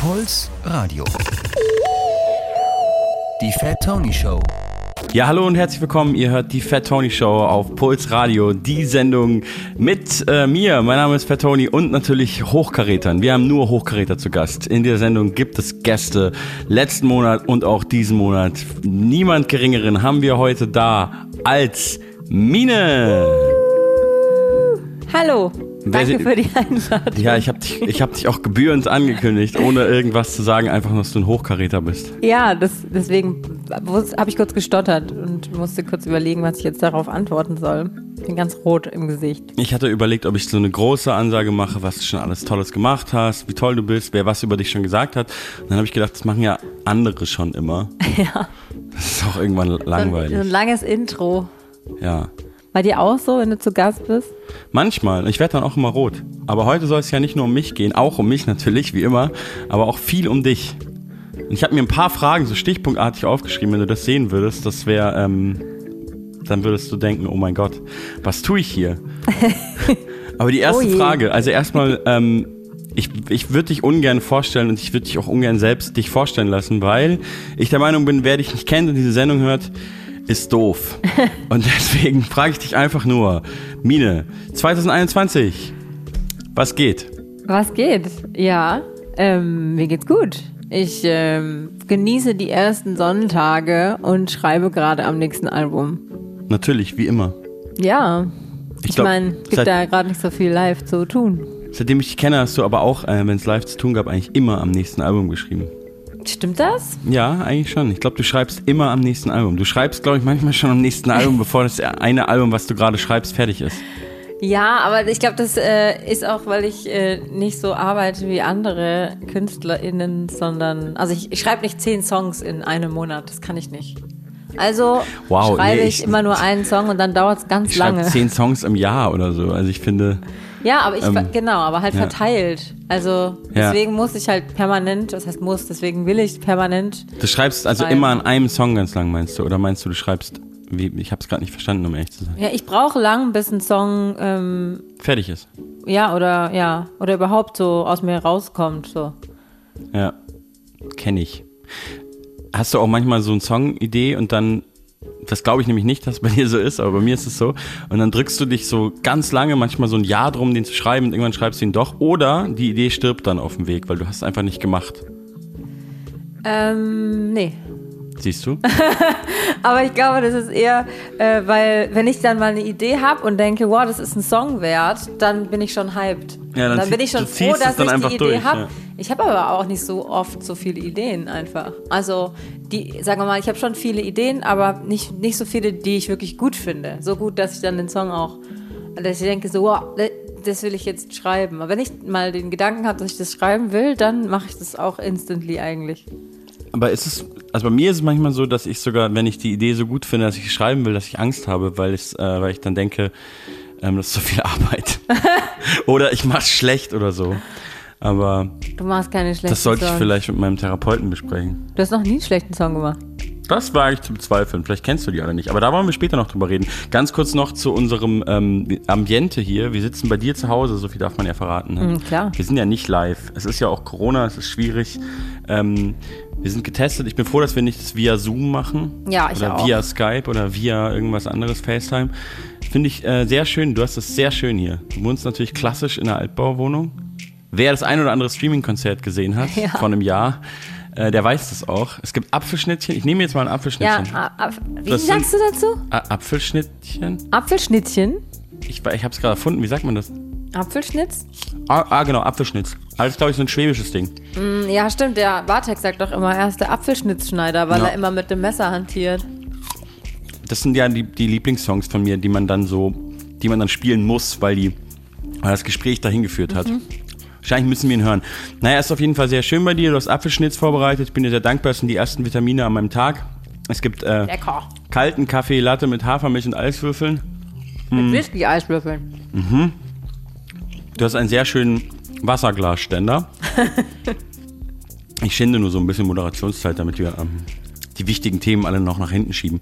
Puls Radio. Die Fat Tony Show. Ja, hallo und herzlich willkommen. Ihr hört die Fat Tony Show auf Puls Radio, die Sendung mit äh, mir. Mein Name ist Fat Tony und natürlich Hochkarätern. Wir haben nur Hochkaräter zu Gast. In dieser Sendung gibt es Gäste. Letzten Monat und auch diesen Monat. Niemand geringeren haben wir heute da als Mine. Hallo. Danke für die Einladung. Ja, ich habe dich, ich hab dich auch gebührend angekündigt, ohne irgendwas zu sagen, einfach nur, dass du ein Hochkaräter bist. Ja, das, deswegen habe ich kurz gestottert und musste kurz überlegen, was ich jetzt darauf antworten soll. Bin ganz rot im Gesicht. Ich hatte überlegt, ob ich so eine große Ansage mache, was du schon alles Tolles gemacht hast, wie toll du bist, wer was über dich schon gesagt hat. Und dann habe ich gedacht, das machen ja andere schon immer. Ja. Das ist auch irgendwann So ein, so langweilig. ein langes Intro. Ja. Bei dir auch so, wenn du zu Gast bist? Manchmal. Ich werde dann auch immer rot. Aber heute soll es ja nicht nur um mich gehen, auch um mich natürlich, wie immer, aber auch viel um dich. Und ich habe mir ein paar Fragen so stichpunktartig aufgeschrieben. Wenn du das sehen würdest, das wäre, ähm, dann würdest du denken, oh mein Gott, was tue ich hier? aber die erste Oh. Frage, also erstmal, ähm, ich, ich würde dich ungern vorstellen und ich würde dich auch ungern selbst dich vorstellen lassen, weil ich der Meinung bin, wer dich nicht kennt und diese Sendung hört, ist doof. Und deswegen frage ich dich einfach nur, Mine, 2021, was geht? Was geht? Ja, ähm, mir geht's gut. Ich ähm, genieße die ersten Sonnentage und schreibe gerade am nächsten Album. Natürlich, wie immer. Ja, Ich ich, meine, es gibt da gerade nicht so viel live zu tun. Seitdem ich dich kenne, hast du aber auch, äh, wenn es live zu tun gab, eigentlich immer am nächsten Album geschrieben. Stimmt das? Ja, eigentlich schon. Ich glaube, du schreibst immer am nächsten Album. Du schreibst, glaube ich, manchmal schon am nächsten Album, bevor das eine Album, was du gerade schreibst, fertig ist. Ja, aber ich glaube, das äh, ist auch, weil ich äh, nicht so arbeite wie andere KünstlerInnen, sondern, also ich, ich schreibe nicht zehn Songs in einem Monat, das kann ich nicht. Also Wow, schreibe nee, ich, ich- immer nur einen Song und dann dauert es ganz Ich schreibe lange. zehn Songs im Jahr oder so. Also ich finde, Ja, aber ich, Ähm, genau, aber halt ja. verteilt. Also Ja. deswegen muss ich halt permanent, das heißt muss, deswegen will ich permanent. du schreibst also Schreiben. immer an einem Song ganz lang, meinst du? Oder meinst du, du schreibst, wie, ich habe es gerade nicht verstanden, um ehrlich zu sein. Ja, ich brauche lang, bis ein Song, ähm, Fertig ist. ja, oder, ja, oder überhaupt so aus mir rauskommt, so. Ja, kenne ich. Hast du auch manchmal so eine Songidee und dann, das glaube ich nämlich nicht, dass bei dir so ist, aber bei mir ist es so, und dann drückst du dich so ganz lange, manchmal so ein Jahr drum, den zu schreiben und irgendwann schreibst du ihn doch, oder die Idee stirbt dann auf dem Weg, weil du hast es einfach nicht gemacht. Ähm, nee. Siehst du? Aber ich glaube, das ist eher, äh, weil wenn ich dann mal eine Idee habe und denke, wow, das ist ein Song wert, dann bin ich schon hyped. Ja, dann dann bin ich schon froh, dass ich die Idee habe. ja. Ich habe aber auch nicht so oft so viele Ideen einfach. Also die, sagen wir mal, ich habe schon viele Ideen, aber nicht, nicht so viele, die ich wirklich gut finde. So gut, dass ich dann den Song auch, dass ich denke, so, wow, das will ich jetzt schreiben. Aber wenn ich mal den Gedanken habe, dass ich das schreiben will, dann mache ich das auch instantly eigentlich. Aber ist es, also bei mir ist es manchmal so, dass ich sogar, wenn ich die Idee so gut finde, dass ich schreiben will, dass ich Angst habe, weil, ich, äh, weil ich dann denke, ähm, das ist so viel Arbeit. oder ich mach's schlecht oder so. Aber Du machst keine schlechten das sollte ich Songs. vielleicht mit meinem Therapeuten besprechen. Du hast noch nie einen schlechten Song gemacht. Das wage ich zu bezweifeln. Vielleicht kennst du die alle nicht. Aber da wollen wir später noch drüber reden. Ganz kurz noch zu unserem ähm, Ambiente hier. Wir sitzen bei dir zu Hause, so viel darf man ja verraten. Ne? Mhm, klar. Wir sind ja nicht live. Es ist ja auch Corona, es ist schwierig. Ähm, wir sind getestet. Ich bin froh, dass wir nicht das via Zoom machen. Ja, ich oder auch. via Skype oder via irgendwas anderes, FaceTime. Finde ich äh, sehr schön. Du hast es sehr schön hier. Du wohnst natürlich klassisch in einer Altbauwohnung. Wer das ein oder andere Streaming-Konzert gesehen hat, Ja. vor einem Jahr, äh, der weiß das auch. Es gibt Apfelschnittchen. Ich nehme jetzt mal ein Ja, Apfelschnittchen. a- a- wie Das sagst du dazu? Apfelschnittchen? Apfelschnittchen? Ich, ich habe es gerade erfunden. Wie sagt man das? Apfelschnitz? Ah, ah genau, Apfelschnitz. Also, glaube ich, so ein schwäbisches Ding. Mm, Ja, stimmt. Der Bartek sagt doch immer, er ist der Apfelschnitzschneider, weil Ja. er immer mit dem Messer hantiert. Das sind ja die, die Lieblingssongs von mir, die man dann so, die man dann spielen muss, weil die, weil das Gespräch dahin geführt hat. Wahrscheinlich müssen wir ihn hören. Naja, ist auf jeden Fall sehr schön bei dir. Du hast Apfelschnitz vorbereitet. Ich bin dir sehr dankbar. Das sind die ersten Vitamine an meinem Tag. Es gibt äh, kalten Kaffee, Latte mit Hafermilch und Eiswürfeln. Mhm. Mit Whisky-Eiswürfeln. Du hast einen sehr schönen Wasserglasständer. ich schinde nur so ein bisschen Moderationszeit, damit wir ähm, die wichtigen Themen alle noch nach hinten schieben.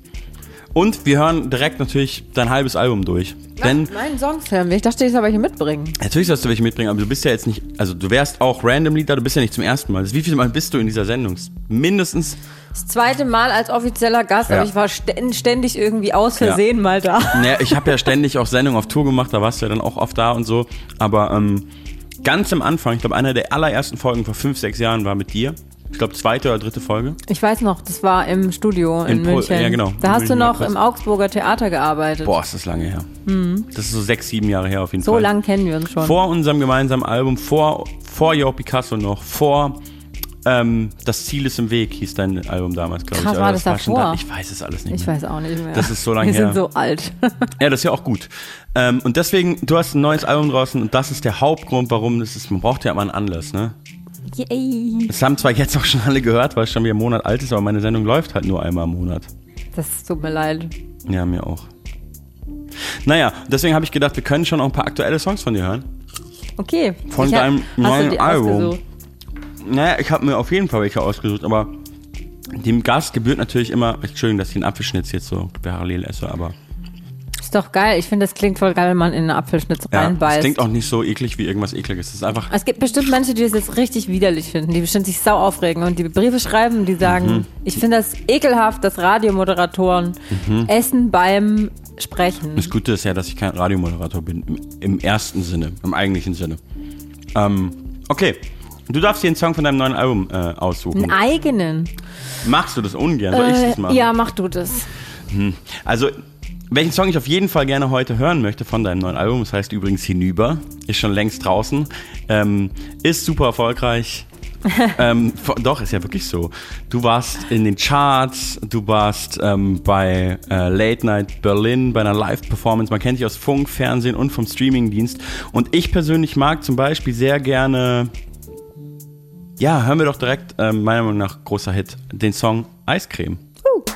Und wir hören direkt natürlich dein halbes Album durch. Denn Mein Songfilm. Ich dachte, ich soll welche mitbringen. natürlich sollst du welche mitbringen, aber du bist ja jetzt nicht, also du wärst auch randomly da, du bist ja nicht zum ersten Mal. Wie viele Mal bist du in dieser Sendung? Mindestens, Das zweite Mal als offizieller Gast, Ja. aber ich war stä- ständig irgendwie aus Versehen mal da. naja, ich habe ja ständig auch Sendungen auf Tour gemacht, da warst du ja dann auch oft da und so. Aber ähm, ganz am Anfang, ich glaube, einer der allerersten Folgen vor fünf, sechs Jahren war mit dir. Ich glaube, zweite oder dritte Folge. Ich weiß noch, das war im Studio in, In München. ja, genau. Da In hast du München, noch ja, im Augsburger Theater gearbeitet. Boah, ist das lange her. Das ist so sechs, sieben Jahre her auf jeden so Fall. lang kennen wir uns schon. Vor unserem gemeinsamen Album, vor, vor Yo Picasso noch, vor ähm, Das Ziel ist im Weg, hieß dein Album damals, glaube ich. Krass, war das schon davor? da- Ich weiß es alles nicht ich mehr. weiß auch nicht mehr. Das ist so lang wir her. sind so alt. Ja, das ist ja auch gut. Ähm, und deswegen, du hast ein neues Album draußen und das ist der Hauptgrund, warum das ist. Man braucht ja immer einen Anlass, ne? Yay. Das haben zwar jetzt auch schon alle gehört, weil es schon wieder ein Monat alt ist, aber meine Sendung läuft halt nur einmal im Monat. Das tut mir leid. Ja, mir auch. Naja, deswegen habe ich gedacht, wir können schon auch ein paar aktuelle Songs von dir hören. Okay. Von ich hab- deinem du neuen Album. ausgesucht? Naja, ich habe mir auf jeden Fall welche ausgesucht, aber dem Gast gebührt natürlich immer, Entschuldigung, dass ich einen Apfelschnitz jetzt so parallel esse, aber doch geil. Ich finde, das klingt voll geil, wenn man in einen Apfelschnitz ja, das reinbeißt. klingt auch nicht so eklig wie irgendwas ekliges. Es ist einfach, Es gibt bestimmt Menschen, die das jetzt richtig widerlich finden, die bestimmt sich sau aufregen und die Briefe schreiben die sagen, Mhm. ich finde das ekelhaft, dass Radiomoderatoren Mhm. essen beim Sprechen. das Gute ist ja, dass ich kein Radiomoderator bin, im, im ersten Sinne, im eigentlichen Sinne. Ähm, okay, du darfst dir einen Song von deinem neuen Album äh, aussuchen. Einen eigenen. Machst du das ungern? Soll ich das Äh, machen? ja, mach du das. Also, welchen Song ich auf jeden Fall gerne heute hören möchte von deinem neuen Album, das heißt übrigens Hinüber, ist schon längst draußen, ähm, ist super erfolgreich. ähm, doch, ist ja wirklich so. Du warst in den Charts, du warst ähm, bei äh, Late Night Berlin, bei einer Live-Performance. Man kennt dich aus Funk, Fernsehen und vom Streamingdienst. Und ich persönlich mag zum Beispiel sehr gerne, ja, hören wir doch direkt, ähm, meiner Meinung nach großer Hit, den Song Eiscreme. Ich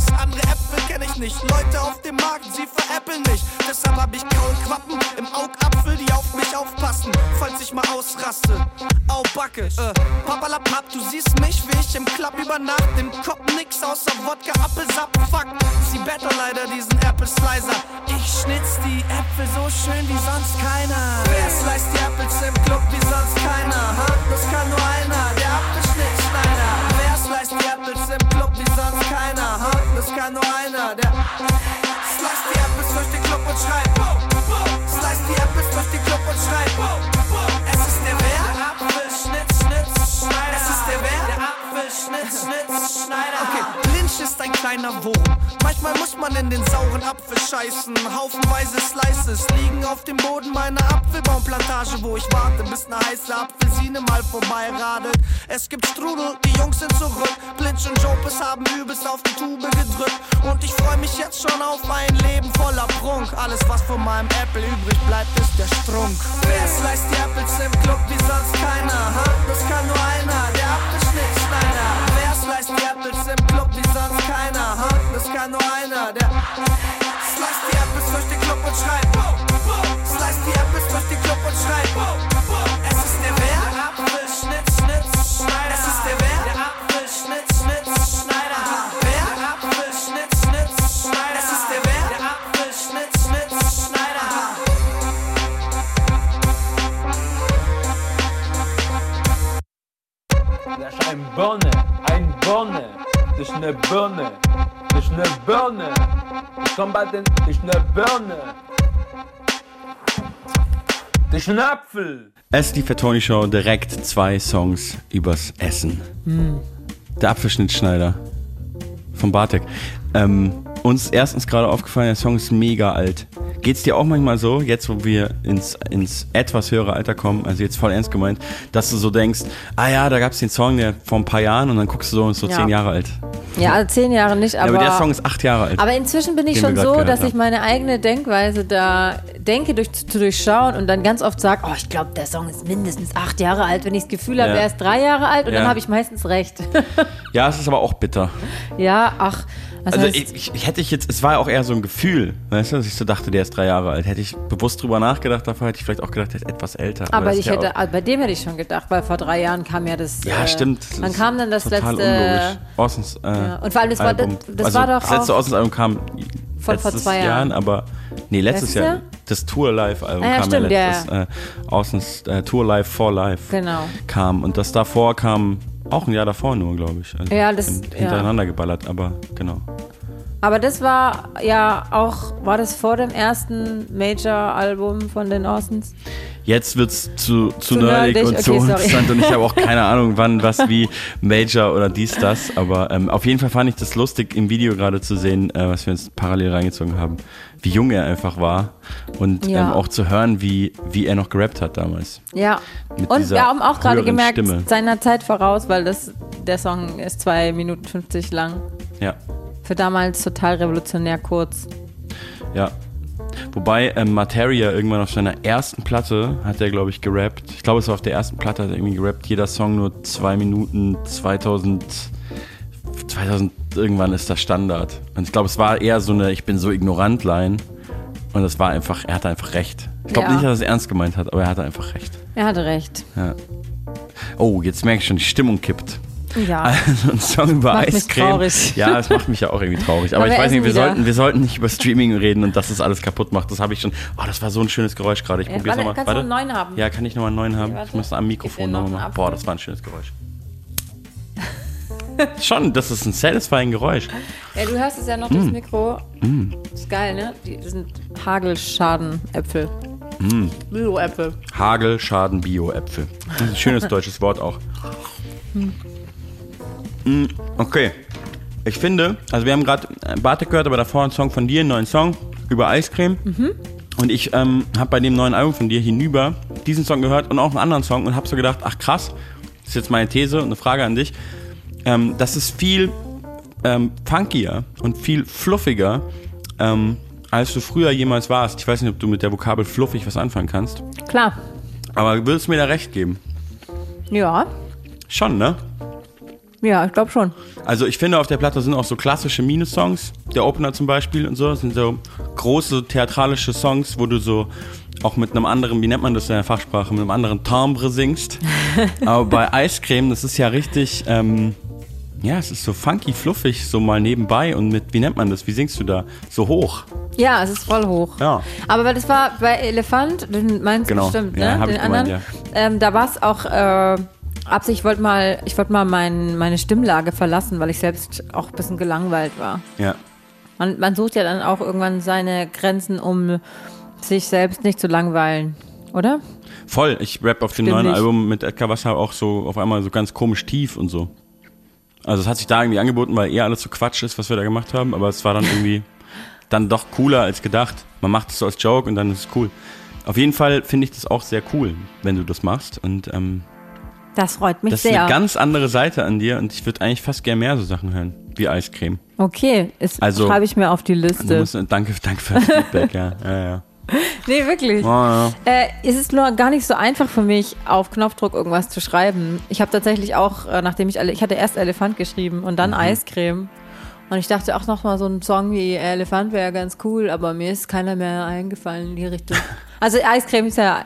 Smiths. Andere Äpfel kenn ich nicht. Leute auf dem Markt, sie veräppeln mich. Deshalb hab ich Kaulquappen im Augapfel, die auf mich aufpassen, falls ich mal ausraste. Au Backe, äh, papalapap, du siehst mich, wie ich im Club über Nacht im Kopf nix außer Wodka, Apfelsaft, fuck. Sie better leider diesen Apple Slicer. Ich schnitz die Äpfel so schön wie sonst keiner. Wer slice die Apples im Club wie sonst keiner? Ha? Das kann nur einer, der Apfelschnittschneider. Die Apples im Club wie sonst keiner? Ha? Das kann nur einer, der slice die Apples durch den Club und schreit. Slice die Apples durch den Club und schreit. Es ist der wer? Apfelschnittschnittschneider. Es ist der wer? Der Apfelschnittschnittschneider. Okay, Lynch ist ein kleiner Wurm. Manchmal muss man in den sauren Apfel scheißen. Haufenweise Slices liegen auf dem Boden meiner Apfelbaumplantage, wo ich warte, bis eine heiße Apfelsine mal vorbeiradelt. Es gibt Strudel, die Jungs sind zurück. Blinch und Jopes haben übelst auf die Tube gedrückt. Und ich freu mich jetzt schon auf ein Leben voller Prunk. Alles, was von meinem Apple übrig bleibt, ist der Strunk. Wer slice die Apples im Club wie sonst keiner? Ha? Das kann nur einer, der Apfelschnittschneider. Slice die Apples im Club wie sonst keiner? Ha? Das kann nur einer, der slice die Apples durch den Club und schreit. Slice die Apples durch den Club und schreit. Es ist der wer? Apfelschnittschnittschneider. Es ist der wer? Der Apfelschnittschnittschneider. Wer? Apfelschnittschnittschneider. Es ist der wer? Der Apfelschnittschnittschneider. Das ist ein Birne, ein Birne. Das ist eine Birne. Das ist eine Birne. Ich komm bald in. Das ist eine Birne. Das ist ein Apfel. Es ist die Fatoni Show, direkt zwei Songs übers Essen. Der Apfelschnittschneider von Bartek. Ähm, uns ist erstens gerade aufgefallen, der Song ist mega alt. Geht's dir auch manchmal so, jetzt wo wir ins, ins etwas höhere Alter kommen, also jetzt voll ernst gemeint, dass du so denkst, ah ja, da gab's den Song, der vor ein paar Jahren und dann guckst du so und ist so Ja. zehn Jahre alt. Ja, also zehn Jahre nicht, Ja, aber. aber der Song ist acht Jahre alt. Aber inzwischen bin ich schon so, dass ich haben. meine eigene Denkweise da denke, durch, zu durchschauen und dann ganz oft sage, oh, ich glaube, der Song ist mindestens acht Jahre alt. Wenn ich das Gefühl habe, Ja. er ist drei Jahre alt und Ja. dann habe ich meistens recht. ja, es ist aber auch bitter. ja, ach. Das Also ich, ich, ich hätte ich jetzt, es war auch eher so ein Gefühl, weißt du, dass ich so dachte, der ist drei Jahre alt. Hätte ich bewusst drüber nachgedacht, davor hätte ich vielleicht auch gedacht, der ist etwas älter. aber das ich ja hätte, also bei dem hätte ich schon gedacht, weil vor drei Jahren kam ja das. Ja, äh, stimmt. Das Dann kam dann das total letzte. Unlogisch. Orsons, äh, Ja, und vor allem, das war- Album. das- das also, war doch Das letzte auch- Orsons-Album kam Von vor zwei Jahr, Jahren. aber nee, letztes, Letztes Jahr. Das Tour Live-Album Ah, ja, kam stimmt, ja ja, letztes. Äh, Orsons äh, Tour Live for Life Genau. kam. Und das davor kam auch ein Jahr davor nur, glaube ich. Also Ja, das- hin- ja. hintereinander geballert, aber genau. Aber das war ja auch, war das vor dem ersten Major-Album von den Orsons? Jetzt wird's zu, zu, Zu nerdig, nerdig, und zu okay, sorry. uninteressant und ich habe auch keine Ahnung, wann, was, wie, Major oder dies, das. Aber ähm, auf jeden Fall fand ich das lustig, im Video gerade zu sehen, äh, was wir uns parallel reingezogen haben, wie jung er einfach war und Ja. ähm, auch zu hören, wie, wie er noch gerappt hat damals. Ja. Mit Und wir haben auch gerade gemerkt, Stimme. seiner Zeit voraus, weil das, der Song ist 2 Minuten 50 lang. Ja, Für damals total revolutionär kurz. ja. Wobei ähm, Materia irgendwann auf seiner ersten Platte hat er, glaube ich, gerappt. Ich glaube, es war auf der ersten Platte, hat er irgendwie gerappt. Jeder Song nur zwei Minuten 2000, 2000 irgendwann ist das Standard. Und ich glaube, es war eher so eine Ich bin so ignorant Line. Und es war einfach, er hatte einfach recht. Ich glaube Ja. nicht, dass er es ernst gemeint hat, aber er hatte einfach recht. Er hatte recht. Ja. Oh, jetzt merke ich schon, die Stimmung kippt. Ja. Also ein Song über Macht mich Eiscreme. traurig. Ja, das macht mich ja auch irgendwie traurig. Aber, Aber ich weiß nicht, wir wieder. sollten, wir sollten nicht über Streaming reden und dass das alles kaputt macht. Das habe ich schon. Oh, das war so ein schönes Geräusch gerade. Ich probier's warte, nochmal. kannst du noch einen neuen haben? Ja, kann ich nochmal einen neuen haben? warte. ich muss am Mikrofon nochmal machen. Boah, das war ein schönes Geräusch. Schon, das ist ein satisfying Geräusch. Ja, du hörst es ja noch durchs Mikro. Das ist geil, ne? Die, das sind Hagelschadenäpfel. Bio-Äpfel. Hagelschaden Bio-Äpfel. Das ist Ein schönes deutsches Wort auch. Mm, Okay. Ich finde, also wir haben gerade Bartek gehört, aber davor einen Song von dir, einen neuen Song über Eiscreme. Und ich ähm, habe bei dem neuen Album von dir hinüber diesen Song gehört und auch einen anderen Song und habe so gedacht, ach krass, das ist jetzt meine These und eine Frage an dich. Ähm, das ist viel ähm, funkier und viel fluffiger, ähm, als du früher jemals warst. Ich weiß nicht, ob du mit der Vokabel fluffig was anfangen kannst, Klar. aber würdest du mir da recht geben? Ja. Schon, ne? Ja, ich glaube schon. Also ich finde, auf der Platte sind auch so klassische Minus-Songs, der Opener zum Beispiel und so, das sind so große theatralische Songs, wo du so auch mit einem anderen, wie nennt man das in der Fachsprache, mit einem anderen Timbre singst. Aber bei Eiscreme, das ist ja richtig, ähm, ja, es ist so funky, fluffig, so mal nebenbei und mit, wie nennt man das, wie singst du da? So hoch. Ja, es ist voll hoch. Ja. Aber weil das war bei Elefant, den meinst Genau. du bestimmt, Ja, ne? Den ich gemeint, anderen. Ähm, da war es auch äh, Absicht, ich wollte mal, ich wollte mal mein, meine Stimmlage verlassen, weil ich selbst auch ein bisschen gelangweilt war. Ja. Man, man sucht ja dann auch irgendwann seine Grenzen, um sich selbst nicht zu langweilen, oder? Voll, ich rap auf dem neuen nicht. Album mit Edgar Wasser auch so auf einmal so ganz komisch tief und so. Also es hat sich da irgendwie angeboten, weil eher alles so Quatsch ist, was wir da gemacht haben, aber es war dann irgendwie dann doch cooler als gedacht. Man macht es so als Joke und dann ist es cool. Auf jeden Fall finde ich das auch sehr cool, wenn du das machst und ähm, Das freut mich das ist sehr. eine ganz andere Seite an dir und ich würde eigentlich fast gerne mehr so Sachen hören, wie Eiscreme. okay, ist, Also- schreibe ich mir auf die Liste. musst, danke, danke für das Feedback, ja. ja, ja. Nee, wirklich. Oh, ja. Äh, es ist nur gar nicht so einfach für mich, auf Knopfdruck irgendwas zu schreiben. Ich habe tatsächlich auch, äh, nachdem ich, alle- ich hatte erst Elefant geschrieben und Mhm. dann Eiscreme. Und ich dachte auch noch mal so ein Song wie Elefant wäre ganz cool, aber mir ist keiner mehr eingefallen in die Richtung. Also Eiscreme ist ja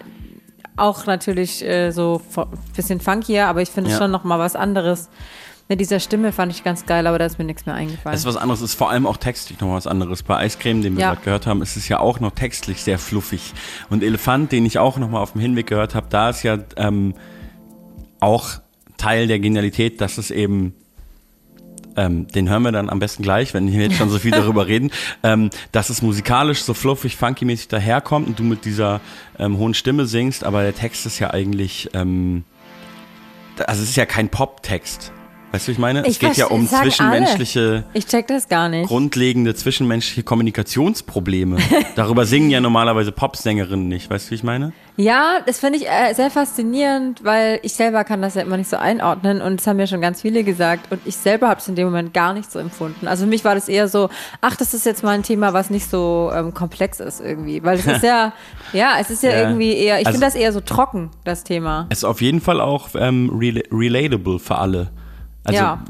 auch natürlich äh, so ein bisschen funkier, aber ich finde es Ja. schon noch mal was anderes. Mit dieser Stimme fand ich ganz geil, aber da ist mir nichts mehr eingefallen. Das ist was anderes, ist vor allem auch textlich noch was anderes. Bei Eiscreme, den wir Ja. gerade gehört haben, ist es ja auch noch textlich sehr fluffig. Und Elefant, den ich auch noch mal auf dem Hinweg gehört habe, da ist ja ähm, auch Teil der Genialität, dass es eben ähm, den hören wir dann am besten gleich, wenn wir jetzt schon so viel darüber reden, ähm, dass es musikalisch so fluffig, funky-mäßig daherkommt und du mit dieser ähm, hohen Stimme singst, aber der Text ist ja eigentlich, ähm, also es ist ja kein Pop-Text. Weißt du, ich meine? es Ich geht ja um zwischenmenschliche ich check das gar nicht. grundlegende zwischenmenschliche Kommunikationsprobleme. Darüber singen ja normalerweise Popsängerinnen nicht. Weißt du, wie ich meine? Ja, das finde ich äh, sehr faszinierend, weil ich selber kann das ja immer nicht so einordnen und das haben mir schon ganz viele gesagt und ich selber habe es in dem Moment gar nicht so empfunden. Also für mich war das eher so, ach, das ist jetzt mal ein Thema, was nicht so ähm, komplex ist irgendwie, weil es ist ja, ja, es ist ja, Ja. irgendwie eher, ich Also- finde das eher so trocken, das Thema. Es ist auf jeden Fall auch ähm, rela relatable für alle. Also Ja.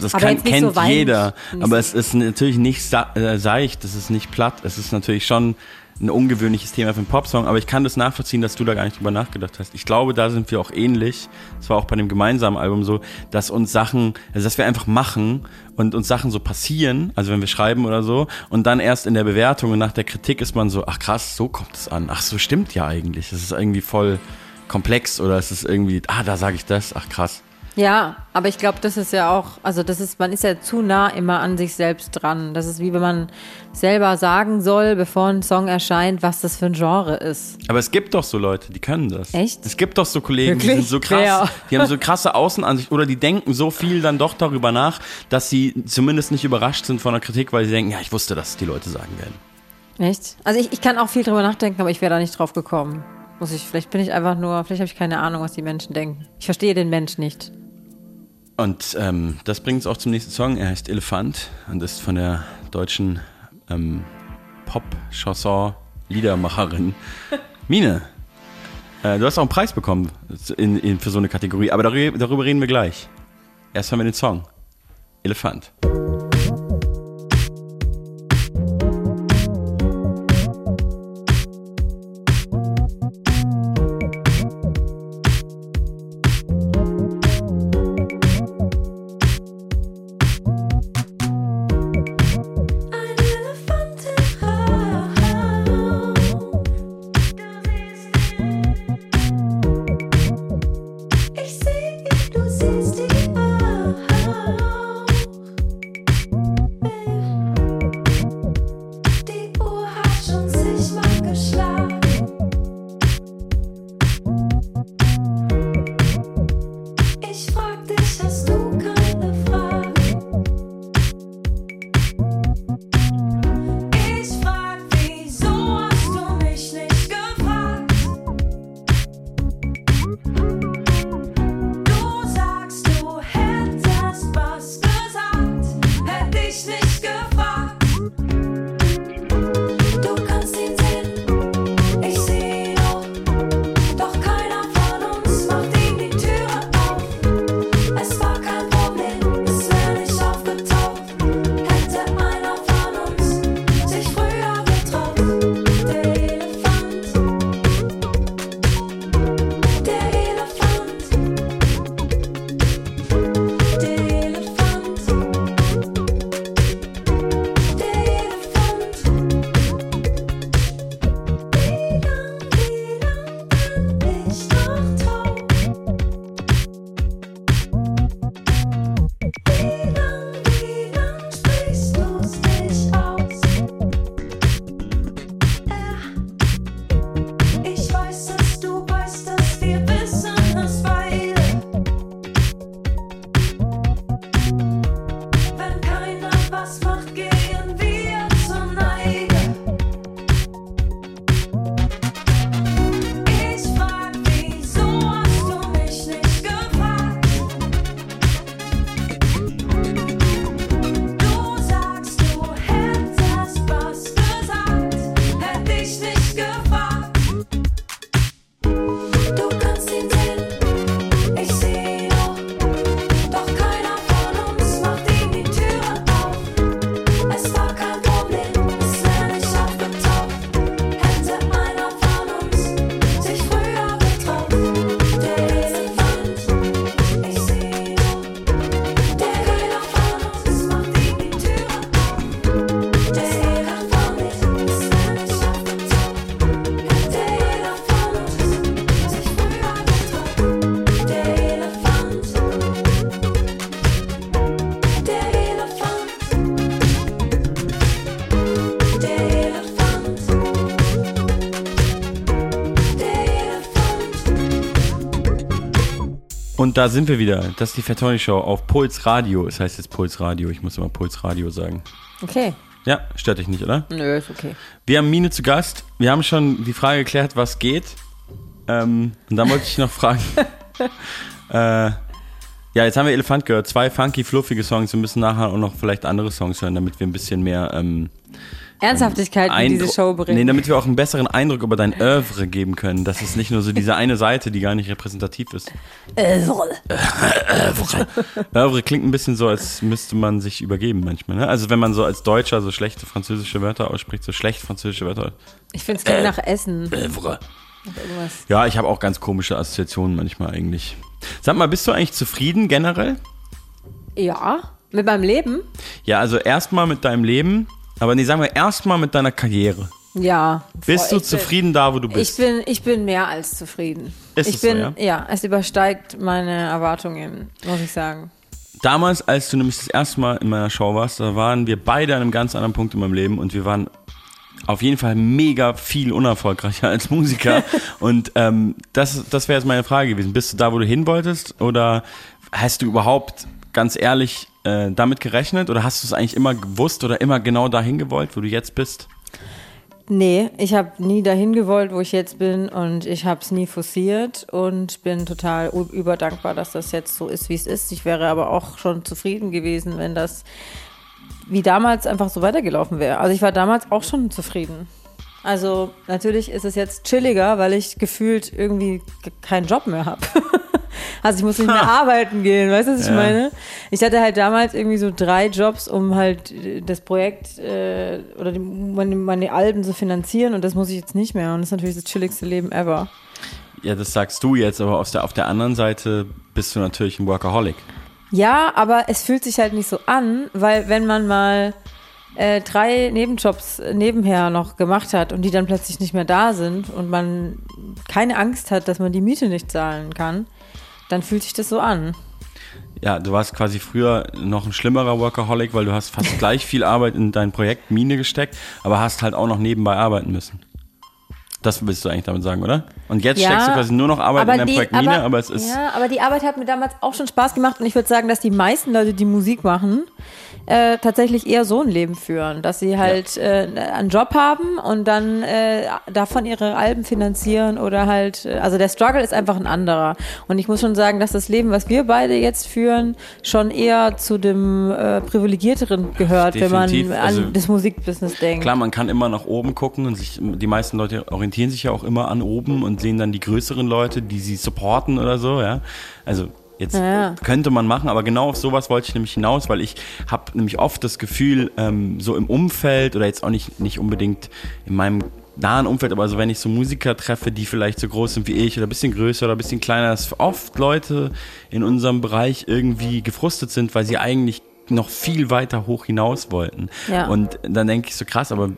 das kann, kennt so jeder. Nicht Aber es ist natürlich nicht äh, seicht, es ist nicht platt, es ist natürlich schon ein ungewöhnliches Thema für einen Popsong, aber ich kann das nachvollziehen, dass du da gar nicht drüber nachgedacht hast. Ich glaube, da sind wir auch ähnlich. Das war auch bei dem gemeinsamen Album so, dass uns Sachen, also dass wir einfach machen und uns Sachen so passieren, also wenn wir schreiben oder so, und dann erst in der Bewertung und nach der Kritik ist man so, ach krass, so kommt es an. Ach, so stimmt ja eigentlich. Es ist irgendwie voll komplex oder es ist irgendwie, ah, da sage ich das, ach krass. Ja, aber ich glaube, das ist ja auch, also das ist, man ist ja zu nah immer an sich selbst dran. Das ist wie wenn man selber sagen soll, bevor ein Song erscheint, was das für ein Genre ist. Aber es gibt doch so Leute, die können das. Echt? Es gibt doch so Kollegen, die Wirklich? sind so krass, Wer? die haben so krasse Außenansicht oder die denken so viel dann doch darüber nach, dass sie zumindest nicht überrascht sind von der Kritik, weil sie denken, ja, ich wusste, dass die Leute sagen werden. Echt? Also ich, ich kann auch viel drüber nachdenken, aber ich wäre da nicht drauf gekommen. Muss ich, vielleicht bin ich einfach nur, vielleicht habe ich keine Ahnung, was die Menschen denken. Ich verstehe den Mensch nicht. Und ähm, das bringt uns auch zum nächsten Song. Er heißt Elefant und ist von der deutschen ähm, Pop-Chanson-Liedermacherin Mine. Äh, du hast auch einen Preis bekommen in, in, für so eine Kategorie, aber darüber, darüber reden wir gleich. Erst haben wir den Song. Elefant. Da sind wir wieder. Das ist die Fat Tony Show auf Puls Radio. Es heißt jetzt Puls Radio. Ich muss immer Puls Radio sagen. Okay. Ja, stört dich nicht, oder? Nö, ist okay. Wir haben Mine zu Gast. Wir haben schon die Frage geklärt, was geht. Ähm, und dann wollte ich noch fragen. äh, ja, jetzt haben wir Elefant gehört. Zwei funky, fluffige Songs. Wir müssen nachher auch noch vielleicht andere Songs hören, damit wir ein bisschen mehr ähm, Ernsthaftigkeit in diese Show bringen. Nee, damit wir auch einen besseren Eindruck über dein Oeuvre geben können. Das ist nicht nur so diese eine Seite, die gar nicht repräsentativ ist. Äh, so. Oeuvre klingt ein bisschen so, als müsste man sich übergeben manchmal. Ne? Also wenn man so als Deutscher so schlechte französische Wörter ausspricht, so schlecht französische Wörter. Ich finde es klingt nach Essen. Oeuvre. Irgendwas. Ja, ich habe auch ganz komische Assoziationen manchmal eigentlich. Sag mal, bist du eigentlich zufrieden generell? Ja, mit meinem Leben? Ja, also erstmal mit deinem Leben, aber nee, sagen wir erstmal mit deiner Karriere. Ja. Bist du ich bin- zufrieden da, wo du Ich bist? bin, ich bin mehr als zufrieden. Ist ich es so, bin, ja? ja, es übersteigt meine Erwartungen, muss ich sagen. Damals, als du nämlich das erste Mal in meiner Show warst, da waren wir beide an einem ganz anderen Punkt in meinem Leben und wir waren auf jeden Fall mega viel unerfolgreicher als Musiker. und ähm, das, das wäre jetzt meine Frage gewesen. Bist du da, wo du hin wolltest? Oder hast du überhaupt ganz ehrlich äh, damit gerechnet? Oder hast du es eigentlich immer gewusst oder immer genau dahin gewollt, wo du jetzt bist? Nee, ich habe nie dahin gewollt, wo ich jetzt bin und ich habe es nie forciert und bin total überdankbar, dass das jetzt so ist, wie es ist. Ich wäre aber auch schon zufrieden gewesen, wenn das wie damals einfach so weitergelaufen wäre. Also ich war damals auch schon zufrieden. Also natürlich ist es jetzt chilliger, weil ich gefühlt irgendwie ge- keinen Job mehr habe. also ich muss nicht mehr arbeiten gehen, weißt du, was ich Ja. meine? Ich hatte halt damals irgendwie so drei Jobs, um halt äh, das Projekt äh, oder die, meine, meine Alben zu finanzieren und das muss ich jetzt nicht mehr. Und das ist natürlich das chilligste Leben ever. Ja, das sagst du jetzt, aber auf der, auf der anderen Seite bist du natürlich ein Workaholic. Ja, aber es fühlt sich halt nicht so an, weil wenn man mal äh, drei Nebenjobs äh, nebenher noch gemacht hat und die dann plötzlich nicht mehr da sind und man keine Angst hat, dass man die Miete nicht zahlen kann, dann fühlt sich das so an. Ja, du warst quasi früher noch ein schlimmerer Workaholic, weil du hast fast gleich viel Arbeit in dein Projekt Mine gesteckt, aber hast halt auch noch nebenbei arbeiten müssen. Das willst du eigentlich damit sagen, oder? Und jetzt steckst du quasi nur noch Arbeit in dein die- Projekt Mine, aber, es ist. Ja, aber die Arbeit hat mir damals auch schon Spaß gemacht und ich würde sagen, dass die meisten Leute, die Musik machen, äh, tatsächlich eher so ein Leben führen, dass sie halt äh, einen Job haben und dann äh, davon ihre Alben finanzieren oder halt, äh, also der Struggle ist einfach ein anderer. Und ich muss schon sagen, dass das Leben, was wir beide jetzt führen, schon eher zu dem äh, privilegierteren gehört, wenn Definitiv. man an Also, das Musikbusiness denkt. Klar, man kann immer nach oben gucken und sich, die meisten Leute orientieren sich ja auch immer an oben und sehen dann die größeren Leute, die sie supporten oder so, ja. Also jetzt Ja. könnte man machen, aber genau auf sowas wollte ich nämlich hinaus, weil ich habe nämlich oft das Gefühl, ähm, so im Umfeld oder jetzt auch nicht, nicht unbedingt in meinem nahen Umfeld, aber so wenn ich so Musiker treffe, die vielleicht so groß sind wie ich oder ein bisschen größer oder ein bisschen kleiner, dass oft Leute in unserem Bereich irgendwie gefrustet sind, weil sie eigentlich noch viel weiter hoch hinaus wollten. Ja. Und dann denke ich so krass, aber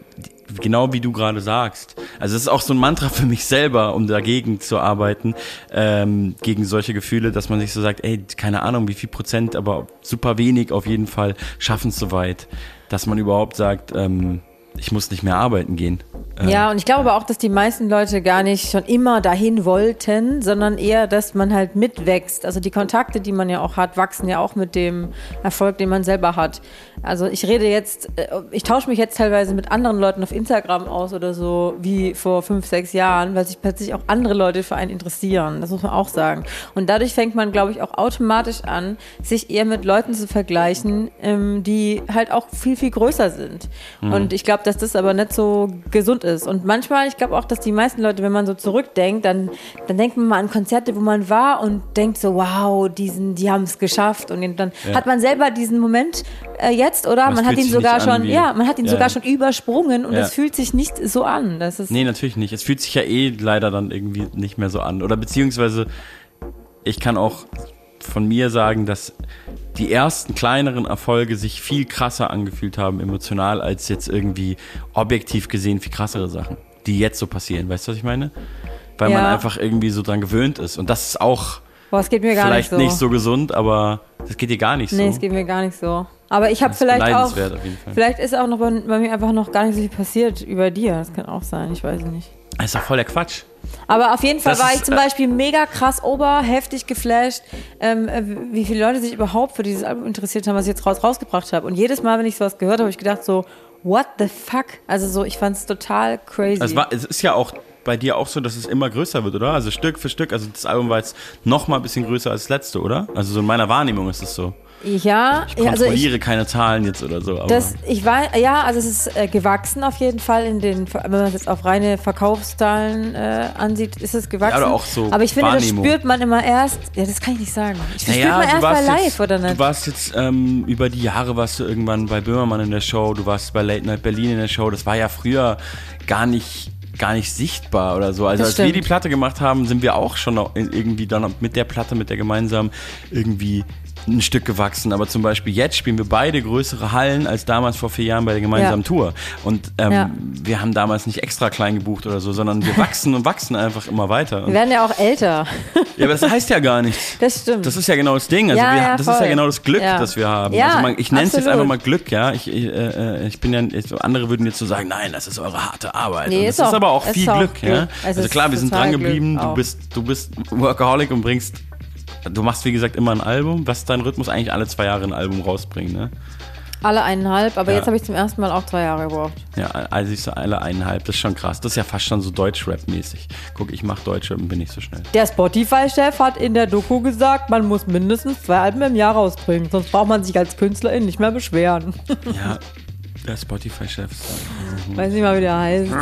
genau wie du gerade sagst. Also es ist auch so ein Mantra für mich selber, um dagegen zu arbeiten, ähm, gegen solche Gefühle, dass man sich so sagt, ey, keine Ahnung, wie viel Prozent, aber super wenig auf jeden Fall schaffen es so weit, dass man überhaupt sagt, ähm, ich muss nicht mehr arbeiten gehen. Ähm, Ja, und ich glaube aber auch, dass die meisten Leute gar nicht schon immer dahin wollten, sondern eher, dass man halt mitwächst. Also die Kontakte, die man ja auch hat, wachsen ja auch mit dem Erfolg, den man selber hat. Also ich rede jetzt, äh, ich tausche mich jetzt teilweise mit anderen Leuten auf Instagram aus oder so, wie vor fünf, sechs Jahren, weil sich plötzlich auch andere Leute für einen interessieren. Das muss man auch sagen. Und dadurch fängt man, glaube ich, auch automatisch an, sich eher mit Leuten zu vergleichen, ähm, die halt auch viel, viel größer sind. Und ich glaube, dass das aber nicht so gesund ist. Und manchmal, ich glaube auch, dass die meisten Leute, wenn man so zurückdenkt, dann, dann denkt man mal an Konzerte, wo man war und denkt so, wow, diesen, die haben es geschafft. Und dann Ja. hat man selber diesen Moment äh, jetzt, oder? Man hat ihn sogar schon, wie- ja, man hat ihn Ja. sogar schon übersprungen und es fühlt sich nicht so an. Das ist, Nee, natürlich nicht. Es fühlt sich ja eh leider dann irgendwie nicht mehr so an. Oder beziehungsweise, ich kann auch von mir sagen, dass die ersten kleineren Erfolge sich viel krasser angefühlt haben, emotional, als jetzt irgendwie objektiv gesehen viel krassere Sachen, die jetzt so passieren. Weißt du, was ich meine? Weil man Ja. einfach irgendwie so dran gewöhnt ist. Und das ist auch boah, es geht mir gar vielleicht nicht so. gesund, aber das geht dir gar nicht Nee, so. es geht mir gar nicht so. Aber ich habe vielleicht auch, vielleicht ist auch noch bei, bei mir einfach noch gar nicht so viel passiert über dir. Das kann auch sein, ich weiß es nicht. Das ist doch voll der Quatsch. Aber auf jeden Fall Das war ich zum äh, Beispiel mega krass ober, heftig geflasht, ähm, äh, wie viele Leute sich überhaupt für dieses Album interessiert haben, was ich jetzt raus, rausgebracht habe. Und jedes Mal, wenn ich sowas gehört habe, habe ich gedacht so, what the fuck? Also so, ich fand es total crazy. Es, war, es ist ja auch bei dir auch so, dass es immer größer wird, oder? Also Stück für Stück. Also das Album war jetzt noch mal ein bisschen größer als das letzte, oder? Also so in meiner Wahrnehmung ist es so. Ja, Ich ja, also ich, kontrolliere keine Zahlen jetzt oder so. Aber Das, ich war, ja, also es ist äh, gewachsen auf jeden Fall in den, wenn man es jetzt auf reine Verkaufszahlen äh, ansieht, ist es gewachsen. Ja, oder auch so Aber ich finde, das spürt man immer erst, ja, das kann ich nicht sagen. Das spürt Naja, man du erst bei live, jetzt, oder nicht? Du warst jetzt ähm, über die Jahre warst du irgendwann bei Böhmermann in der Show, du warst bei Late Night Berlin in der Show. Das war ja früher gar nicht gar nicht sichtbar oder so. Also Das als wir die Platte gemacht haben, sind wir auch schon irgendwie dann mit der Platte, mit der gemeinsam irgendwie ein Stück gewachsen. Aber zum Beispiel jetzt spielen wir beide größere Hallen als damals vor vier Jahren bei der gemeinsamen Ja. Tour. Und ähm, Ja. wir haben damals nicht extra klein gebucht oder so, sondern wir wachsen und wachsen einfach immer weiter. Wir werden ja auch älter. ja, aber das heißt ja gar nichts. Das stimmt. Das ist ja genau das Ding. Also Ja, wir, das ist ja voll. genau das Glück, das wir haben. Ja, also man, ich nenne es jetzt einfach mal Glück, ja. Ich, ich, äh, ich bin ja, ich, andere würden jetzt so sagen, nein, das ist eure harte Arbeit. Nee, Und ist das ist auch- aber auch ist viel Glück, Glück. ja. Also ist klar, wir sind dran geblieben. Du bist, du bist Workaholic und bringst, du machst wie gesagt immer ein Album. Was ist dein Rhythmus eigentlich alle zwei Jahre ein Album rausbringen, ne? Alle eineinhalb, aber Ja. jetzt habe ich zum ersten Mal auch zwei Jahre gebraucht. Ja, also ich so alle eineinhalb, das ist schon krass. Das ist ja fast schon so Deutschrap-mäßig. Guck, ich mach Deutschrap und bin nicht so schnell. Der Spotify-Chef hat in der Doku gesagt, man muss mindestens zwei Alben im Jahr rausbringen, sonst braucht man sich als Künstlerin nicht mehr beschweren. Ja, der Spotify-Chef. Weiß nicht mal, wie der heißt.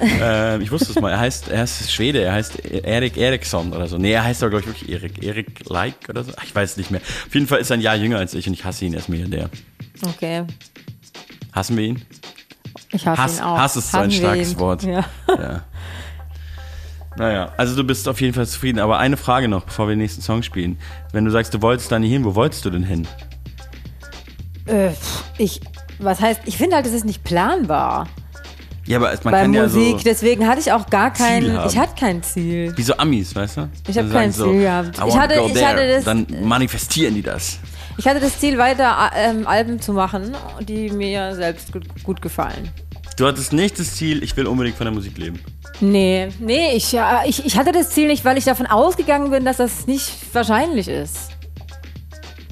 äh, ich wusste es mal. Er heißt, er ist Schwede. Er heißt Erik Eriksson oder so. Nee, er heißt aber, glaube ich, wirklich Erik. Erik Like oder so. Ach, Ich weiß es nicht mehr. Auf jeden Fall ist er ein Jahr jünger als ich und ich hasse ihn. Er ist Milliardär. Okay, Hassen wir ihn? ich hasse Hass, ihn auch. Hass ist so ein starkes. Wort. Ja. Ja. Naja, also du bist auf jeden Fall zufrieden. Aber eine Frage noch, bevor wir den nächsten Song spielen. Wenn du sagst, du wolltest da nie hin, wo wolltest du denn hin? Äh, ich, was heißt, ich finde halt, es ist nicht planbar Ja, aber man bei kann ja Musik, so... deswegen hatte ich auch gar kein, ich hatte kein Ziel. Wie so Amis, weißt du? Ich hab Die kein Ziel gehabt. I Ich hatte- ich there. hatte das- Dann manifestieren die das. Ich hatte das Ziel, weiter ähm, Alben zu machen, die mir selbst gut, gut gefallen. Du hattest nicht das Ziel, ich will unbedingt von der Musik leben. Nee, nee, ich, ja, ich, ich hatte das Ziel nicht, weil ich davon ausgegangen bin, dass das nicht wahrscheinlich ist.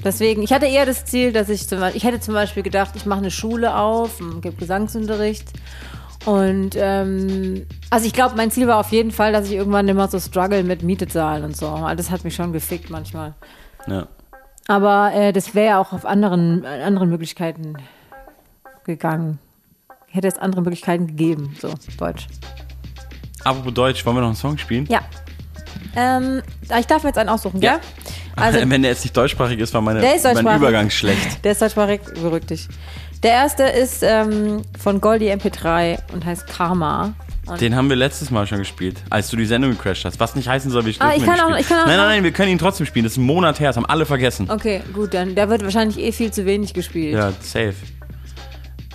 Deswegen, ich hatte eher das Ziel, dass ich zum Beispiel, ich hätte zum Beispiel gedacht, ich mache eine Schule auf, gebe Gesangsunterricht. Und ähm, also ich glaube, mein Ziel war auf jeden Fall, dass ich irgendwann immer so struggle mit Miete zahlen und so. Weil Das hat mich schon gefickt manchmal. Ja. Aber äh, das wäre ja auch auf anderen, äh, anderen Möglichkeiten gegangen. Hätte es andere Möglichkeiten gegeben, so Deutsch. Apropos Deutsch, wollen wir noch einen Song spielen? Ja. Ähm, ich darf mir jetzt einen aussuchen, Ja. gell? Also, Wenn der jetzt nicht deutschsprachig ist, war meine, Der ist mein. Übergang schlecht. der ist deutschsprachig, beruhig dich. Der erste ist ähm, von Goldie MP3 und heißt Karma. Und Den haben wir letztes Mal schon gespielt, als du die Sendung gecrashed hast. Was nicht heißen soll, wir Ah, ich kann auch- ich kann auch Nein, nein, nein, wir können ihn trotzdem spielen. Das ist ein Monat her, das haben alle vergessen. okay, gut, dann der wird wahrscheinlich eh viel zu wenig gespielt. Ja, safe.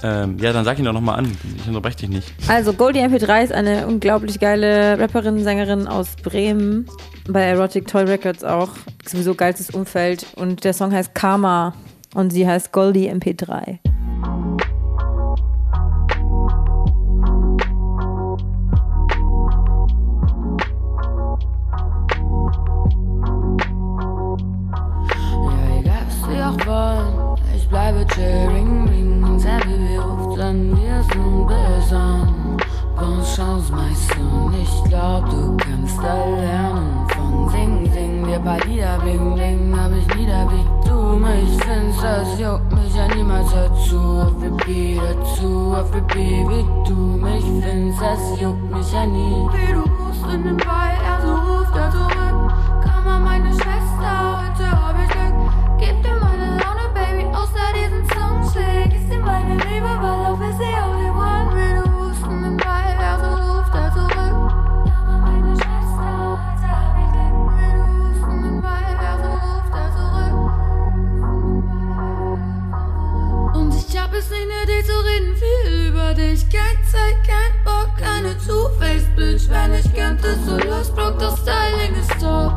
Ähm, ja, dann sag ihn doch nochmal an. Ich unterbreche dich nicht. Also Goldie MP3 ist eine unglaublich geile Rapperin, Sängerin aus Bremen, bei Erotic Toy Records auch. Sowieso geilstes Umfeld. Und der Song heißt Karma und sie heißt Goldie MP3. Ja, egal was sie auch wollen, ich bleibe chilling, böse an. Bonne Chance meinst du nicht, glaub du kannst da lernen. Von Sing, Sing, dir paar Lieder, Bling, Bling, hab ich wieder wie du. Mich findest, das juckt mich ja niemals. Dazu, auf Repeat dazu, auf Repeat, wie du. Mich findest, das juckt mich ja nie. Wie du rufst in den Ball, er so ruft er zurück, komm mal meine Schwester, heute hab ich Glück, gib dir meine Laune, Baby, außer diesen Songcheck, ist dir meine Liebe, weil auf ist sie bist nicht nur nötig zu reden viel über dich. Kein Zeit, kein Bock, keine Two-Face-Bitch. Wenn ich könnte, so losblock, das Styling ist top.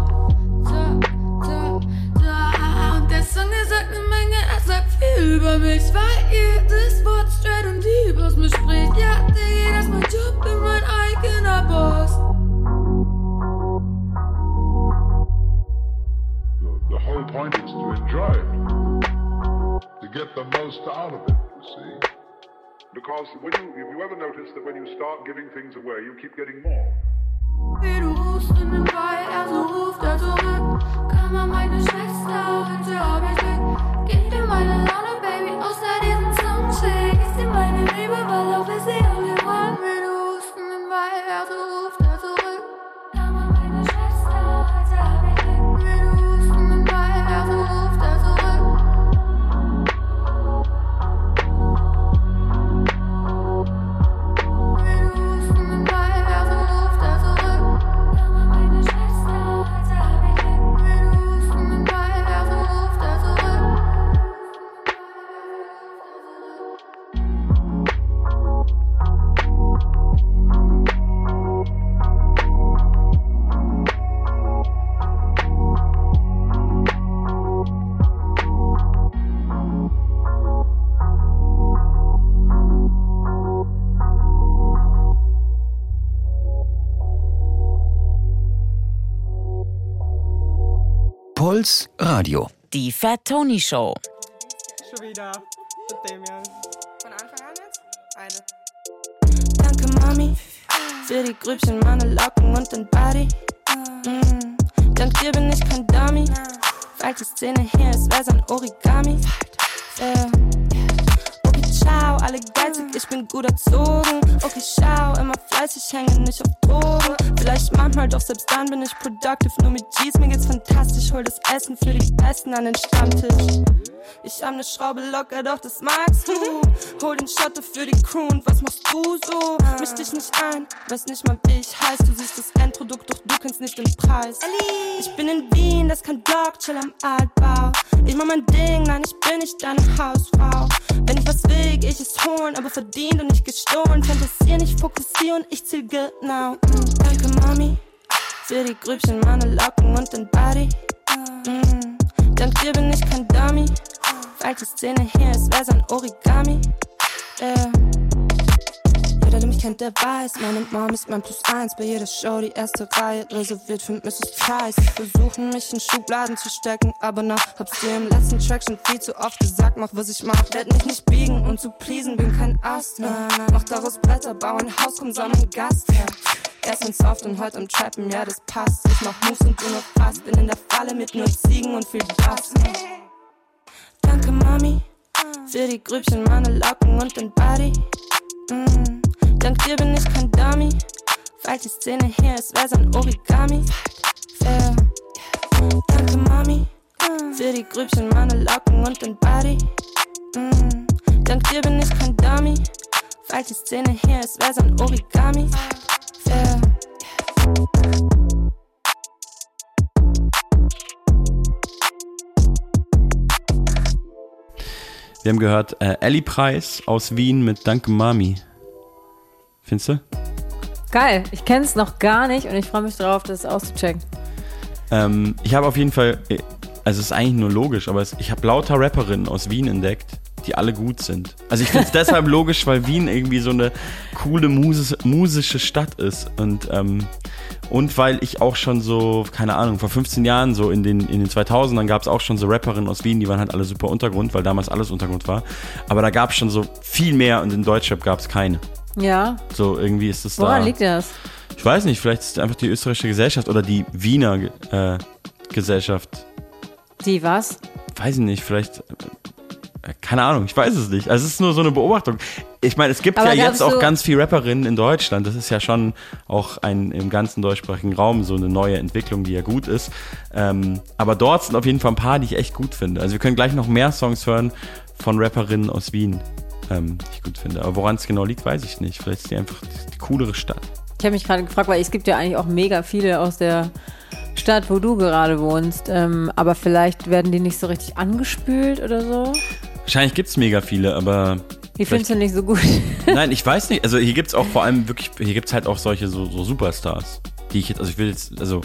Da, da, da. Und der Song, er sagt eine Menge, er sagt viel über mich. Weil jedes Wort straight und deep aus mir spricht. Ja, Digga, das ist mein Job, bin mein eigener Boss. The whole point is to enjoy it, to get the most out of it you see. Because when you, if you ever notice that when you start giving things away, you keep getting more. Wie du husten, weil er so ruft er zurück. Kann man meine Schwester, heute hab ich Glück. Gib dir meine Laune, Baby, außer diesen Soundcheck. Ist dir meine Liebe, weil auch wir sie Puls Radio. Die Fat Tony Show. Schon wieder. Mit dem. Von Anfang an jetzt? Eine. Danke, Mami, für die Grübchen, meine Locken und den Body. Mm. Dank dir bin ich kein Dummy. Falls die Szene hier ist, wär's ein Origami. Äh. Ciao, alle geizig, ich bin gut erzogen. Okay, schau, immer fleißig, hänge nicht auf Drogen. Vielleicht manchmal, doch selbst dann bin ich productive. Nur mit G's, mir geht's fantastisch. Hol das Essen für die Besten an den Stammtisch. Ich hab ne Schraube locker, doch das magst du. Hol den Schotte für die Crew und was machst du so? Misch dich nicht ein, weiß nicht mal wie ich heiß. Du siehst das Endprodukt, doch du kennst nicht den Preis. Ich bin in Wien, das kein Block, chill am Altbau. Ich mach mein Ding, nein, ich bin nicht deine Hausfrau. Wenn ich was will, geh ich es holen, aber verdient und nicht gestohlen. Fantasier nicht, fokussier und ich ziel genau. Mm, danke, Mami, für die Grübchen, meine Locken und den Body. Mm, dank dir bin ich kein Dummy. Falls die Szene hier ist, wär's ein Origami. Yeah. Jeder, der mich kennt, der weiß, meine Mom ist mein Plus eins. Bei jeder Show die erste Reihe reserviert für Mrs. Price. Versuchen mich in Schubladen zu stecken, aber na, hab's dir im letzten Track schon viel zu oft gesagt. Mach, was ich mach, werd mich nicht biegen und zu pleasen, bin kein Ast. Na, mach daraus Blätter, bau ein Haus, komm, sammeln Gast. Ja. Gestern soft und heute am Trappen, ja, das passt. Ich mach Moves und du nur fast. Bin in der Falle mit nur Ziegen und viel Bass. Danke, Mami, für die Grübchen, meine Locken und den Body. Mm. Dank dir bin ich kein Dummy. Falls die Szene hier ist, wär's ein Origami. Fair. Danke, Mami, für die Grübchen, meine Locken und den Body. Mm. Dank dir bin ich kein Dummy. Falls die Szene hier ist, wär's ein Origami. Fair. Wir haben gehört äh, Ellie Preis aus Wien mit Danke Mami. Findest du? Geil, ich kenne es noch gar nicht und ich freue mich drauf, das auszuchecken. Ähm, ich habe auf jeden Fall, äh, also es ist eigentlich nur logisch, aber es, ich habe lauter Rapperinnen aus Wien entdeckt, die alle gut sind. Also ich finde es deshalb logisch, weil Wien irgendwie so eine coole Musis musische Stadt ist und ähm, und weil ich auch schon so, keine Ahnung, vor 15 Jahren, so in den, in den 2000ern gab es auch schon so Rapperinnen aus Wien, die waren halt alle super Untergrund, weil damals alles Untergrund war. Aber da gab es schon so viel mehr und in Deutschrap gab es keine. Ja. So irgendwie ist es da. Woran liegt das? Ich weiß nicht, vielleicht ist es einfach die österreichische Gesellschaft oder die Wiener äh, Gesellschaft. Die was? Weiß ich nicht, vielleicht. äh, Keine Ahnung, ich weiß es nicht. Also es ist nur so eine Beobachtung. Ich meine, es gibt Aber ja jetzt auch ganz viele Rapperinnen in Deutschland. Das ist ja schon auch ein im ganzen deutschsprachigen Raum so eine neue Entwicklung, die ja gut ist. Ähm, aber dort sind auf jeden Fall ein paar, die ich echt gut finde. Also wir können gleich noch mehr Songs hören von Rapperinnen aus Wien, ähm, die ich gut finde. Aber woran es genau liegt, weiß ich nicht. Vielleicht ist die einfach die, die coolere Stadt. Ich habe mich gerade gefragt, weil es gibt ja eigentlich auch mega viele aus der Stadt, wo du gerade wohnst. Ähm, aber vielleicht werden die nicht so richtig angespült oder so. Wahrscheinlich gibt es mega viele, aber Die findest du nicht so gut. Nein, ich weiß nicht. Also hier gibt's auch vor allem wirklich, hier gibt's halt auch solche so, so Superstars, die ich jetzt, also ich will jetzt, also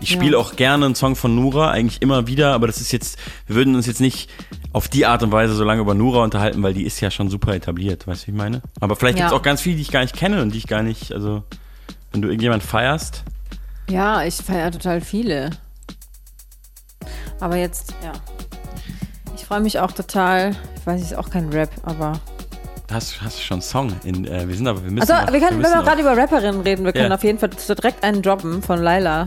ich spiele Ja. auch gerne einen Song von Nura, eigentlich immer wieder, aber das ist jetzt, wir würden uns jetzt nicht auf die Art und Weise so lange über Nura unterhalten, weil die ist ja schon super etabliert, weißt du, wie ich meine? Aber vielleicht Ja. auch ganz viele, die ich gar nicht kenne und die ich gar nicht, also wenn du irgendjemand feierst, Ja, ich feiere total viele. Aber jetzt, ja. Ich freue mich auch total. Ich weiß, es ist auch kein Rap, aber. Hast, hast du schon einen Song? In, äh, wir sind aber, wir müssen Also, wir können, wenn müssen wir gerade über Rapperinnen reden, wir können Ja. auf jeden Fall direkt einen droppen von Laila.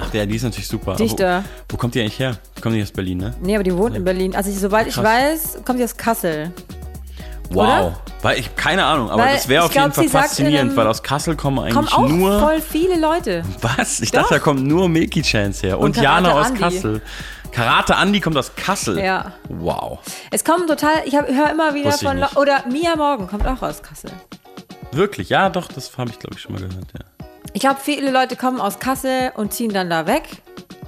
Ach, der, die ist natürlich super. Dichter. Wo, wo kommt die eigentlich her? Die kommt nicht aus Berlin, ne? Nee, aber die wohnt in Berlin. Also, ich, soweit ich Krass. weiß, kommt sie aus Kassel. Wow. Oder? Weil ich, keine Ahnung, aber Weil das wäre ich auf jeden glaub, Fall sagt in faszinierend, einem- weil aus Kassel kommen eigentlich Kommen auch nur. voll viele Leute. Was? Ich Doch. dachte, da kommt nur Milky Chance her. Und, Und Jana aus Andi. Kassel. Karate Andi kommt aus Kassel. Ja. Wow. Es kommen total, ich höre immer wieder ich von, oder Mia Morgan kommt auch aus Kassel. Wirklich? Ja, doch, das habe ich, glaube ich, schon mal gehört, ja. Ich glaube, viele Leute kommen aus Kassel und ziehen dann da weg.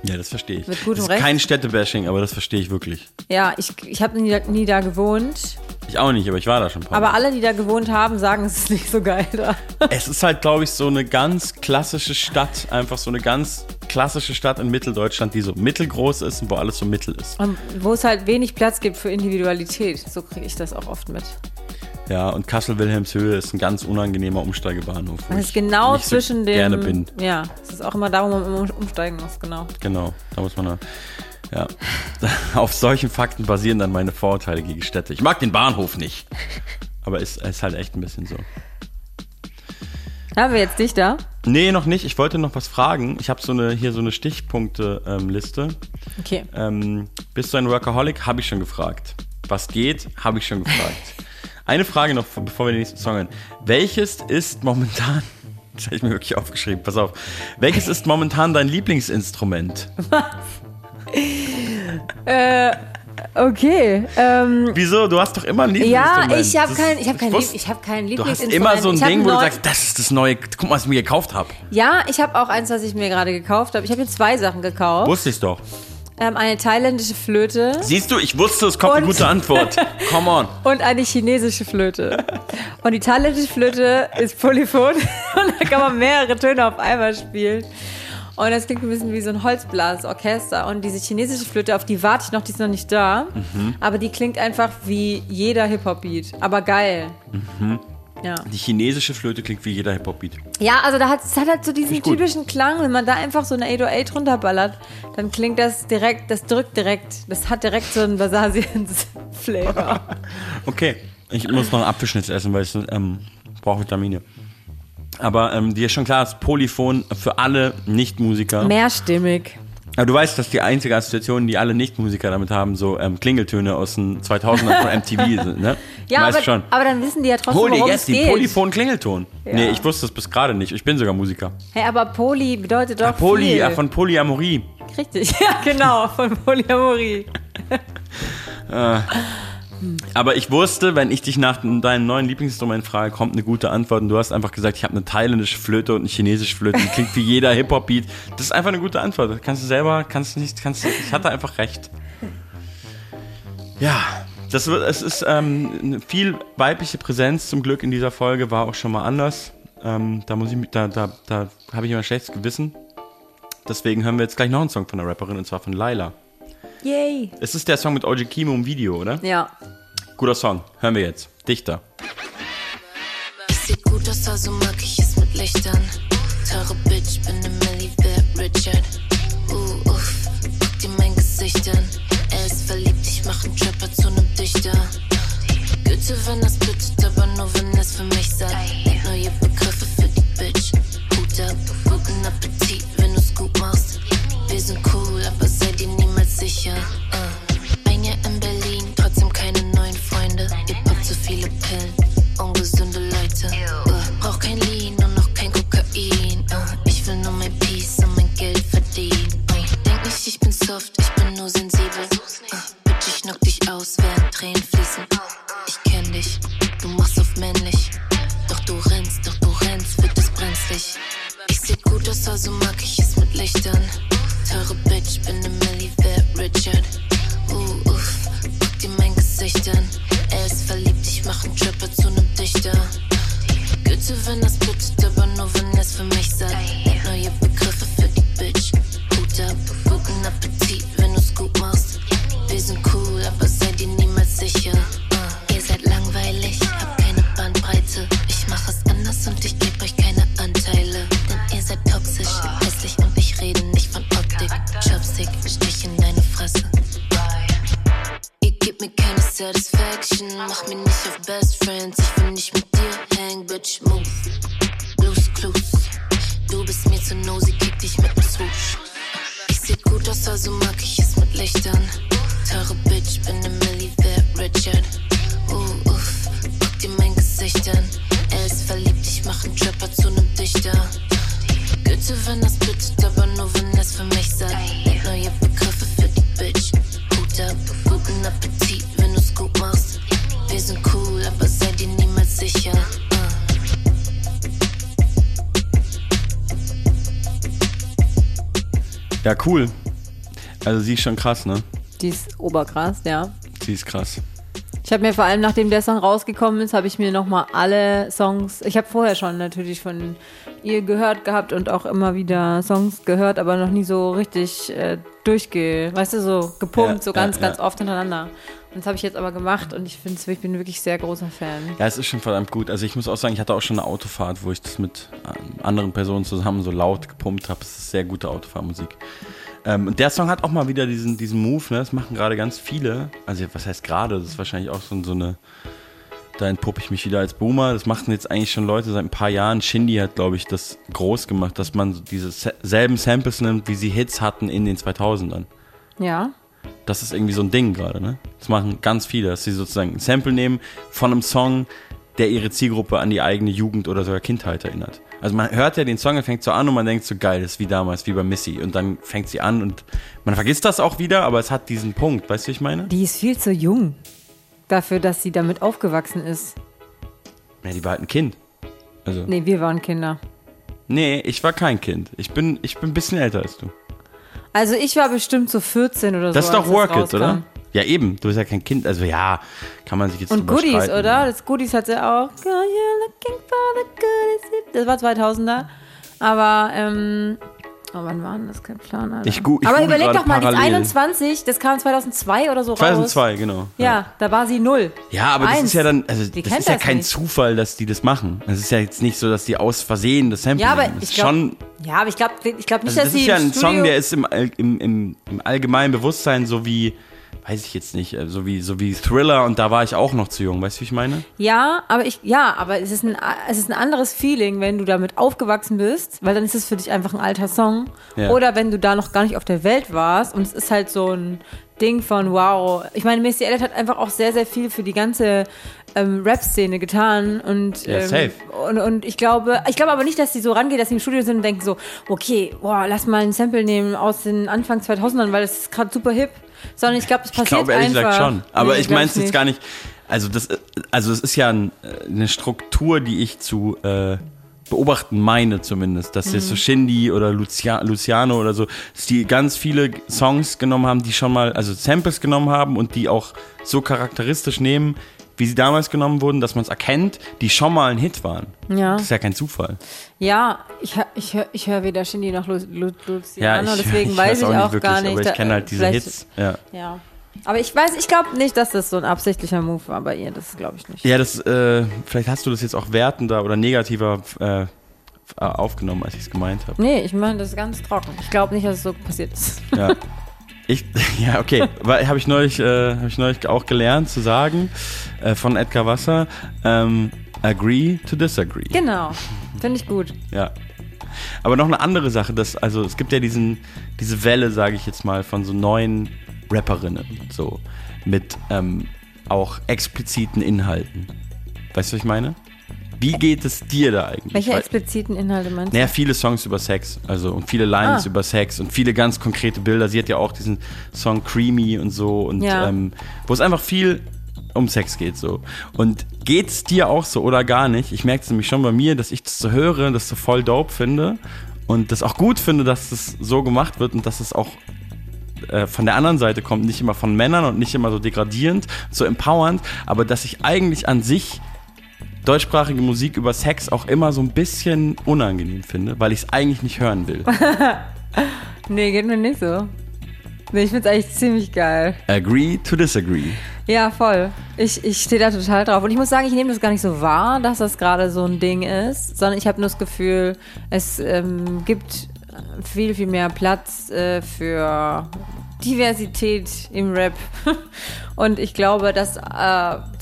Ja, das verstehe ich. Mit gutem das ist Recht. kein Städtebashing, aber das verstehe ich wirklich. Ja, ich, ich habe nie, nie da gewohnt. Ich auch nicht, aber ich war da schon ein paar Aber Mal. alle, die da gewohnt haben, sagen, es ist nicht so geil da. Es ist halt, glaube ich, so eine ganz klassische Stadt, einfach so eine ganz klassische Stadt in Mitteldeutschland, die so mittelgroß ist und wo alles so mittel ist. Und wo es halt wenig Platz gibt für Individualität. So kriege ich das auch oft mit. Ja, und Kassel-Wilhelmshöhe ist ein ganz unangenehmer Umsteigebahnhof. Das ist genau nicht so zwischen dem. gerne bin. Ja, es ist auch immer da, wo man immer umsteigen muss, genau. Genau, da muss man. Ja. Auf solchen Fakten basieren dann meine Vorurteile gegen Städte. Ich mag den Bahnhof nicht. Aber ist, ist halt echt ein bisschen so. Haben wir jetzt dich da? Nee, noch nicht. Ich wollte noch was fragen. Ich habe so eine, hier so eine Stichpunkte-Liste. Okay. ähm, bist du ein Workaholic? Habe ich schon gefragt. Was geht? Habe ich schon gefragt. Eine Frage noch, bevor wir den nächsten Song hören. Welches ist momentan, das habe ich mir wirklich aufgeschrieben, pass auf. Welches ist momentan dein Lieblingsinstrument? Okay. Ähm, Wieso? Du hast doch immer ein ja, Lieblingsinstrument. ich habe kein, ich hab kein, Lieb, ich hab kein Du hast Lieblingsinstrument. immer so ein Ding, wo du sagst, das ist das neue, guck mal, was ich mir gekauft habe. Ja, ich habe auch eins, was ich mir gerade gekauft habe. Ich habe mir zwei Sachen gekauft. Wusste ich doch. Ähm, eine thailändische Flöte Siehst du, ich wusste, es kommt eine Und- gute Antwort. Come on. und eine chinesische Flöte. Und die thailändische Flöte ist polyphon und da kann man mehrere Töne auf einmal spielen. Und das klingt ein bisschen wie so ein Holzblasorchester. Und diese chinesische Flöte, auf die warte ich noch, die ist noch nicht da. Mhm. Aber die klingt einfach wie jeder Hip-Hop-Beat. Aber geil. Mhm. Ja. Die chinesische Flöte klingt wie jeder Hip-Hop-Beat. Ja, also da hat es hat halt so diesen typischen Klang, wenn man da einfach so eine 808 runterballert, dann klingt das direkt, das drückt direkt, das hat direkt so einen Basasiens-Flavor. Okay, ich muss noch einen Apfelschnitz essen, weil ich ähm, brauche Vitamine. Aber ähm, dir ist schon klar, das ist Polyphon für alle Nichtmusiker. Mehrstimmig. Aber du weißt, dass die einzige Assoziation, die alle Nichtmusiker damit haben, so ähm, Klingeltöne aus den 2000ern von MTV sind, ne? Ja, weißt aber, schon. aber dann wissen die ja trotzdem, dir worum es jetzt den geht. Polyphon-Klingelton. Nee, ich wusste es bis gerade nicht. Ich bin sogar Musiker. Hey, aber Poly bedeutet doch Poly, viel. ja, von Polyamorie. Richtig, ja genau, von Polyamorie. Aber ich wusste, wenn ich dich nach deinem neuen Lieblingsinstrument frage, kommt eine gute Antwort. Und du hast einfach gesagt, ich habe eine thailändische Flöte und eine chinesische Flöte. Die klingt wie jeder Hip-Hop-Beat. Das ist einfach eine gute Antwort. Das kannst du selber, kannst du nicht, kannst du, ich hatte einfach recht. Ja, das wird, es ist ähm, eine viel weibliche Präsenz zum Glück in dieser Folge, war auch schon mal anders. Ähm, da muss ich, da, da, da habe ich immer ein schlechtes Gewissen. Deswegen hören wir jetzt gleich noch einen Song von der Rapperin und zwar von Laila. Yay. Es ist der Song mit OG Kimo im Video, oder? Ja. Guter Song. Hören wir jetzt. Dichter. Ich seh gut aus, also mag ich es mit Lichtern. Teure Bitch, bin ne Milli, wer Richard. Uh, uff, guck dir mein Gesicht an. Er ist verliebt, ich mach einen Trapper zu nem Dichter. Güte, wenn das bittet, aber nur wenn es für mich sagt. Neue Begriffe für die Bitch. Hut ab, guten Appetit, wenn du's gut machst. Wir sind cool, aber sicher. Uh. Ein Jahr in Berlin, trotzdem keine neuen Freunde. Ihr poppt zu viele Pillen, ungesunde Leute. Uh. Brauch kein Lean und noch kein Kokain. Uh. Ich will nur mein Peace und mein Geld verdienen. Denk nicht, ich bin soft, ich bin nur sensibel. Bitch, ich knock dich aus, während Tränen fließen. Ich kenn dich, du machst auf männlich. Doch du rennst, doch du rennst, wird es brenzlig. Ich seh gut aus, also mag ich es mit Lichtern. Teure Bitch, bin ne an. Er ist verliebt, ich mach einen Trapper zu nem Dichter. Güte, wenn das bittet, aber nur wenn es für mich sagt. Neue Begriffe für die Bitch. Hut ab, guten Appetit, Satisfaction. Mach mir nicht auf Best Friends. Ich will nicht mit dir hang, bitch, move. Blues Clues. Du bist mir zu nosy, kick dich mit dem Swoosh. Ich seh gut aus, also mag ich es mit Lichtern. Teure Bitch, bin ne Millie, wer Richard. Uh, uff, guck dir mein Gesicht an. Er ist verliebt, ich mach einen Trapper zu nem Dichter. Güte, wenn das bittet, aber nur wenn das für mich sagt. Neue Begriffe für die Bitch. Guter, guten Appetit. Wir sind cool, aber sei dir niemals sicher. Uh. Ja, cool. Also sie ist schon krass, ne? Die ist oberkrass, ja. Sie ist krass. Ich habe mir vor allem, nachdem der Song rausgekommen ist, habe ich mir nochmal alle Songs, ich habe vorher schon natürlich von ihr gehört gehabt und auch immer wieder Songs gehört, aber noch nie so richtig äh, durchge, weißt du, so gepumpt, Ja, so ganz, ja, ja. ganz oft hintereinander. Und das habe ich jetzt aber gemacht und ich finde, ich bin wirklich sehr großer Fan. Ja, es ist schon verdammt gut. Also ich muss auch sagen, ich hatte auch schon eine Autofahrt, wo ich das mit ähm, anderen Personen zusammen so laut gepumpt habe. Es ist sehr gute Autofahrmusik. Ähm, und der Song hat auch mal wieder diesen, diesen Move, ne? Das machen gerade ganz viele. Also was heißt gerade? Das ist wahrscheinlich auch so, so eine. Da entpuppe ich mich wieder als Boomer. Das machen jetzt eigentlich schon Leute seit ein paar Jahren. Shindy hat, glaube ich, das groß gemacht, dass man diese se- selben Samples nimmt, wie sie Hits hatten in den 2000ern. Ja. Das ist irgendwie so ein Ding gerade, ne? Das machen ganz viele, dass sie sozusagen ein Sample nehmen von einem Song, der ihre Zielgruppe an die eigene Jugend oder sogar Kindheit erinnert. Also man hört ja den Song, er fängt so an und man denkt so geil, das ist wie damals, wie bei Missy. Und dann fängt sie an und man vergisst das auch wieder, aber es hat diesen Punkt, weißt du, ich meine? Die ist viel zu jung dafür, dass sie damit aufgewachsen ist. Ja, die war halt ein Kind. Also, nee. Nee, wir waren Kinder. ich war kein Kind. Ich bin, ich bin ein bisschen älter als du. Also ich war bestimmt so 14 oder so. Das ist doch Work It, oder? Ja, eben. Du bist ja kein Kind. Also ja, kann man sich jetzt Und Goodies, streiten. oder? Das Goodies hat sie auch. Das war 2000er. Aber, ähm, oh, wann war denn das? Kein Plan, Alter. Ich gu- ich Aber überleg doch mal, die parallel. 21, das kam 2002 oder so raus. 2002, genau. Ja, da war sie null. Ja, aber das Eins. ist ja dann, also Die das ist ja das kein nicht. Zufall, dass die das machen. Es ist ja jetzt nicht so, dass die aus Versehen das Sample Ja, aber nehmen. Das ich ist glaube, schon, ja, aber ich glaube, ich glaube nicht, also dass das ist sie ja ein Studio Song, der ist im, im, im, im allgemeinen Bewusstsein so wie, weiß ich jetzt nicht, äh, so wie, so wie Thriller und da war ich auch noch zu jung, weißt du, wie ich meine? Ja, aber ich, ja, aber es ist ein, es ist ein anderes Feeling, wenn du damit aufgewachsen bist, weil dann ist es für dich einfach ein alter Song. Ja. Oder wenn du da noch gar nicht auf der Welt warst und es ist halt so ein Ding von wow. Ich meine, Missy Elliott hat einfach auch sehr, sehr viel für die ganze ähm, Rap-Szene getan und, Ja, ähm, und und ich glaube, ich glaube aber nicht, dass sie so rangeht, dass sie im Studio sind und denken so, okay, boah, lass mal ein Sample nehmen aus den Anfang 2000ern, weil das ist gerade super hip, sondern ich glaube, das Ich passiert glaube ehrlich einfach. gesagt schon. Aber Nee, ich meine es jetzt gar nicht. Also das, also es ist ja ein, äh, eine Struktur, die ich zu äh, beobachten meine zumindest, dass jetzt so Mhm. Shindy oder Lucia, Luciano oder so, dass die ganz viele Songs genommen haben, die schon mal, also Samples genommen haben und die auch so charakteristisch nehmen, wie sie damals genommen wurden, dass man es erkennt, die schon mal ein Hit waren. Ja. Das ist ja kein Zufall. Ja, ich, ich höre hör weder Shindy noch Lu, Lu, Ja, Luciano, ich, deswegen ich weiß ich auch auch, nicht wirklich, gar nicht. aber ich kenne halt diese Hits. Ja. Ja. Aber ich weiß, ich glaube nicht, dass das so ein absichtlicher Move war bei ihr. Das glaube ich nicht. Ja, das, äh, vielleicht hast du das jetzt auch wertender oder negativer äh, aufgenommen, als ich es gemeint habe. Nee, ich meine, das ist ganz trocken. Ich glaube nicht, dass es so passiert ist. Ja. Ich, ja, okay. Habe ich, neulich, äh, hab ich neulich auch gelernt zu sagen äh, von Edgar Wasser. Ähm, agree to disagree. genau. Finde ich gut. Ja. Aber noch eine andere Sache, dass, also es gibt ja diesen, diese Welle, sage ich jetzt mal, von so neuen Rapperinnen, so mit ähm, auch expliziten Inhalten. Weißt du, was ich meine? Wie geht es dir da eigentlich? Welche expliziten Inhalte meinst du? naja, viele Songs über Sex, also und viele Lines Ah. über Sex und viele ganz konkrete Bilder. Sie hat ja auch diesen Song Creamy und so und Ja. ähm, wo es einfach viel um Sex geht so. Und geht's dir auch so oder gar nicht? Ich merke es nämlich schon bei mir, dass ich das so höre, das so voll dope finde und das auch gut finde, dass das so gemacht wird und dass es auch äh, von der anderen Seite kommt, nicht immer von Männern und nicht immer so degradierend, so empowernd, aber dass ich eigentlich an sich deutschsprachige Musik über Sex auch immer so ein bisschen unangenehm finde, weil ich es eigentlich nicht hören will. Nee, geht mir nicht so. Nee, ich finde es eigentlich ziemlich geil. Agree to disagree. Ja, voll. Ich, ich stehe da total drauf. Und ich muss sagen, ich nehme das gar nicht so wahr, dass das gerade so ein Ding ist, sondern ich habe nur das Gefühl, es ähm, gibt viel, viel mehr Platz äh, für Diversität im Rap. Und ich glaube, dass äh,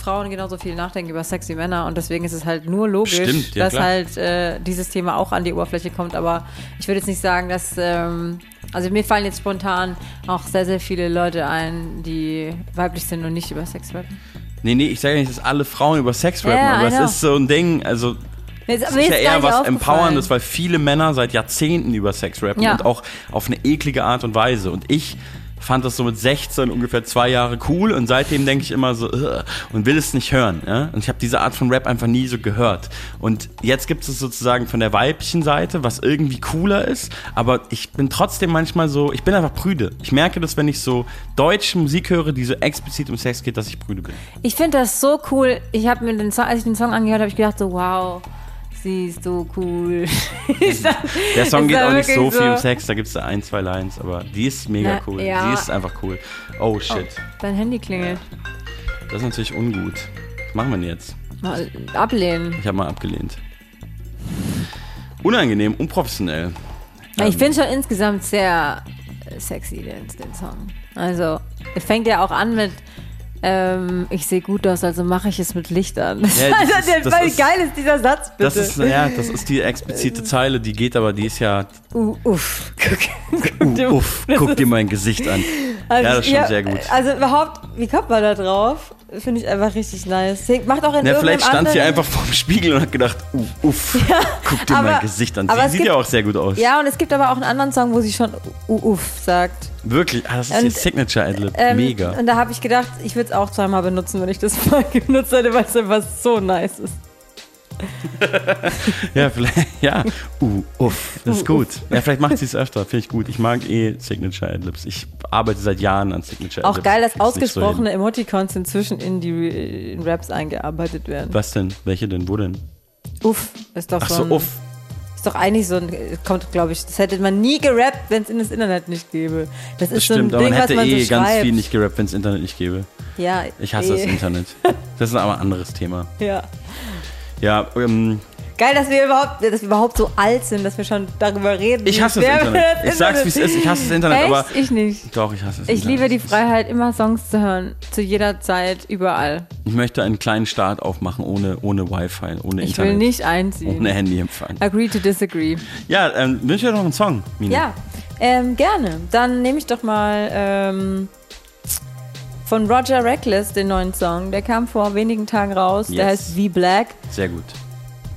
Frauen genauso viel nachdenken über Sex wie Männer und deswegen ist es halt nur logisch, Stimmt, ja, dass klar. halt äh, dieses Thema auch an die Oberfläche kommt. Aber ich würde jetzt nicht sagen, dass. Ähm, also mir fallen jetzt spontan auch sehr, sehr viele Leute ein, die weiblich sind und nicht über Sex rappen. Nee, nee, ich sage ja nicht, dass alle Frauen über Sex rappen, Ja, aber es ist so ein Ding, also ist- es ist ja ist gar eher was. Empowerndes, weil viele Männer seit Jahrzehnten über Sex rappen Ja. und auch auf eine eklige Art und Weise. Und ich fand das so mit 16 ungefähr zwei Jahre cool und seitdem denke ich immer so und will es nicht hören. Ja? Und ich habe diese Art von Rap einfach nie so gehört. Und jetzt gibt es sozusagen von der weiblichen Seite, was irgendwie cooler ist, aber ich bin trotzdem manchmal so, ich bin einfach prüde. Ich merke das, wenn ich so deutsche Musik höre, die so explizit um Sex geht, dass ich prüde bin. Ich finde das so cool. Ich habe mir den Song, als ich den Song angehört habe, ich gedacht so, wow, sie ist so cool. Der Song geht auch nicht so viel um? Sex, da gibt es ein, zwei Lines, aber die ist mega Na, cool. ja. Die ist einfach cool. Oh shit, Dein Handy klingelt. das ist natürlich ungut. Was machen wir denn jetzt? Mal ablehnen. Ich habe mal abgelehnt. Unangenehm, unprofessionell. Ja, Ich finde schon insgesamt sehr sexy, den, den Song. Also, es fängt ja auch an mit ähm, ich sehe gut aus, also mache ich es mit Licht an. Ja, das also, ist- das ist- geil ist dieser Satz, bitte? Das ist, ja, das ist die explizite Zeile, die geht aber, die ist ja, Uh, uff. uh, uff, guck dir mein Gesicht an. Also, ja, das ist schon ja, sehr gut. Also überhaupt, wie kommt man da drauf? Finde ich einfach richtig nice. Macht auch in Ja, vielleicht stand sie einfach vorm Spiegel und hat gedacht, uh, uff, guck dir aber- mein Gesicht an. Sie sieht gibt- ja auch sehr gut aus. Ja, und es gibt aber auch einen anderen Song, wo sie schon uh, uff sagt. Wirklich, ah, das ist Und, ihr Signature Adlib. Ähm, Mega. Und da habe ich gedacht, ich würde es auch zweimal benutzen, wenn ich das mal genutzt hätte, weil es einfach so nice ist. Ja, vielleicht, ja. Uh, uff, das ist Uh, gut. Ja, vielleicht macht sie es öfter, finde ich gut. Ich mag eh Signature Adlibs. Ich arbeite seit Jahren an Signature Auch Adlibs. geil, dass so ausgesprochene hin. Emoticons inzwischen in die in Raps eingearbeitet werden. Was denn? Welche denn? Wo denn? Uff, ist doch Ach so so, ein, uff. Ist doch eigentlich so ein, kommt glaube ich, das hätte man nie gerappt, wenn es in das Internet nicht gäbe. Das ist Das so ein stimmt, aber Ding, man was hätte man eh so ganz schreibt. viel nicht gerappt, wenn es Internet nicht gäbe. Ja, Ich hasse eh. das Internet. Das ist aber ein anderes Thema. Ja. Ja, ähm, Geil, dass wir überhaupt, dass wir überhaupt so alt sind, dass wir schon darüber reden. ich hasse das Wer- Internet. Ich sag's, wie es ist. Ich hasse das Internet, Echt? aber. Ich nicht. Doch, ich hasse es. Ich liebe die Freiheit, immer Songs zu hören. Zu jeder Zeit, überall. Ich möchte einen kleinen Staat aufmachen ohne, ohne Wi-Fi, ohne Ich Internet. will nicht einziehen. Ohne Handyempfang. Agree to disagree. Ja, ähm, wünsche dir doch einen Song, Mina. Ja, ähm, gerne. Dann nehme ich doch mal ähm, von Roger Reckless den neuen Song. Der kam vor wenigen Tagen raus. Der Yes. heißt V Black. Sehr gut.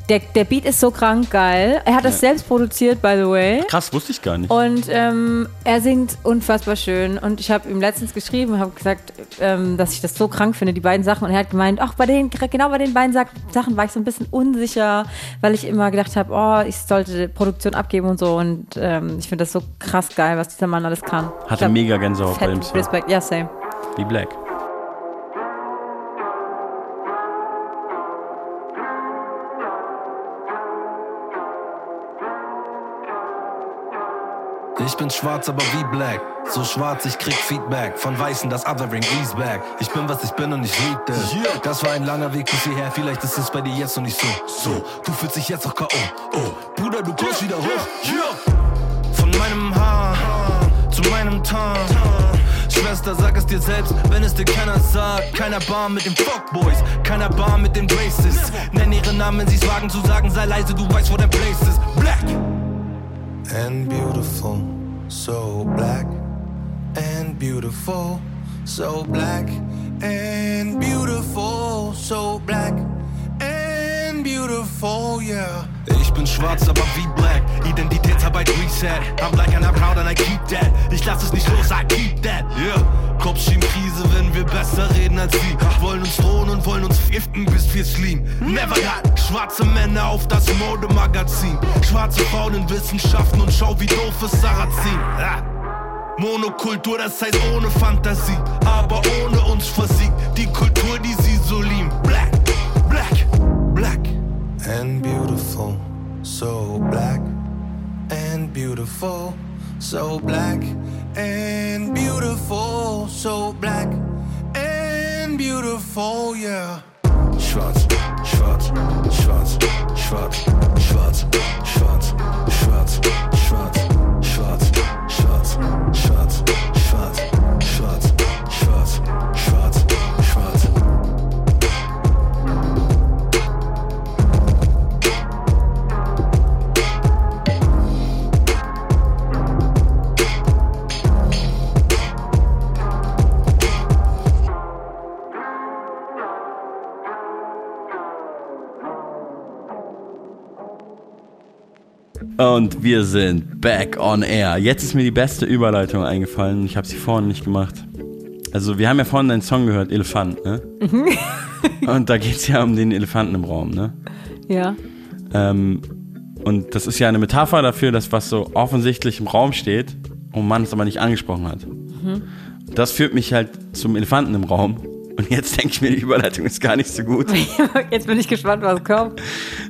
Der, der Beat ist so krank geil. Er hat das Ja. selbst produziert, by the way. Krass, wusste ich gar nicht. Und ähm, er singt unfassbar schön. Und ich habe ihm letztens geschrieben, habe gesagt, ähm, dass ich das so krank finde, die beiden Sachen. Und er hat gemeint, ach, bei den, genau bei den beiden Sa- Sachen war ich so ein bisschen unsicher, weil ich immer gedacht habe, oh, ich sollte Produktion abgeben und so. Und ähm, ich finde das so krass geil, was dieser Mann alles kann. Hatte mega Gänsehaut bei dem Song. Respekt, ja, same. Wie Black. Ich bin schwarz, aber wie black. So schwarz, ich krieg Feedback von Weißen, das Othering ease back. Ich bin, was ich bin und ich lieb das. Das war ein langer Weg bis hierher, vielleicht ist es bei dir jetzt noch nicht so. So, du fühlst dich jetzt auch K.O. Oh, Bruder, du kommst wieder hoch. Yeah. Von meinem Haar zu meinem Tarn. Schwester, sag es dir selbst, wenn es dir keiner sagt. Keiner Bar mit den Fuckboys, keiner Bar mit den Racists. Nenn ihre Namen, wenn sie's wagen zu sagen, sei leise, du weißt, wo dein Place ist. Black! and beautiful, so black and beautiful, so black and beautiful, so black and beautiful, yeah. Ich bin schwarz, aber wie black. Identitätsarbeit reset. I'm black and I'm proud and I keep that. Ich lass es nicht los, I keep that. Yeah. Kopfschiebenkrise, wenn wir besser reden als sie. Wollen uns drohen und wollen uns giften, bis wir sleam. Never got schwarze Männer auf das Modemagazin. Schwarze Frauen in Wissenschaften und schau, wie doof es Sarrazin. Ah. Monokultur, das heißt ohne Fantasie. Aber ohne uns versiegt die Kultur, die sie so lieben. Black, black, black. And beautiful, so black. and beautiful, so black and beautiful, so black and beautiful, yeah. Schwarz, schwarz, schwarz, schwarz, schwarz, schwarz, schwarz, schwarz. Und wir sind back on air. Jetzt ist mir die beste Überleitung eingefallen. Ich habe sie vorhin nicht gemacht. Also wir haben ja vorhin einen Song gehört, Elefant, ne? Und da geht es ja um den Elefanten im Raum, ne? Ja. Ähm, und das ist ja eine Metapher dafür, dass was so offensichtlich im Raum steht und man es aber nicht angesprochen hat. Mhm. Das führt mich halt zum Elefanten im Raum. Und jetzt denke ich mir, die Überleitung ist gar nicht so gut. Jetzt bin ich gespannt, was kommt.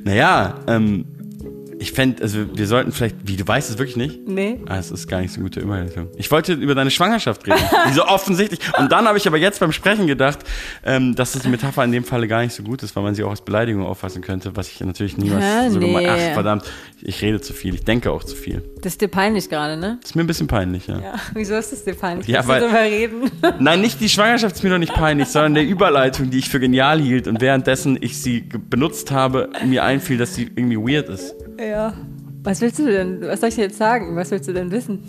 Naja, ähm, ich fände, also wir sollten vielleicht, wie du weißt es wirklich nicht? Nee. Ah, es ist gar nicht so eine gute Überleitung. Ich wollte über deine Schwangerschaft reden. so offensichtlich. Und dann habe ich aber jetzt beim Sprechen gedacht, ähm, dass das die Metapher in dem Falle gar nicht so gut ist, weil man sie auch als Beleidigung auffassen könnte, was ich natürlich niemals Hä? so gemacht Nee. Ach, verdammt, ich rede zu viel, ich denke auch zu viel. Das ist dir peinlich gerade, ne? Ist mir ein bisschen peinlich, ja. Ja. Wieso ist das dir peinlich? Ja, weil- drüber reden? Nein, nicht die Schwangerschaft ist mir noch nicht peinlich, sondern der Überleitung, die ich für genial hielt und währenddessen ich sie benutzt habe, mir einfiel, dass sie irgendwie weird ist. ja. Was willst du denn? Was soll ich dir jetzt sagen? Was willst du denn wissen?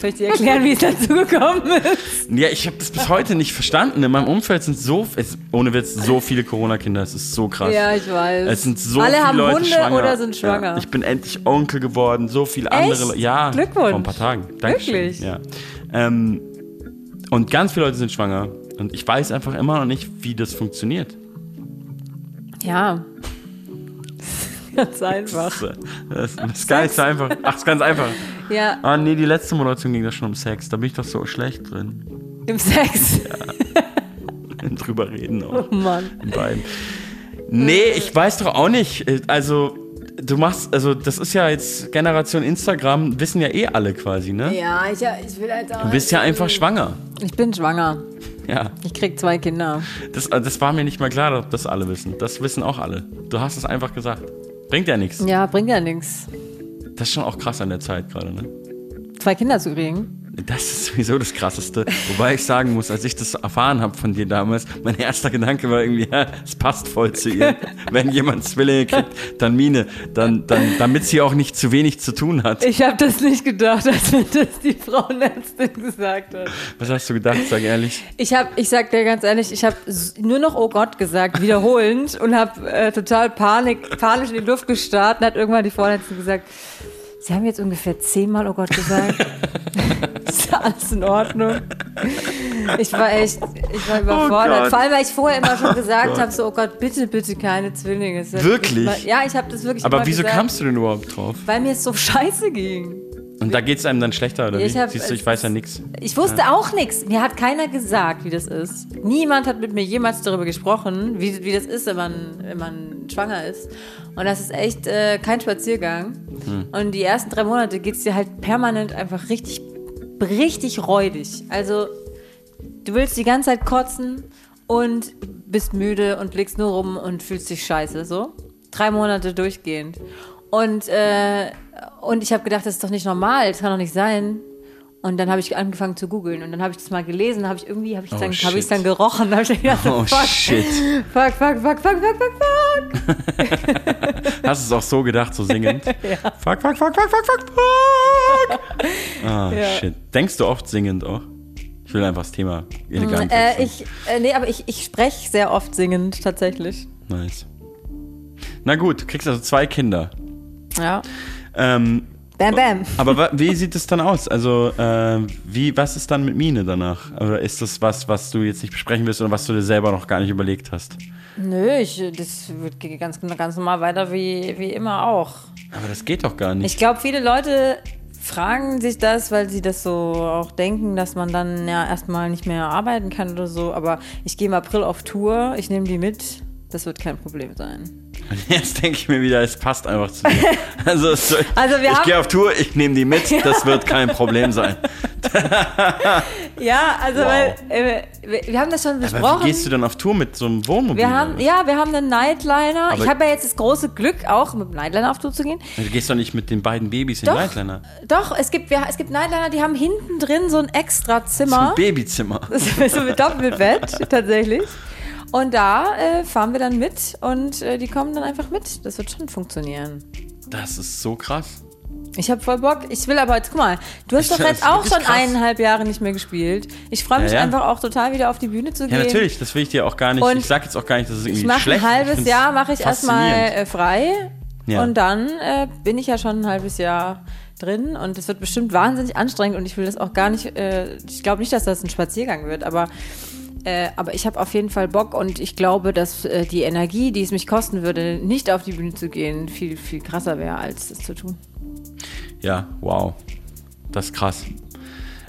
Soll ich dir erklären, wie es dazu gekommen ist? Ja, ich habe das bis heute nicht verstanden. In meinem Umfeld sind so, es, ohne Witz, so viele Corona-Kinder. Es ist so krass. Ja, ich weiß. Es sind so Alle viele haben Leute Hunde schwanger. oder sind schwanger. Ja, ich bin endlich Onkel geworden. So viele andere. Echt? Le- Ja, Glückwunsch. vor ein paar Tagen. Dankeschön. Wirklich? Ja. Ähm, und ganz viele Leute sind schwanger. Und ich weiß einfach immer noch nicht, wie das funktioniert. Ja. Ganz einfach. Das, das, das nicht so einfach. Ach, das ist ganz einfach. Ja, Ah, nee, die letzte Moderation ging da schon um Sex. Da bin ich doch so schlecht drin. im Sex. Drüber reden auch. Oh Mann. In beiden. Nee, ich weiß doch auch nicht. Äh, Also, du machst, also, das ist ja jetzt Generation Instagram, wissen ja eh alle quasi, ne? Ja, ich, ich will halt auch. Du bist ja einfach schwanger. Ich bin schwanger. Ja, Ich krieg zwei Kinder. das, äh, das war mir nicht mal klar, dass das alle wissen. Das wissen auch alle. Du hast es einfach gesagt. Bringt ja nichts. Ja, bringt ja nichts. Das ist schon auch krass an der Zeit gerade, ne? Zwei Kinder zu kriegen. Das ist sowieso das Krasseste. Wobei ich sagen muss, als ich das erfahren habe von dir damals, mein erster Gedanke war irgendwie, ja, es passt voll zu ihr. Wenn jemand Zwillinge kriegt, dann Mine. Dann, dann, damit sie auch nicht zu wenig zu tun hat. Ich habe das nicht gedacht, als das die Frauenärztin gesagt hat. Was hast du gedacht, sag ehrlich? Ich habe, ich sag dir ganz ehrlich, ich habe nur noch Oh Gott gesagt, wiederholend und habe äh, total Panik, panisch in die Luft gestarrt und hat irgendwann die Frauenärztin gesagt, Sie haben jetzt ungefähr zehnmal Oh Gott gesagt. ist alles in Ordnung? Ich war echt, ich war überfordert. Gott. Vor allem, weil ich vorher immer schon gesagt Gott. habe, so, oh Gott, bitte, bitte keine Zwillinge. Wirklich? Ja, ich habe das wirklich Aber wieso gesagt, kamst du denn überhaupt drauf? Weil mir es so scheiße ging. Und da geht es einem dann schlechter, oder Ich wie? hab- Siehst du, ich weiß ja nichts. Ich wusste auch nichts. Mir hat keiner gesagt, wie das ist. Niemand hat mit mir jemals darüber gesprochen, wie, wie das ist, wenn man, wenn man schwanger ist. Und das ist echt äh, kein Spaziergang. Hm. Und die ersten drei Monate geht es dir halt permanent einfach richtig, richtig räudig. Also du willst die ganze Zeit kotzen und bist müde und blickst nur rum und fühlst dich scheiße. So. Drei Monate durchgehend. Und, äh, und ich habe gedacht, das ist doch nicht normal, das kann doch nicht sein. Und dann habe ich angefangen zu googeln und dann habe ich das mal gelesen, habe ich irgendwie, habe ich Oh, dann, ich dann gerochen, habe ich dann gedacht, Oh, fuck, shit. fuck, fuck, fuck, fuck, fuck, fuck, fuck. Hast du es auch so gedacht, so singend? Ja. Fuck, fuck, fuck, fuck, fuck, fuck, fuck. Ah, Ja. shit. Denkst du oft singend auch? Ich will einfach das Thema elegant Äh, wechseln. ich, äh, nee, aber ich, ich spreche sehr oft singend, tatsächlich. Nice. Na gut, du kriegst also zwei Kinder. Ja. Ähm, Bam, bam. aber wie sieht es dann aus? Also, äh, wie, was ist dann mit Mine danach? Oder ist das was, was du jetzt nicht besprechen willst oder was du dir selber noch gar nicht überlegt hast? Nö, ich, das wird geht ganz, ganz normal weiter wie, wie immer auch. Aber das geht doch gar nicht. Ich glaube, viele Leute fragen sich das, weil sie das so auch denken, dass man dann ja erstmal nicht mehr arbeiten kann oder so. Aber ich gehe im April auf Tour, ich nehme die mit. Das wird kein Problem sein. Jetzt denke ich mir wieder, es passt einfach zu dir. Also, Also ich gehe auf Tour, ich nehme die mit, das wird kein Problem sein. Ja, also Wow. weil äh, wir, wir haben das schon Aber besprochen. wie gehst du dann auf Tour mit so einem Wohnmobil? wir haben, ja, wir haben einen Nightliner. Aber- ich habe ja jetzt das große Glück, auch mit dem Nightliner auf Tour zu gehen. Du gehst doch nicht mit den beiden Babys in den Nightliner. Doch, es gibt, wir, es gibt Nightliner, die haben hinten drin so ein extra Das ist Zimmer. ein Babyzimmer. So mit Doppelbett, tatsächlich. Und da äh, fahren wir dann mit und äh, die kommen dann einfach mit. Das wird schon funktionieren. Das ist so krass. Ich habe voll Bock. Ich will aber jetzt, guck mal, du hast Das doch ist jetzt auch schon krass. eineinhalb Jahre nicht mehr gespielt. Ich freue mich Ja, ja. einfach auch total wieder auf die Bühne zu Ja, gehen. natürlich, das will ich dir auch gar nicht. Und ich sag jetzt auch gar nicht, dass es irgendwie Ich mache schlecht ein halbes Jahr, mache ich erstmal äh, frei Ja. Und dann äh, bin ich ja schon ein halbes Jahr drin und es wird bestimmt wahnsinnig anstrengend und ich will das auch gar nicht, äh, ich glaube nicht, dass das ein Spaziergang wird, aber, äh, aber ich habe auf jeden Fall Bock und ich glaube, dass äh, die Energie, die es mich kosten würde, nicht auf die Bühne zu gehen, viel, viel krasser wäre, als das zu tun. Ja, wow. Das ist krass.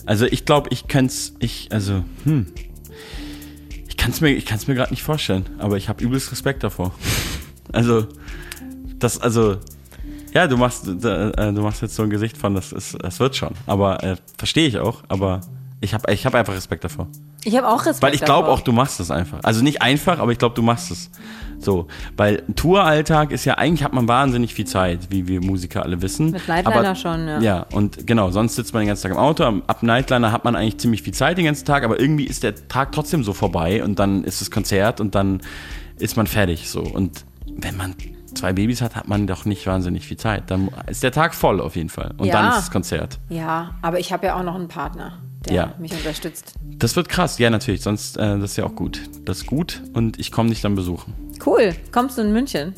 Also ich glaube, ich könnte es, ich, also, hm. Ich kann es mir, mir gerade nicht vorstellen, aber ich habe übelst Respekt davor. Also, das, also, ja, du machst, äh, du machst jetzt so ein Gesicht von, das, ist, das wird schon. Aber äh, verstehe ich auch, aber ich habe ich hab einfach Respekt davor. Ich habe auch Respekt Weil ich glaube auch, du machst es einfach. Also nicht einfach, aber ich glaube, du machst es. So, weil Touralltag ist ja eigentlich hat man wahnsinnig viel Zeit, wie wir Musiker alle wissen. Mit Nightliner aber, schon, ja. Ja, und genau, sonst sitzt man den ganzen Tag im Auto. Ab Nightliner hat man eigentlich ziemlich viel Zeit den ganzen Tag, aber irgendwie ist der Tag trotzdem so vorbei und dann ist das Konzert und dann ist man fertig so. Und wenn man zwei Babys hat, hat man doch nicht wahnsinnig viel Zeit. Dann ist der Tag voll auf jeden Fall. Und Ja. dann ist das Konzert. Ja, aber ich habe ja auch noch einen Partner, der Ja. mich unterstützt. Das wird krass, ja natürlich, sonst äh, das ist ja auch gut. Das ist gut und ich komme dich dann besuchen. Cool. Kommst du in München?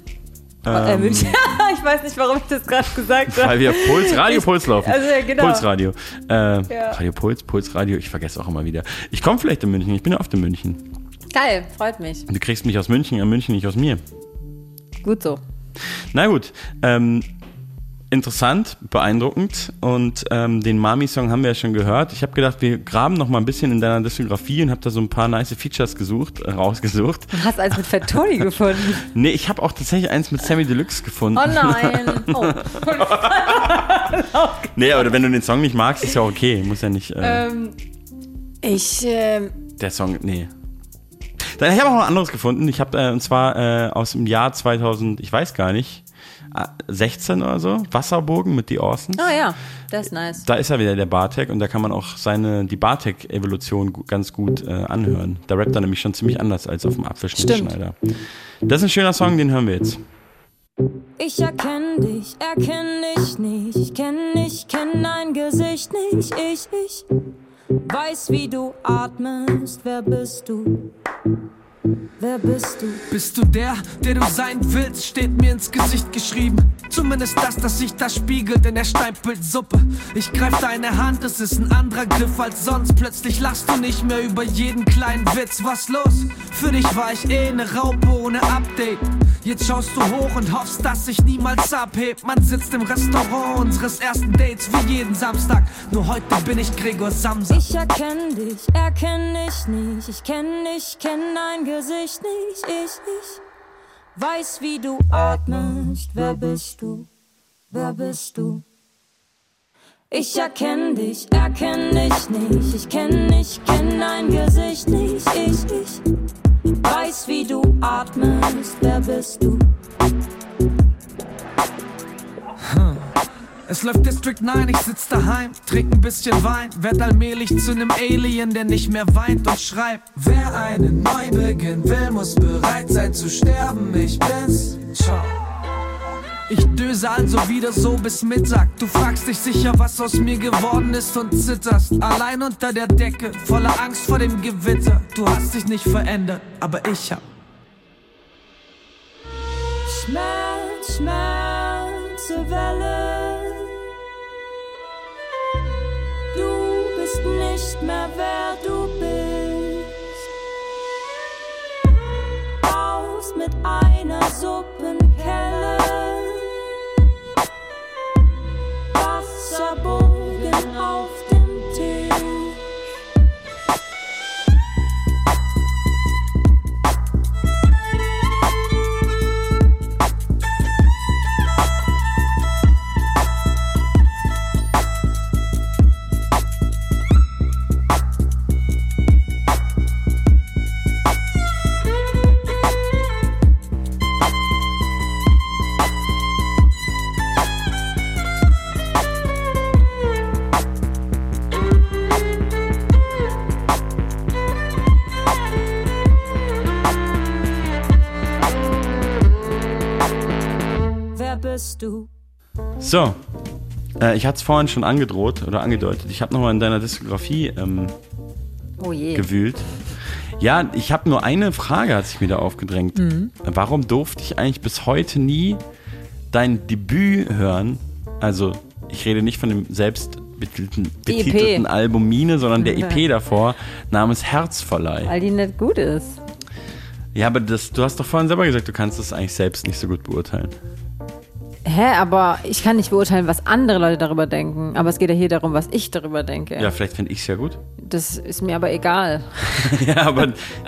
äh, Ähm, München. ich weiß nicht, warum ich das gerade gesagt habe. Weil wir Puls, Radio Puls laufen. Also ja, genau. Pulsradio. Äh, Ja. Radio Puls, Pulsradio, ich vergesse auch immer wieder. Ich komme vielleicht in München, ich bin ja oft in München. Geil, freut mich. Du kriegst mich aus München, in München nicht aus mir. Gut so. Na gut, ähm, interessant, beeindruckend und ähm, den Mami-Song haben wir ja schon gehört. Ich habe gedacht, wir graben noch mal ein bisschen in deiner Diskografie und habe da so ein paar nice Features gesucht, äh, rausgesucht. Du hast eins mit Fat Tony gefunden. Nee, ich habe auch tatsächlich eins mit Sammy Deluxe gefunden. Oh nein. Oh. Nee, aber wenn du den Song nicht magst, ist ja okay. Muss ja nicht. Äh, ähm, ich, ähm, Der Song, nee. Dann ich habe auch noch ein anderes gefunden. Ich habe äh, und zwar äh, aus dem Jahr 2000, ich weiß gar nicht, äh, 16 oder so, Wasserburgen mit die Orsons. oh ja, das ist nice. Da ist er wieder der Bartek und da kann man auch seine die Bartek Evolution gu ganz gut äh, anhören. Da rappt er nämlich schon ziemlich anders als auf dem Apfelschnittschneider. Das ist ein schöner Song, den hören wir jetzt. Ich erkenn dich, erkenn dich nicht. Ich kenn dich, kenn dein Gesicht nicht. Ich, ich weiß, wie du atmest. Wer bist du? Wer bist du? Bist du der, der du sein willst, steht mir ins Gesicht geschrieben. Zumindest das, das sich da spiegelt in der Steinpilzsuppe. Ich greif deine Hand, es ist ein anderer Griff als sonst. Plötzlich lachst du nicht mehr über jeden kleinen Witz. Was los? Für dich war ich eh eine Raupe ohne Update. Jetzt schaust du hoch und hoffst, dass sich niemals abhebt. Man sitzt im Restaurant unseres ersten Dates wie jeden Samstag. Nur heute bin ich Gregor Samsa. Ich erkenn dich, erkenn dich nicht. Ich kenn dich, kenn dein Gesicht nicht. Ich, ich weiß, wie du atmest. Wer bist du? Wer bist du? Ich erkenn dich, erkenn dich nicht. Ich kenn dich, kenn dein Gesicht nicht. Ich, ich weiß, wie du atmest. Wer bist du? Es läuft District 9, ich sitz daheim, trink ein bisschen Wein, werd allmählich zu nem Alien, der nicht mehr weint und schreibt. Wer einen Neubeginn will, muss bereit sein zu sterben, ich bin's. Ciao. Ich döse also wieder so bis Mittag. Du fragst dich sicher, was aus mir geworden ist und zitterst. Allein unter der Decke, voller Angst vor dem Gewitter. Du hast dich nicht verändert, aber ich hab. Schmerz, Schmerzwelle. Du bist nicht mehr wer du bist. Aus mit einer Suppenkelle. trouble. So, äh, ich hatte es vorhin schon angedroht oder angedeutet. Ich habe nochmal in deiner Diskografie ähm, Oh gewühlt. Ja, ich habe nur eine Frage, hat sich wieder aufgedrängt. Mhm. Warum durfte ich eigentlich bis heute nie dein Debüt hören, also ich rede nicht von dem selbst betitelten, Die EP. betitelten Album Mine, sondern der EP davor, namens Herzverleih. Weil die nicht gut ist. Ja, aber das, du hast doch vorhin selber gesagt, du kannst das eigentlich selbst nicht so gut beurteilen. Hä, aber ich kann nicht beurteilen, was andere Leute darüber denken. Aber es geht ja hier darum, was ich darüber denke. Ja, vielleicht finde ich es ja gut. Das ist mir aber egal. ja, aber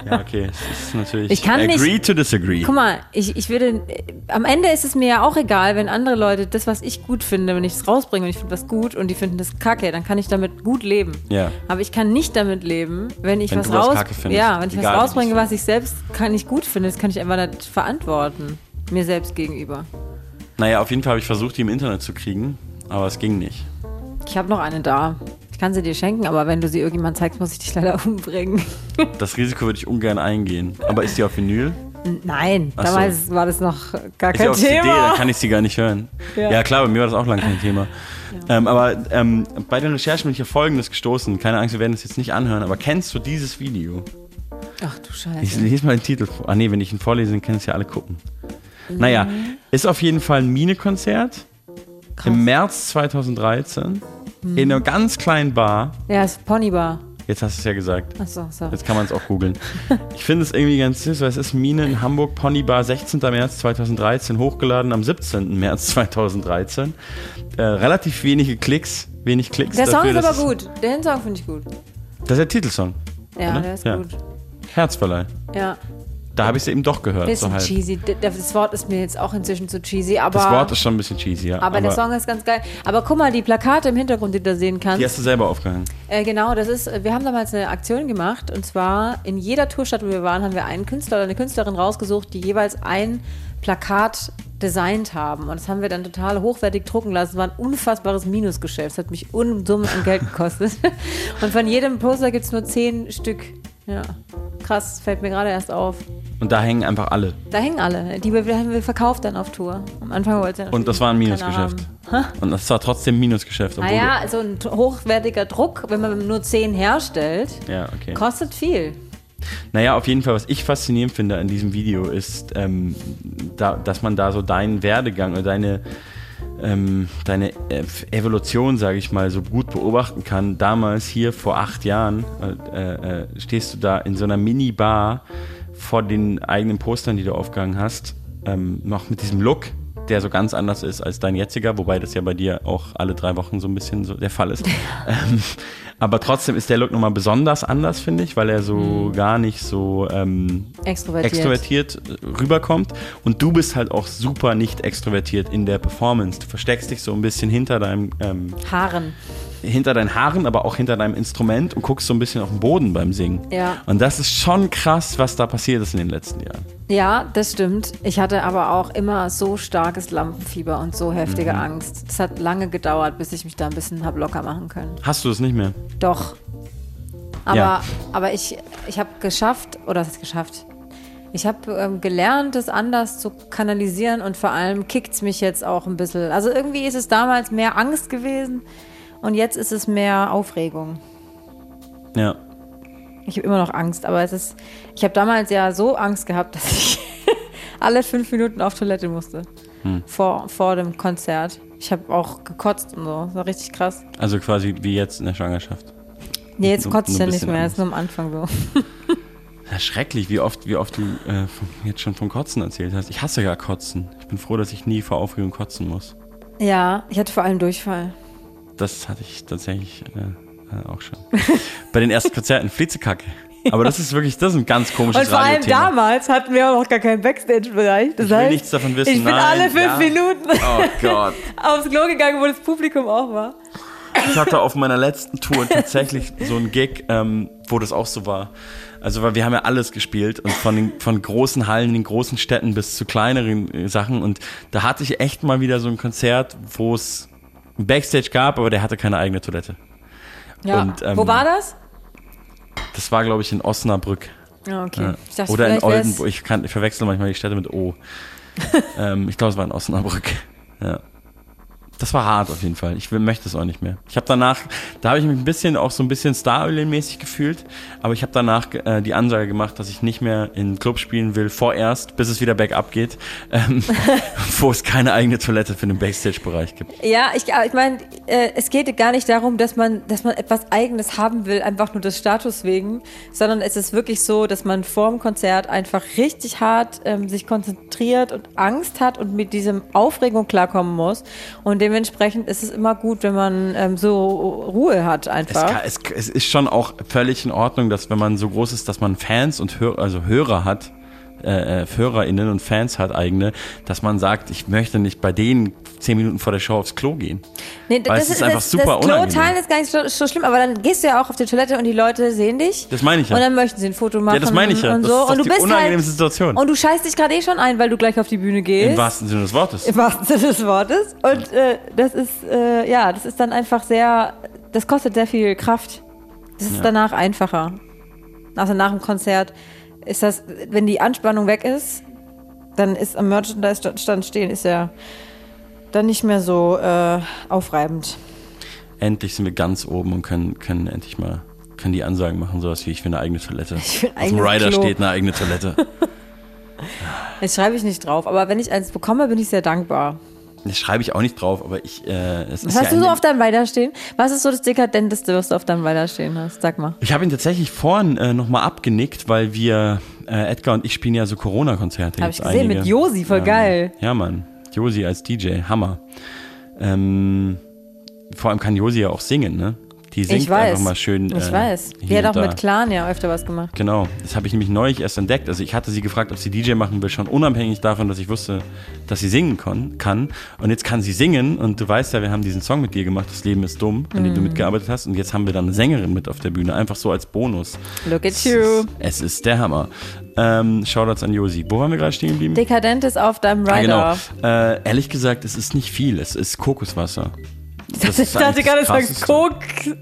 ja, okay, es ist natürlich Ich kann nicht- agree to disagree. Guck mal, ich, ich würde. Am Ende ist es mir ja auch egal, wenn andere Leute das, was ich gut finde, wenn ich es rausbringe und ich finde was gut und die finden das kacke, dann kann ich damit gut leben. Ja. Aber ich kann nicht damit leben, wenn ich Wenn was raus. ja, wenn ich egal, was rausbringe, was ich selbst kann nicht gut finde, das kann ich einfach nicht verantworten. Mir selbst gegenüber. Naja, auf jeden Fall habe ich versucht, die im Internet zu kriegen, aber es ging nicht. Ich habe noch eine da. Ich kann sie dir schenken, aber wenn du sie irgendjemand zeigst, muss ich dich leider umbringen. Das Risiko würde ich ungern eingehen. Aber ist die auf Vinyl? Nein, Ach so. damals war das noch gar Ist kein auf CD, Thema. dann kann ich sie gar nicht hören. Ja, Ja. klar, bei mir war das auch lange kein Thema. Ähm, aber ähm, bei den Recherchen bin ich auf Folgendes gestoßen. Keine Angst, wir werden das jetzt nicht anhören, aber kennst du dieses Video? Ach du Scheiße. Ich lese mal den Titel vor. Ah nee, wenn ich ihn vorlese, dann können es ja alle gucken. Naja, ist auf jeden Fall ein Mine-Konzert im März 2013 Mhm. in einer ganz kleinen Bar. Ja, ist Ponybar. Jetzt hast du es ja gesagt. Achso, so. Jetzt kann man es auch googeln. Ich finde es irgendwie ganz süß, weil es ist Mine in Hamburg, Ponybar, 16. März 2013, hochgeladen am 17. März 2013. Äh, relativ wenige Klicks, wenig Klicks. Der Song dafür, ist aber gut. Den Song finde ich gut. Das ist der Titelsong. Ja, oder? der ist gut. Herzverleih. Ja. Da habe ich es eben doch gehört. Bisschen So halt. cheesy. Das Wort ist mir jetzt auch inzwischen zu cheesy, aber. Das Wort ist schon ein bisschen cheesy, ja. aber, der Song ist ganz geil. Aber guck mal, die Plakate im Hintergrund, die du da sehen kannst. die hast du selber aufgehangen. Äh, genau, das ist, wir haben damals eine Aktion gemacht und zwar in jeder Tourstadt, wo wir waren, haben wir einen Künstler oder eine Künstlerin rausgesucht, die jeweils ein Plakat designt haben. Und das haben wir dann total hochwertig drucken lassen. Es war ein unfassbares Minusgeschäft. Es hat mich Unsummen an Geld gekostet. und von jedem Poster gibt es nur zehn Stück. Ja, krass, fällt mir gerade erst auf. Und da hängen einfach alle. Da hängen alle. Die haben wir verkauft dann auf Tour. Am Anfang wollte er Und das war ein Minusgeschäft. Und das war trotzdem ein Minusgeschäft. Naja, so ein t- hochwertiger Druck, wenn man nur zehn herstellt, du, ja, okay. kostet viel. Naja, auf jeden Fall, was ich faszinierend finde an diesem Video ist, ähm, da, dass man da so deinen Werdegang oder deine, ähm, deine äh, Evolution, sage ich mal, so gut beobachten kann. Damals hier vor acht Jahren äh, äh, stehst du da in so einer Mini-Bar vor den eigenen Postern, die du aufgehangen hast, ähm, noch mit diesem Look, der so ganz anders ist als dein jetziger, wobei das ja bei dir auch alle drei Wochen so ein bisschen so der Fall ist. ähm, aber trotzdem ist der Look nochmal besonders anders, finde ich, weil er so gar nicht so ähm, Extrovertiert. extrovertiert rüberkommt. Und du bist halt auch super nicht extrovertiert in der Performance. Du versteckst dich so ein bisschen hinter deinem ähm, Haaren. Hinter deinen Haaren, aber auch hinter deinem Instrument und guckst so ein bisschen auf den Boden beim Singen. Ja. Und das ist schon krass, was da passiert ist in den letzten Jahren. Ja, das stimmt. Ich hatte aber auch immer so starkes Lampenfieber und so heftige Mhm. Angst. Es hat lange gedauert, bis ich mich da ein bisschen hab locker machen können. Hast du es nicht mehr? Doch. Aber, Ja. aber ich, ich habe geschafft, oder ist geschafft? Ich habe ähm, gelernt, es anders zu kanalisieren und vor allem kickt es mich jetzt auch ein bisschen. Also irgendwie ist es damals mehr Angst gewesen und jetzt ist es mehr Aufregung. Ja. Ich habe immer noch Angst, aber es ist. Ich habe damals ja so Angst gehabt, dass ich alle fünf Minuten auf Toilette musste. Hm. Vor, vor dem Konzert. Ich habe auch gekotzt und so. Das war richtig krass. Also quasi wie jetzt in der Schwangerschaft. Nee, jetzt kotze ich ja nicht mehr. Angst. Ist nur am Anfang so. Ja, schrecklich, wie oft, wie oft du äh, von, jetzt schon vom Kotzen erzählt hast. Ich hasse gar Kotzen. Ich bin froh, dass ich nie vor Aufregung kotzen muss. Ja, ich hatte vor allem Durchfall. Das hatte ich tatsächlich äh, äh, auch schon. Bei den ersten Konzerten Flitzekacke. Aber das ist wirklich, das ist ein ganz komisches Und vor allem damals hatten wir auch noch gar keinen Backstage-Bereich. Das Ich will heißt, nichts davon wissen. Ich bin Nein, alle fünf ja. Minuten Oh aufs Klo gegangen, wo das Publikum auch war. Ich hatte auf meiner letzten Tour tatsächlich so einen Gig, ähm, wo das auch so war. Also, weil wir haben ja alles gespielt und von, den, von großen Hallen in großen Städten bis zu kleineren äh, Sachen. Und da hatte ich echt mal wieder so ein Konzert, wo es Backstage gab, aber der hatte keine eigene Toilette. Ja. Und, ähm, wo war das? Das war, glaube ich, in Osnabrück. Ja, okay. Ja. Dachte, Oder in Oldenburg. Ich, kann, ich verwechsel manchmal die Städte mit O. ähm, ich glaube, es war in Osnabrück. Ja. Das war hart auf jeden Fall. Ich will, möchte es auch nicht mehr. Ich habe danach, da habe ich mich ein bisschen auch so ein bisschen Star-mäßig gefühlt, aber ich habe danach äh, die Ansage gemacht, dass ich nicht mehr in Club spielen will, vorerst, bis es wieder bergab geht, ähm, wo es keine eigene Toilette für den Backstage-Bereich gibt. Ja, ich, ich meine, äh, es geht gar nicht darum, dass man, dass man etwas Eigenes haben will, einfach nur des Status wegen, sondern es ist wirklich so, dass man vor dem Konzert einfach richtig hart ähm, sich konzentriert und Angst hat und mit diesem Aufregung klarkommen muss. Und dementsprechend ist es immer gut, wenn man ähm, so Ruhe hat Es, einfach. kann, es, es ist schon auch völlig in Ordnung, dass wenn man so groß ist, dass man Fans und Hör, also Hörer hat, äh, äh, HörerInnen und Fans hat eigene, dass man sagt, ich möchte nicht bei denen zehn Minuten vor der Show aufs Klo gehen. Nee, Weil es ist einfach das, super das unangenehm. teilen ist gar nicht so, so schlimm, aber dann gehst du ja auch auf die Toilette und die Leute sehen dich. Das meine ich ja. Und dann möchten sie ein Foto machen. Ja, das meine ich ja. Und, Das so. ist doch und du die bist unangenehme halt, Situation. Und du scheißt dich gerade eh schon ein, weil du gleich auf die Bühne gehst. Im wahrsten Sinne des Wortes. Im wahrsten Sinne des Wortes. Und äh, das ist, äh, ja, das ist dann einfach sehr, das kostet sehr viel Kraft. Das ist Ja. danach einfacher. Also nach dem Konzert ist das, wenn die Anspannung weg ist, dann ist am Merchandise-Stand stehen, ist ja dann nicht mehr so äh, aufreibend. Endlich sind wir ganz oben und können, können endlich mal können die Ansagen machen, sowas wie ich will eine eigene Toilette. Ich will Auf dem Rider Klo. steht eine eigene Toilette. Jetzt schreibe ich nicht drauf, aber wenn ich eins bekomme, bin ich sehr dankbar. Das schreibe ich auch nicht drauf, aber ich, äh, es Was ist hast ja du so auf deinem Weiterstehen? Was ist so das Dekadenteste, was du auf deinem Weiterstehen hast? Sag mal. Ich habe ihn tatsächlich vorhin äh, nochmal abgenickt, weil wir, äh, Edgar und ich spielen ja so Corona-Konzerte. Hab jetzt ich gesehen, einige. mit Josi, voll ähm, geil. Ja, Mann. Josi als DJ, Hammer. Ähm, vor allem kann Josi ja auch singen, ne? Die singt ich weiß. einfach mal schön. Ich äh, weiß. Die hat auch da. mit Clan ja öfter was gemacht. Genau, das habe ich nämlich neulich erst entdeckt. Also ich hatte sie gefragt, ob sie DJ machen will, schon unabhängig davon, dass ich wusste, dass sie singen kann. Und jetzt kann sie singen und du weißt ja, wir haben diesen Song mit dir gemacht, Das Leben ist dumm, an dem du Mhm. mitgearbeitet hast. Und jetzt haben wir dann eine Sängerin mit auf der Bühne, einfach so als Bonus. Look at you. Es ist der Hammer. Ähm, Shoutouts an Josi. Wo waren wir gerade stehen geblieben? Dekadent ist auf deinem Ah, Rider. genau. Äh, ehrlich gesagt, es ist nicht viel. Es ist Kokoswasser. Das Ich dachte gerade, es Krasseste. Coke.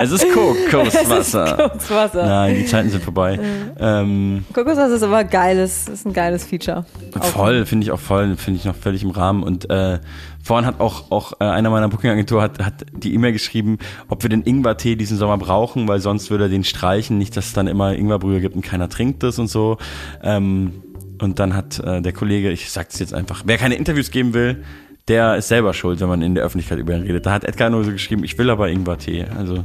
Es ist Kokoswasser. Es ist Kokoswasser. Nein, die Zeiten sind vorbei. Ähm, Kokoswasser ist aber geiles, ist ein geiles Feature. Voll, finde ich auch voll, finde ich noch völlig im Rahmen. Und äh, vorhin hat auch, auch äh, einer meiner Booking-Agentur hat, hat die E-Mail geschrieben, ob wir den Ingwer-Tee diesen Sommer brauchen, weil sonst würde er den streichen. Nicht, dass es dann immer Ingwerbrühe gibt und keiner trinkt das und so. Ähm, und dann hat äh, der Kollege, ich sag's jetzt einfach, wer keine Interviews geben will, der ist selber schuld, wenn man in der Öffentlichkeit über ihn redet. Da hat Edgar nur so geschrieben, ich will aber Ingwer-Tee. Also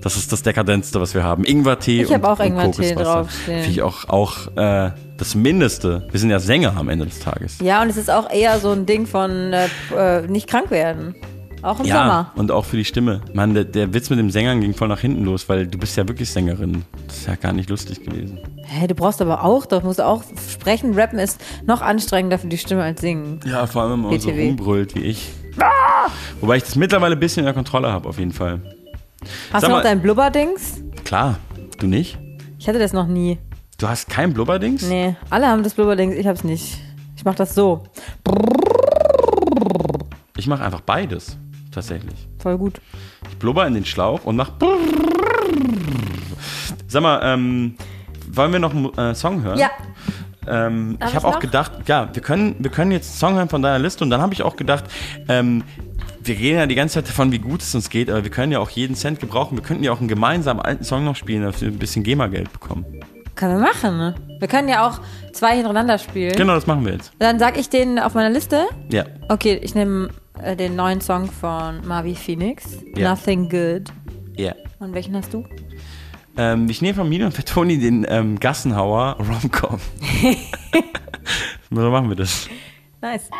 das ist das Dekadentste, was wir haben. Ingwer-Tee Ich und, auch und Ingwertee Kokoswasser. draufstehen. Finde ich auch, auch äh, das Mindeste. Wir sind ja Sänger am Ende des Tages. Ja, und es ist auch eher so ein Ding von äh, äh, nicht krank werden. Auch im ja, Sommer. und auch für die Stimme. Mann, der, der Witz mit dem Sängern ging voll nach hinten los, weil du bist ja wirklich Sängerin. Das ist ja gar nicht lustig gewesen. Hä, du brauchst aber auch, doch musst auch sprechen. Rappen ist noch anstrengender für die Stimme als singen. Ja, vor allem, wenn man so BTW. rumbrüllt wie ich. Wobei ich das mittlerweile ein bisschen in der Kontrolle habe, auf jeden Fall. Hast Sag du noch mal- dein Blubberdings? Klar, du nicht? Ich hatte das noch nie. Du hast kein Blubberdings? Nee, alle haben das Blubberdings, ich hab's nicht. Ich mach das so. Ich mache einfach beides, tatsächlich. Voll gut. Ich blubber in den Schlauch und mach. Sag mal, ähm, wollen wir noch einen äh, Song hören? Ja. Ähm, ich habe auch noch? gedacht, ja, wir können, wir können jetzt einen Song hören von deiner Liste und dann habe ich auch gedacht, ähm, wir reden ja die ganze Zeit davon, wie gut es uns geht, aber wir können ja auch jeden Cent gebrauchen. Wir könnten ja auch einen gemeinsamen alten Song noch spielen, dass wir ein bisschen GEMA-Geld bekommen. Können wir machen, ne? Wir können ja auch zwei hintereinander spielen. Genau, das machen wir jetzt. Dann sag ich den auf meiner Liste. Ja. Okay, ich nehme äh, den neuen Song von Marvi Phoenix. Ja. Nothing Good. Ja. Und welchen hast du? Ähm, ich nehme von Mina und Fettoni den ähm, Gassenhauer Romcom. so machen wir das. Nice.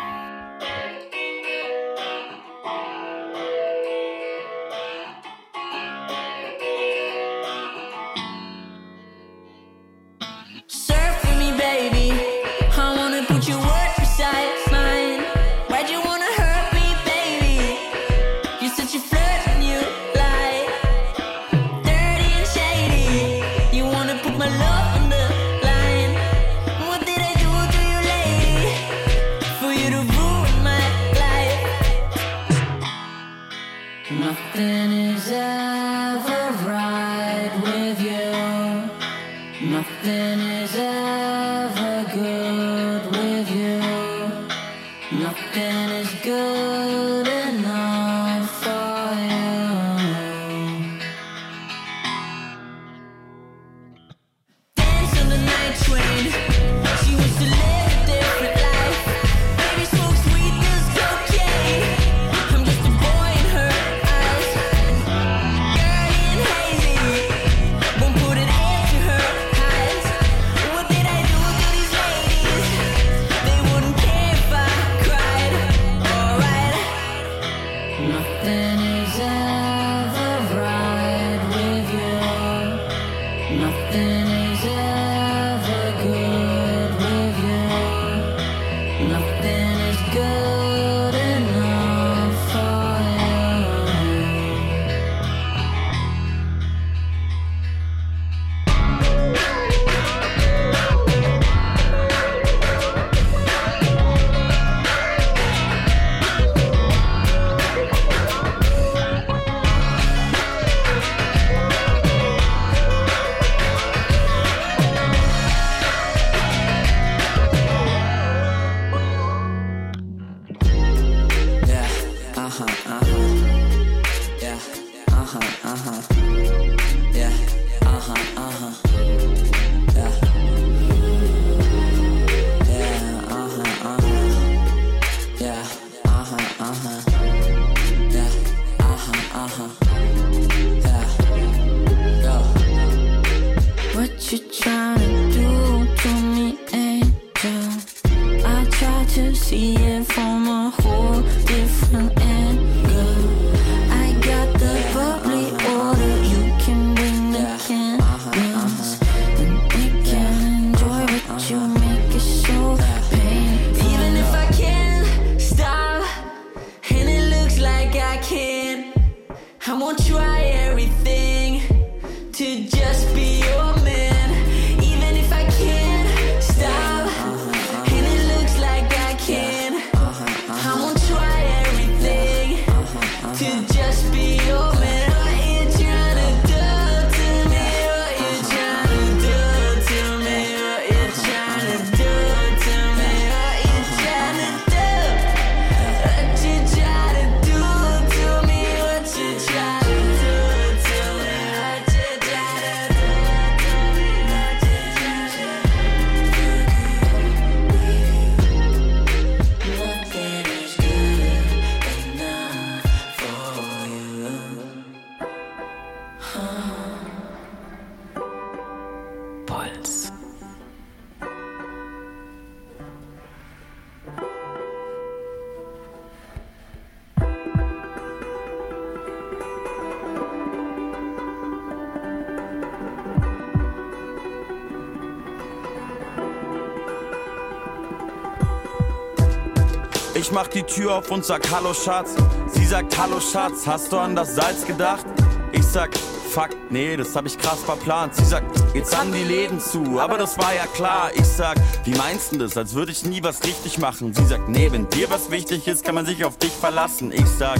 Ich mach die Tür auf und sag Hallo Schatz. Sie sagt Hallo Schatz, hast du an das Salz gedacht? Ich sag Fuck, nee, das hab ich krass verplant. Sie sagt, jetzt haben die Läden zu, aber das war ja klar. Ich sag, wie meinst du das? Als würde ich nie was richtig machen. Sie sagt, nee, wenn dir was wichtig ist, kann man sich auf dich verlassen. Ich sag,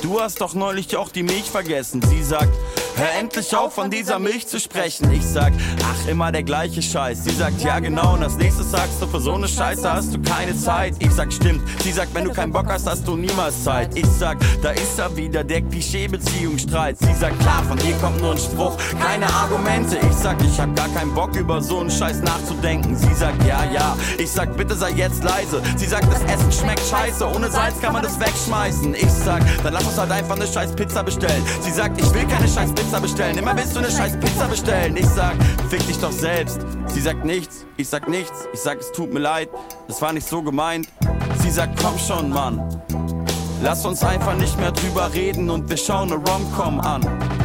du hast doch neulich auch die Milch vergessen. Sie sagt, hör endlich auf, von dieser Milch zu sprechen. Ich sag, ach, immer der gleiche Scheiß. Sie sagt, ja genau, und als nächstes sagst du, für so eine Scheiße hast du keine Zeit. Ich sag, stimmt. Sie sagt, wenn du keinen Bock hast, hast du niemals Zeit. Ich sag, da ist er wieder, der Klischee-Beziehungsstreit. Sie sagt, klar, von dir kommt nur ein Spruch, keine Argumente. Ich sag, ich hab gar keinen Bock, über so einen Scheiß nachzudenken. Sie sagt, ja, ja. Ich sag, bitte sei jetzt leise. Sie sagt, das Essen schmeckt scheiße, ohne Salz kann man das wegschmeißen. Ich sag, dann lass uns halt einfach eine scheiß Pizza bestellen. Sie sagt, ich will keine scheiß Pizza bestellen. Immer willst du eine scheiß Pizza bestellen. Ich sag, fick dich doch selbst. Sie sagt nichts, ich sag nichts. Ich sag, es tut mir leid, das war nicht so gemeint. Sie sagt, komm schon, Mann. Lass uns einfach nicht mehr drüber reden und wir schauen eine Rom-Com an.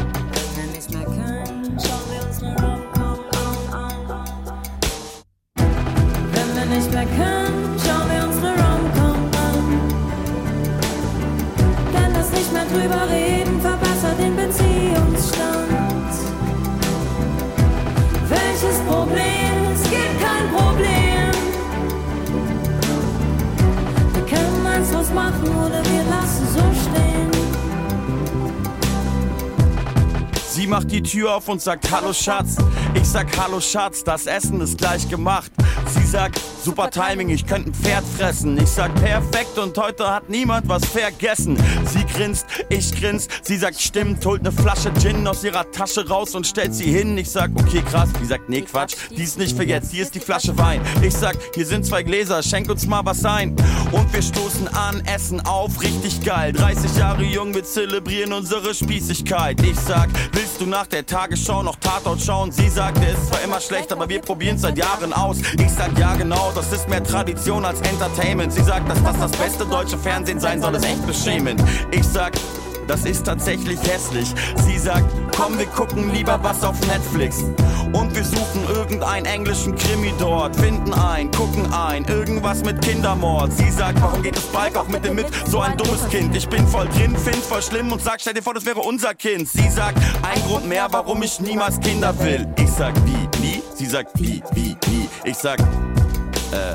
Macht die Tür auf und sagt Hallo Schatz. Ich sag Hallo Schatz, das Essen ist gleich gemacht. Sie sagt super Timing, ich könnte ein Pferd fressen. Ich sag perfekt und heute hat niemand was vergessen. Sie grinst, ich grins. Sie sagt stimmt, holt ne Flasche Gin aus ihrer Tasche raus und stellt sie hin. Ich sag okay krass. Sie sagt nee Quatsch, die ist nicht für jetzt. Hier ist die Flasche Wein. Ich sag hier sind zwei Gläser, schenk uns mal was ein. Und wir stoßen an, essen auf, richtig geil. 30 Jahre jung, wir zelebrieren unsere Spießigkeit. Ich sag, willst du nach der Tagesschau noch Tatort schauen? Sie sagt, der ist zwar immer schlecht, aber wir probieren seit Jahren aus. Ich sag, ja genau, das ist mehr Tradition als Entertainment. Sie sagt, dass das das beste deutsche Fernsehen sein soll, ist echt beschämend. Ich sag, das ist tatsächlich hässlich. Sie sagt, komm, wir gucken lieber was auf Netflix. Und wir suchen irgendeinen englischen Krimi dort, finden ein, gucken ein, irgendwas mit Kindermord. Sie sagt, warum geht das Bike auch mit dem mit? So ein dummes Kind. Ich bin voll drin, find voll schlimm und sag, stell dir vor, das wäre unser Kind. Sie sagt, ein Grund mehr, warum ich niemals Kinder will. Ich sag, wie, nie? Sie sagt, wie, wie, nie? Ich sag, äh,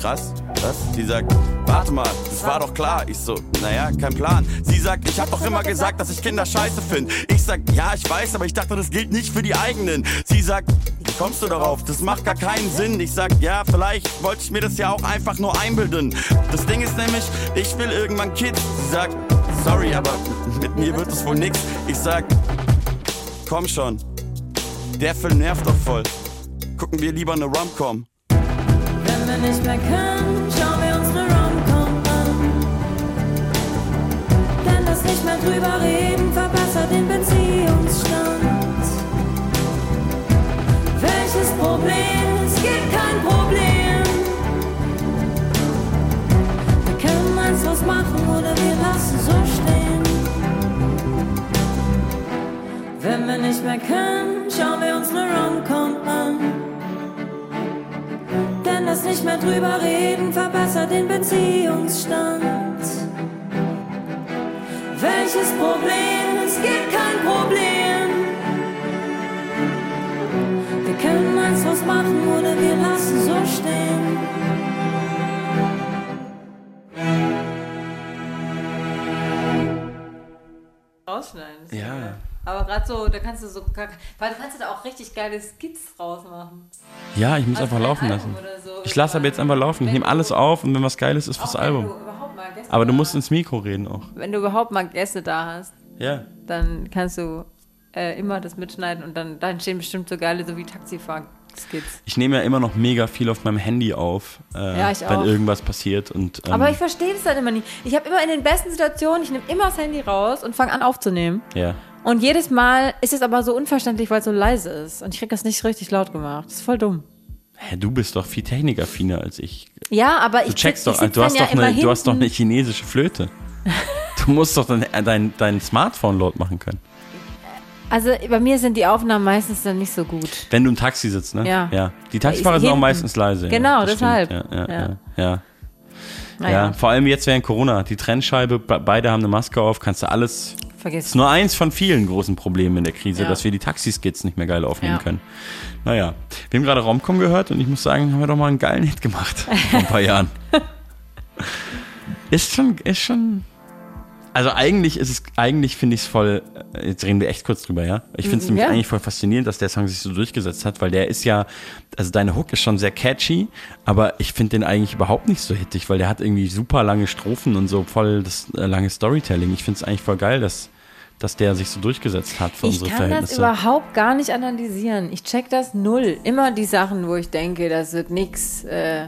krass, was? Sie sagt, warte mal, das war doch klar. Ich so, naja, kein Plan. Sie sagt, ich hab doch immer gesagt, dass ich Kinder scheiße finde. Ich sag, ja, ich weiß, aber ich dachte, das gilt nicht für die eigenen. Sie sagt, wie kommst du darauf? Das macht gar keinen Sinn. Ich sag, ja, vielleicht wollte ich mir das ja auch einfach nur einbilden. Das Ding ist nämlich, ich will irgendwann Kids. Sie sagt, Sorry, aber mit mir wird es wohl nix. Ich sag, komm schon. Der Film nervt doch voll. Gucken wir lieber eine Rom-Com. Wenn wir nicht mehr können, schauen wir uns eine Rom-Com an. Denn das nicht mehr drüber reden verbessert den Beziehungsstand. Welches Problem? Es gibt kein Problem. Wir können eins was machen oder wir lassen so stehen. Wenn wir nicht mehr können, schauen wir uns eine Rom-Com an. Denn das nicht mehr drüber reden verbessert den Beziehungsstand. Welches Problem? Es gibt kein Problem. Wir können eins was machen oder wir lassen so stehen. Rausschneiden. ist Ja. Aber gerade so, da kannst du so, weil du kannst da auch richtig geile Skits rausmachen. Ja, ich muss Also einfach ein laufen Album lassen. so. Ich lasse aber jetzt einfach laufen. Ich nehme alles auf und wenn was Geiles ist fürs Auch wenn Album. du überhaupt mal Gäste Aber du musst ins Mikro reden auch. Wenn du überhaupt mal Gäste da hast, Ja. dann kannst du äh, immer das mitschneiden und dann da entstehen bestimmt so geile, so wie Taxifahr-Skits. Ich nehme ja immer noch mega viel auf meinem Handy auf, äh, Ja, ich wenn auch. irgendwas passiert. Und, ähm, Aber ich verstehe das dann immer nicht. Ich habe immer in den besten Situationen, ich nehme immer das Handy raus und fange an aufzunehmen. ja. Und jedes Mal ist es aber so unverständlich, weil es so leise ist. Und ich krieg das nicht richtig laut gemacht. Das ist voll dumm. Hä, du bist doch viel technikaffiner als ich. Ja, aber Du ich checkst ich doch, sitz du hast ja doch, eine, du hast doch eine chinesische Flöte. Du musst doch dein, dein, dein Smartphone laut machen können. Also bei mir sind die Aufnahmen meistens dann nicht so gut. Wenn du im Taxi sitzt, ne? Ja. ja. Die Taxifahrer sind auch meistens leise. Genau, ja, deshalb. Stimmt. Ja, ja, Ja. ja. ja. Naja. Ja, vor allem jetzt während Corona. Die Trennscheibe, be- beide haben eine Maske auf, kannst du alles. Vergiss. ist nur eins von vielen großen Problemen in der Krise, Ja. dass wir die Taxiskits nicht mehr geil aufnehmen Ja. können. Naja, wir haben gerade Romcom gehört und ich muss sagen, haben wir doch mal einen geilen Hit gemacht vor ein paar Jahren. Ist schon, ist schon. Also eigentlich ist es, eigentlich finde ich es voll, äh, jetzt reden wir echt kurz drüber, ja? Ich finde es Mhm, nämlich ja. eigentlich voll faszinierend, dass der Song sich so durchgesetzt hat, weil der ist ja, also deine Hook ist schon sehr catchy, aber ich finde den eigentlich überhaupt nicht so hittig, weil der hat irgendwie super lange Strophen und so voll das äh, lange Storytelling. Ich finde es eigentlich voll geil, dass, dass der sich so durchgesetzt hat für Ich unsere kann das Verhältnisse. überhaupt gar nicht analysieren. Ich check das null. Immer die Sachen, wo ich denke, das wird nix. Äh,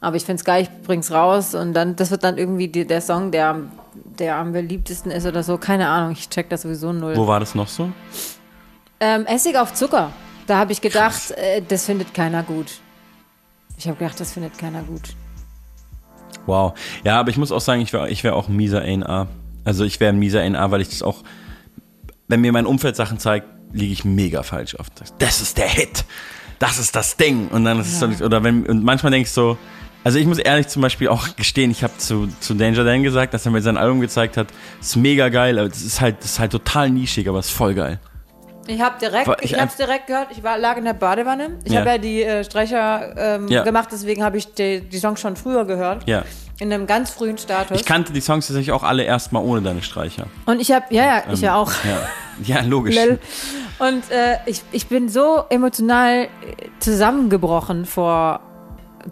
aber ich finde es geil, ich bring's raus und dann, das wird dann irgendwie die, der Song, der, am- der am beliebtesten ist oder so. Keine Ahnung, ich check das sowieso null. Wo war das noch so? Ähm, Essig auf Zucker. Da habe ich gedacht, äh, das findet keiner gut. Ich habe gedacht, das findet keiner gut. Wow. Ja, aber ich muss auch sagen, ich wäre ich wär auch ein mieser A&A. Also ich wäre ein mieser A&A, weil ich das auch, wenn mir mein Umfeld Sachen zeigt, liege ich mega falsch oft. Das ist der Hit. Das ist das Ding. Und dann ist es so, oder wenn, und manchmal denke ich so, also ich muss ehrlich zum Beispiel auch gestehen, ich habe zu, zu Danger Dan gesagt, dass er mir sein Album gezeigt hat, ist mega geil, aber das ist halt, das ist halt total nischig, aber ist voll geil. Ich habe direkt, ich, ich hab's direkt gehört. Ich war, lag in der Badewanne. Ich Ja. habe ja die äh, Streicher ähm, Ja. gemacht, deswegen habe ich die, die Songs schon früher gehört. Ja. In einem ganz frühen Status. Ich kannte die Songs tatsächlich auch alle erstmal ohne deine Streicher. Und ich habe, ja, ja, ich Ähm, ja auch. Ja, ja logisch. Und äh, ich, ich bin so emotional äh, zusammengebrochen vor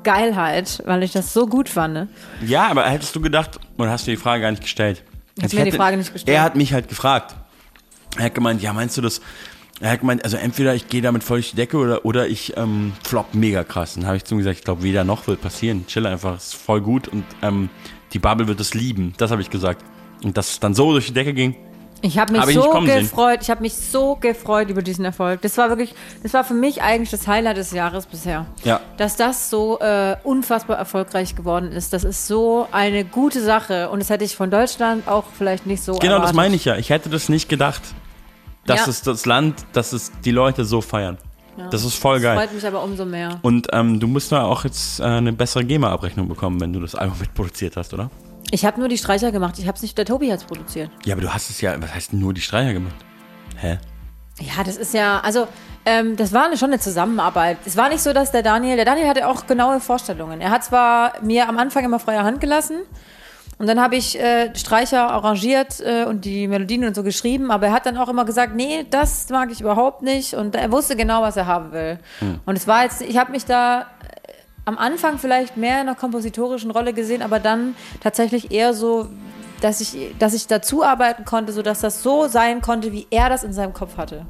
Geilheit, weil ich das so gut fand. ne? Ja, aber hättest du gedacht, oder hast du die Frage gar nicht gestellt? Hast Ich mir die Frage nicht gestellt. Er hat mich halt gefragt. Er hat gemeint, ja, meinst du das? Er hat gemeint, also entweder ich gehe damit voll durch die Decke oder, oder ich ähm, flop mega krass. Dann habe ich zu ihm gesagt, ich glaube, weder noch wird passieren. Chill einfach, ist voll gut und ähm, die Bubble wird es lieben. Das habe ich gesagt. Und dass es dann so durch die Decke ging, Ich habe mich Hab ich so kommen sehen. gefreut. Ich habe mich so gefreut über diesen Erfolg. Das war wirklich, das war für mich eigentlich das Highlight des Jahres bisher. ja. Dass das so äh, unfassbar erfolgreich geworden ist, das ist so eine gute Sache. Und das hätte ich von Deutschland auch vielleicht nicht so Genau, erwartet. das meine ich ja. Ich hätte das nicht gedacht, dass Ja. es das Land, dass es die Leute so feiern. Ja. Das ist voll Das geil. freut mich aber umso mehr. Und ähm, du musst da auch jetzt äh, eine bessere GEMA-Abrechnung bekommen, wenn du das Album mitproduziert hast, oder? Ich habe nur die Streicher gemacht. Ich habe es nicht, der Tobi hat es produziert. Ja, aber du hast es ja, was heißt nur die Streicher gemacht? Hä? Ja, das ist ja, also ähm, das war eine, schon eine Zusammenarbeit. Es war nicht so, dass der Daniel, der Daniel hatte auch genaue Vorstellungen. Er hat zwar mir am Anfang immer freie Hand gelassen und dann habe ich äh, Streicher arrangiert äh, und die Melodien und so geschrieben, aber er hat dann auch immer gesagt, nee, das mag ich überhaupt nicht und er wusste genau, was er haben will. Hm. Und es war jetzt, ich habe mich da äh, am Anfang vielleicht mehr in einer kompositorischen Rolle gesehen, aber dann tatsächlich eher so dass ich, dass ich dazu arbeiten konnte, sodass das so sein konnte, wie er das in seinem Kopf hatte.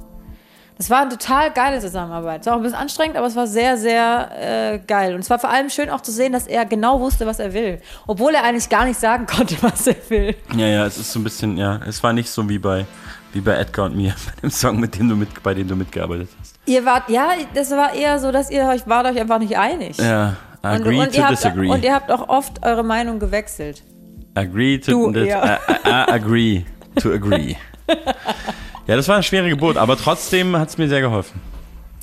Das war eine total geile Zusammenarbeit. Es war auch ein bisschen anstrengend, aber es war sehr, sehr äh, geil. Und es war vor allem schön auch zu sehen, dass er genau wusste, was er will. Obwohl er eigentlich gar nicht sagen konnte, was er will. Ja, ja, es ist so ein bisschen, ja, es war nicht so wie bei, wie bei Edgar und mir, bei dem Song, mit dem du mit, bei dem du mitgearbeitet hast. Ihr wart, ja, das war eher so, dass ihr euch, wart euch einfach nicht einig. Ja, agree und, und to ihr habt, disagree. Und ihr habt auch oft eure Meinung gewechselt. Agree to Du dis- eher. äh, äh, agree to agree. ja, das war eine schwere Geburt, aber trotzdem hat es mir sehr geholfen.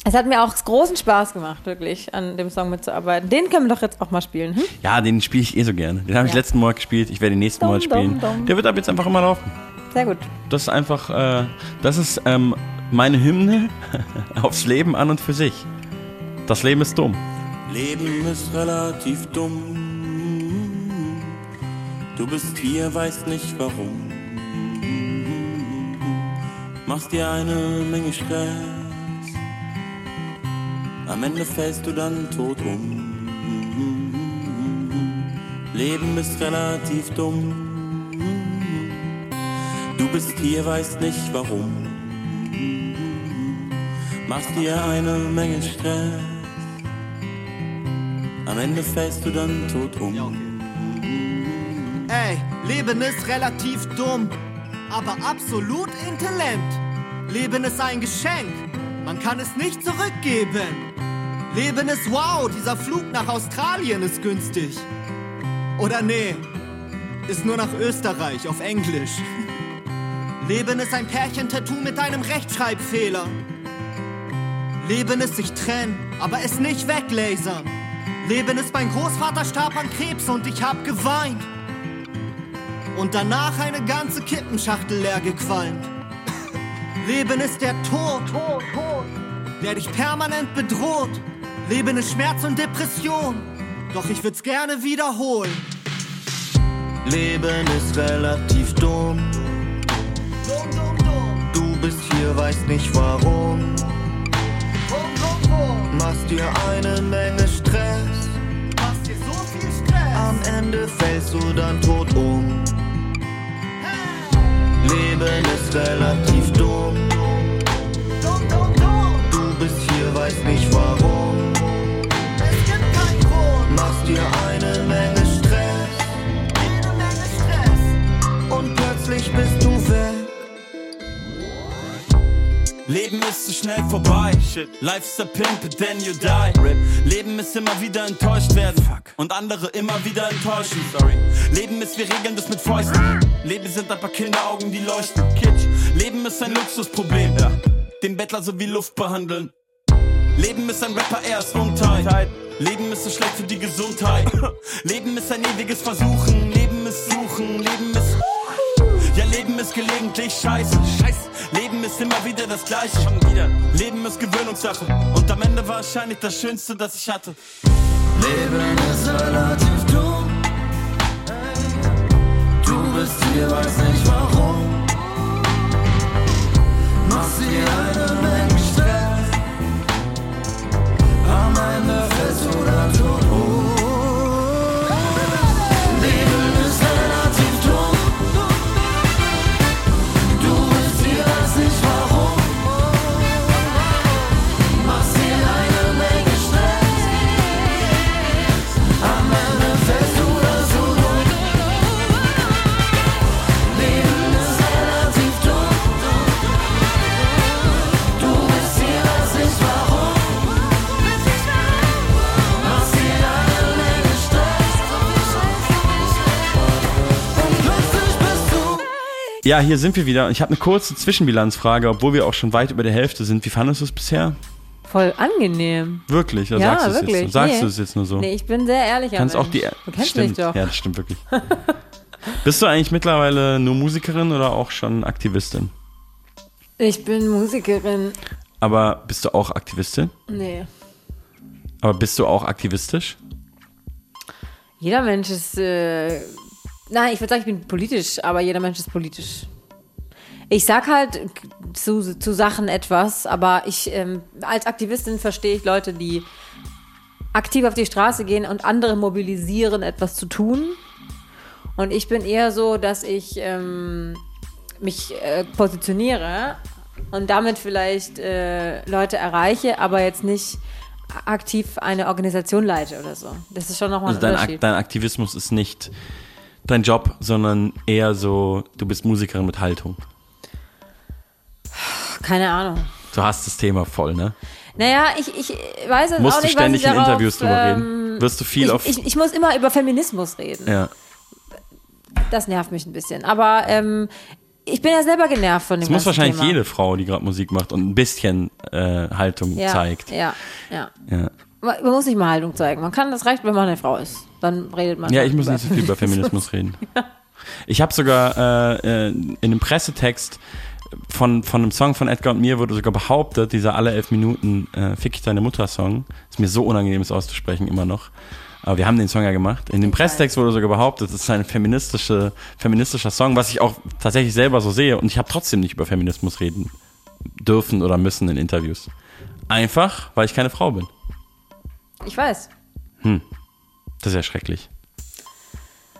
Es hat mir auch großen Spaß gemacht, wirklich, an dem Song mitzuarbeiten. Den können wir doch jetzt auch mal spielen. Hm? Ja, den spiele ich eh so gerne. Den habe ich Ja. letzten Monat gespielt. Ich werde den nächsten Dum, Monat spielen. dum, dum. Der wird ab jetzt einfach immer laufen. Sehr gut. Das ist einfach, äh, das ist ähm, meine Hymne aufs Leben an und für sich. Das Leben ist dumm. Leben ist relativ dumm. Du bist hier, weißt nicht warum. Machst dir eine Menge Stress. Am Ende fällst du dann tot um. Leben ist relativ dumm. Du bist hier, weißt nicht warum. Machst dir eine Menge Stress. Am Ende fällst du dann tot um. Ey, Leben ist relativ dumm, aber absolut intelligent. Leben ist ein Geschenk, man kann es nicht zurückgeben. Leben ist wow, dieser Flug nach Australien ist günstig. Oder nee, ist nur nach Österreich auf Englisch. Leben ist ein Pärchentattoo mit einem Rechtschreibfehler. Leben ist sich trennen, aber es nicht weglasern. Leben ist mein Großvater starb an Krebs und ich hab geweint. Und danach eine ganze Kippenschachtel leer gequalmt. Leben ist der Tod, der dich permanent bedroht. Leben ist Schmerz und Depression, doch ich würd's gerne wiederholen. Leben ist relativ dumm. Du bist hier, weißt nicht warum. Machst dir eine Menge Stress. Machst dir so viel Stress. Am Ende fällst du dann tot um. Leben ist relativ dumm. Du bist hier, weißt nicht warum. Es gibt keinen Grund. Machst dir eine Menge Leben ist so schnell vorbei. Life's a pimp, then you die. Leben ist immer wieder enttäuscht werden. Und andere immer wieder enttäuschen. Sorry. Leben ist, wir regeln das mit Fäusten. Leben sind ein paar Kinderaugen, die leuchten. Kitsch. Leben ist ein Luxusproblem. Den Bettler so wie Luft behandeln. Leben ist ein Rapper erst Unteil. Leben ist so schlecht für die Gesundheit. Leben ist ein ewiges Versuchen. Leben ist Suchen. Leben ist. Ja, Leben ist gelegentlich scheiße. Scheiße. Leben ist immer wieder das Gleiche. Leben ist Gewöhnungssache. Und am Ende wahrscheinlich das Schönste, das ich hatte. Leben ist relativ dumm. Du bist hier, weiß nicht warum. Machst dir eine Ja, hier sind wir wieder. Ich habe eine kurze Zwischenbilanzfrage, obwohl wir auch schon weit über der Hälfte sind. Wie fandest du es bisher? Voll angenehm. Wirklich? Oder Ja, sagst du es wirklich. jetzt, sagst Nee. du es jetzt nur so? Nee, ich bin sehr ehrlicher Kannst auch die. Du kennst stimmt. mich doch. Ja, das stimmt wirklich. Bist du eigentlich mittlerweile nur Musikerin oder auch schon Aktivistin? Ich bin Musikerin. Aber bist du auch Aktivistin? Nee. Aber bist du auch aktivistisch? Jeder Mensch ist. Äh, nein, ich würde sagen, ich bin politisch, aber jeder Mensch ist politisch. Ich sag halt zu, zu Sachen etwas, aber ich ähm, als Aktivistin verstehe ich Leute, die aktiv auf die Straße gehen und andere mobilisieren, etwas zu tun. Und ich bin eher so, dass ich ähm, mich äh, positioniere und damit vielleicht äh, Leute erreiche, aber jetzt nicht aktiv eine Organisation leite oder so. Das ist schon nochmal Also ein dein, Ak Unterschied. dein Aktivismus ist nicht dein Job, sondern eher so, du bist Musikerin mit Haltung. Keine Ahnung. Du hast das Thema voll, ne? Naja, ich, ich weiß es Musst auch du nicht, ständig was ich in darauf, Interviews drüber ähm, reden? Wirst du viel ich, auf- Ich, ich muss immer über Feminismus reden. Ja. Das nervt mich ein bisschen. Aber ähm, ich bin ja selber genervt von dem Das muss wahrscheinlich Thema. jede Frau, die gerade Musik macht und ein bisschen äh, Haltung ja, zeigt. Ja, ja. Ja. Man muss nicht mal Haltung zeigen. Man kann, das reicht, wenn man eine Frau ist. Dann redet man. Ja, ich muss nicht so viel über Feminismus reden. Ich habe sogar äh, äh, in einem Pressetext von, von einem Song von Edgar und mir wurde sogar behauptet, dieser alle elf Minuten äh, Fick ich deine Mutter Song, ist mir so unangenehm, es auszusprechen, immer noch. Aber wir haben den Song ja gemacht. In dem Pressetext wurde sogar behauptet, es ist ein feministische, feministischer Song, was ich auch tatsächlich selber so sehe. Und ich habe trotzdem nicht über Feminismus reden dürfen oder müssen in Interviews. Einfach, weil ich keine Frau bin. Ich weiß. Hm. Das ist ja schrecklich.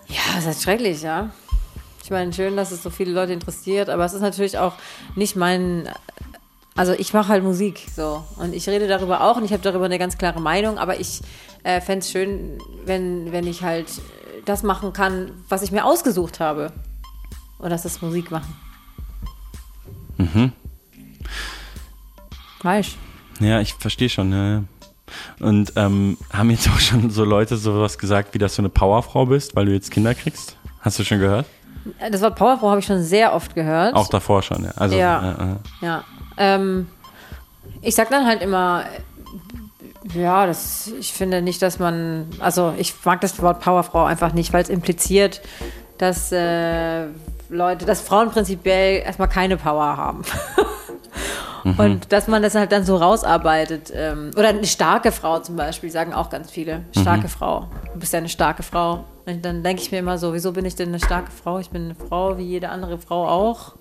Ja, das ist schrecklich, ja. Ich meine, schön, dass es so viele Leute interessiert, aber es ist natürlich auch nicht mein. Also ich mache halt Musik so und ich rede darüber auch und ich habe darüber eine ganz klare Meinung, aber ich äh, fände es schön, wenn, wenn ich halt das machen kann, was ich mir ausgesucht habe. Und das ist Musik machen. Mhm. Weißt Ja, ich verstehe schon. Ja, ja. Und ähm, haben jetzt auch schon so Leute sowas gesagt, wie dass du eine Powerfrau bist, weil du jetzt Kinder kriegst? Hast du schon gehört? Das Wort Powerfrau habe ich schon sehr oft gehört. Auch davor schon, ja. Also, Ja. äh, äh. Ja. Ähm, ich sag dann halt immer, ja, das, ich finde nicht, dass man, also ich mag das Wort Powerfrau einfach nicht, weil es impliziert, dass äh, Leute, dass Frauen prinzipiell erstmal keine Power haben. Mhm. Und dass man das halt dann so rausarbeitet. Ähm, oder eine starke Frau zum Beispiel, sagen auch ganz viele. Starke Mhm. Frau. Du bist ja eine starke Frau. Und dann denke ich mir immer so, wieso bin ich denn eine starke Frau? Ich bin eine Frau wie jede andere Frau auch.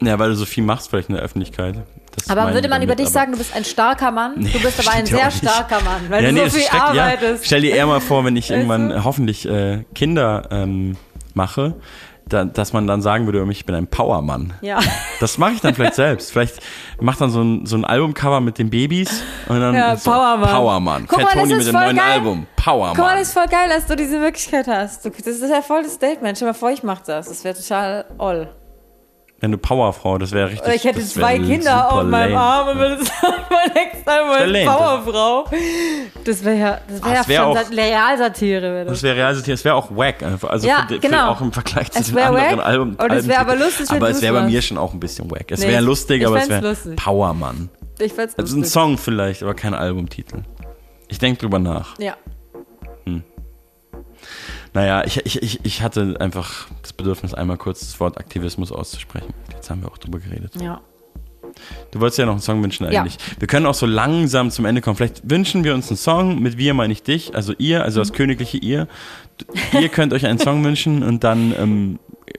Ja, weil du so viel machst vielleicht in der Öffentlichkeit. Das Aber würde man über damit, dich aber- sagen, du bist ein starker Mann? Nee, du bist aber ein sehr starker Mann, weil ja, du nee, so viel schrecklich. arbeitest. Ja, stell dir eher mal vor, wenn ich irgendwann hoffentlich äh, Kinder ähm, mache, da, dass man dann sagen würde über mich, ich bin ein Powermann. Ja. Das mache ich dann vielleicht selbst. Vielleicht macht dann so ein, so ein Albumcover mit den Babys und dann Ja, so, Powermann. Powermann. Guck mal, Fat das Tony mit dem neuen geil. Album. Guck mal, Powermann. das ist voll geil, dass du diese Möglichkeit hast. Das ist ja voll das Statement. Stell mal vor, ich mach das. Das wäre total all. Wenn du Powerfrau, das wäre richtig. Oder ich hätte zwei Kinder auf meinem lame. Arm und würde sagen, mein als lame, Powerfrau. Das wäre ja, das Ah, wäre ja es wär schon auch- Realsatire. Wäre das. Das wäre Reality, es wäre auch wack einfach. Also Ja, für, genau. für, auch im Vergleich zu Es den anderen Alben. und es wär aber lustig, Aber es wäre bei mir schon auch ein bisschen wack. Es Nee, wäre lustig, aber es wäre lustig. Powermann. Ich fand's Also ein lustig. Song vielleicht, aber kein Albumtitel. Ich denke drüber nach. Ja. Naja, ich, ich, ich, ich hatte einfach das Bedürfnis, einmal kurz das Wort Aktivismus auszusprechen. Jetzt haben wir auch drüber geredet. Ja. Du wolltest ja noch einen Song wünschen Ja. eigentlich. Wir können auch so langsam zum Ende kommen. Vielleicht wünschen wir uns einen Song. Mit wir meine ich dich, also ihr, also Mhm. das königliche ihr. Ihr könnt euch einen Song wünschen und dann ähm,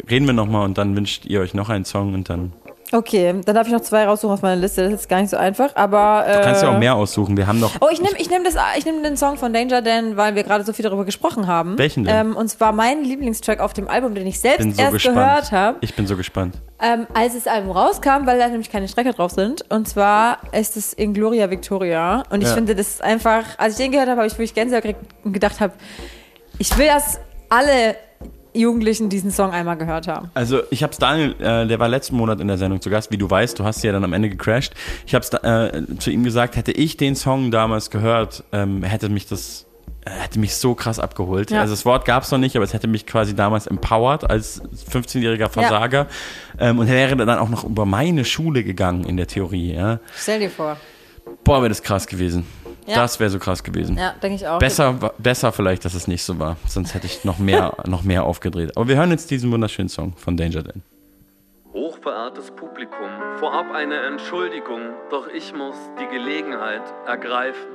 reden wir nochmal und dann wünscht ihr euch noch einen Song und dann. Okay, dann darf ich noch zwei raussuchen auf meiner Liste. Das ist gar nicht so einfach, aber. Du kannst ja äh, auch mehr aussuchen. Wir haben noch. Oh, ich nehme ich nehm das, ich nehm den Song von Danger Dan, weil wir gerade so viel darüber gesprochen haben. Welchen denn? Ähm, und zwar mein Lieblingstrack auf dem Album, den ich selbst so erst gespannt. gehört habe, Ich bin so gespannt. ähm, als das Album rauskam, weil da nämlich keine Strecke drauf sind. Und zwar ist es In Gloria Victoria. Und ich Ja. finde, das ist einfach, als ich den gehört habe, habe ich wirklich Gänsehaut gekriegt und gedacht habe, ich will, dass alle Jugendlichen diesen Song einmal gehört haben. Also ich hab's Daniel, äh, der war letzten Monat in der Sendung zu Gast, wie du weißt, du hast ja dann am Ende gecrashed. Ich hab's da, äh, zu ihm gesagt, hätte ich den Song damals gehört, ähm, hätte mich das äh, hätte mich so krass abgeholt. Ja. Also das Wort gab's noch nicht, aber es hätte mich quasi damals empowered als 15-jähriger Versager ähm, und wäre dann auch noch über meine Schule gegangen in der Theorie. Ja. Stell dir vor. Boah, wäre das krass gewesen. Ja. Das wäre so krass gewesen. Ja, denke ich auch. Besser, besser vielleicht, dass es nicht so war. Sonst hätte ich noch mehr, noch mehr aufgedreht. Aber wir hören jetzt diesen wunderschönen Song von Danger Dan. Hochverehrtes Publikum, vorab eine Entschuldigung, doch ich muss die Gelegenheit ergreifen.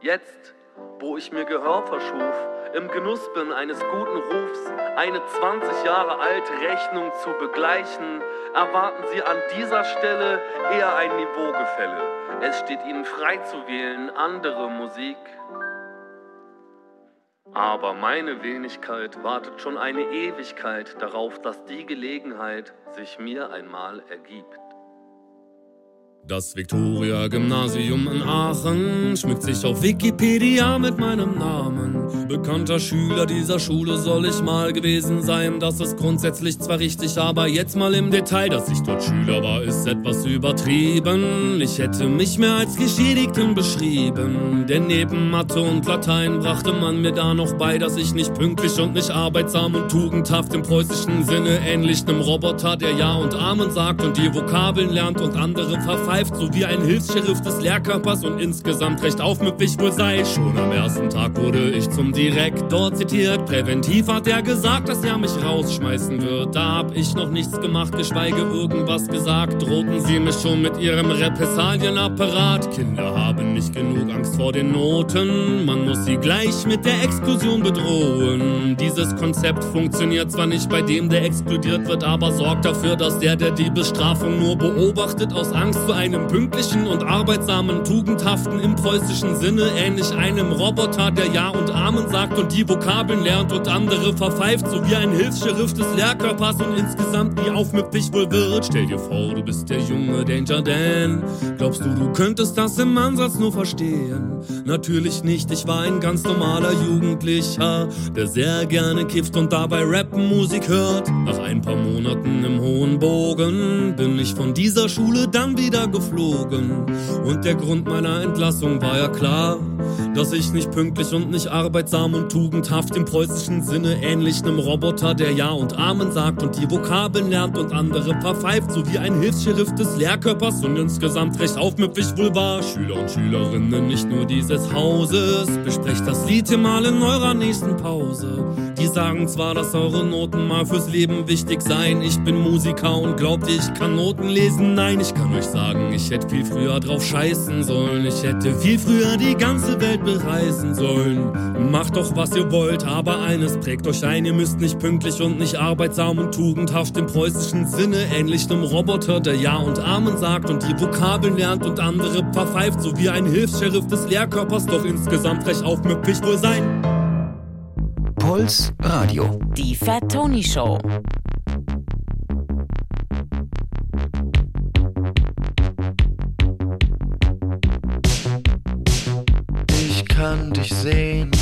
Jetzt, wo ich mir Gehör verschuf, im Genuss bin eines guten Rufs, eine 20 Jahre alte Rechnung zu begleichen, erwarten Sie an dieser Stelle eher ein Niveaugefälle. Es steht Ihnen frei zu wählen andere Musik. Aber meine Wenigkeit wartet schon eine Ewigkeit darauf, dass die Gelegenheit sich mir einmal ergibt. Das Viktoria-Gymnasium in Aachen schmückt sich auf Wikipedia mit meinem Namen. Bekannter Schüler dieser Schule soll ich mal gewesen sein. Das ist grundsätzlich zwar richtig, aber jetzt mal im Detail, dass ich dort Schüler war, ist etwas übertrieben. Ich hätte mich mehr als Geschädigten beschrieben. Denn neben Mathe und Latein brachte man mir da noch bei, dass ich nicht pünktlich und nicht arbeitsam und tugendhaft im preußischen Sinne ähnlich einem Roboter, der Ja und Amen sagt und die Vokabeln lernt und andere verfasst pfeift, so wie ein Hilfs-Sheriff des Lehrkörpers und insgesamt recht aufmüpfig wohl sei. Schon am ersten Tag wurde ich zum Direktor zitiert. Präventiv hat er gesagt, dass er mich rausschmeißen wird. Da hab ich noch nichts gemacht, geschweige irgendwas gesagt. Drohten sie mich schon mit ihrem Repressalienapparat. Kinder haben nicht genug Angst vor den Noten. Man muss sie gleich mit der Explosion bedrohen. Dieses Konzept funktioniert zwar nicht bei dem, der explodiert wird, aber sorgt dafür, dass der, der die Bestrafung nur beobachtet, aus Angst zu einem pünktlichen und arbeitsamen, tugendhaften im preußischen Sinne, ähnlich einem Roboter, der Ja und Amen sagt und die Vokabeln lernt und andere verpfeift, so wie ein Hilfssheriff des Lehrkörpers und insgesamt nie aufmüpfig wohl wird. Stell dir vor, du bist der junge Danger Dan. Glaubst du, du könntest das im Ansatz nur verstehen? Natürlich nicht, ich war ein ganz normaler Jugendlicher, der sehr gerne kifft und dabei Rap-Musik hört. Nach ein paar Monaten im hohen Bogen bin ich von dieser Schule dann wieder geflogen. Und der Grund meiner Entlassung war ja klar, dass ich nicht pünktlich und nicht arbeitsam und tugendhaft im preußischen Sinne ähnlich einem Roboter, der Ja und Amen sagt und die Vokabeln lernt und andere verpfeift, so wie ein Hilfssheriff des Lehrkörpers und insgesamt recht aufmüpfig wohl war. Schüler und Schülerinnen nicht nur dieses Hauses, besprecht das Lied hier mal in eurer nächsten Pause. Die sagen zwar, dass eure Noten mal fürs Leben wichtig seien. Ich bin Musiker und glaubt ihr, ich kann Noten lesen? Nein, ich kann euch sagen, ich hätte viel früher drauf scheißen sollen. Ich hätte viel früher die ganze Welt bereisen sollen. Macht doch, was ihr wollt, aber eines prägt euch ein. Ihr müsst nicht pünktlich und nicht arbeitsam und tugendhaft im preußischen Sinne, ähnlich einem Roboter, der Ja und Amen sagt und die Vokabeln lernt und andere verpfeift, so wie ein Hilfs-Sheriff des Lehrkörpers, doch insgesamt recht aufmüpfig wohl sein. Puls Radio. Die Fat Tony Show. Kann dich sehen.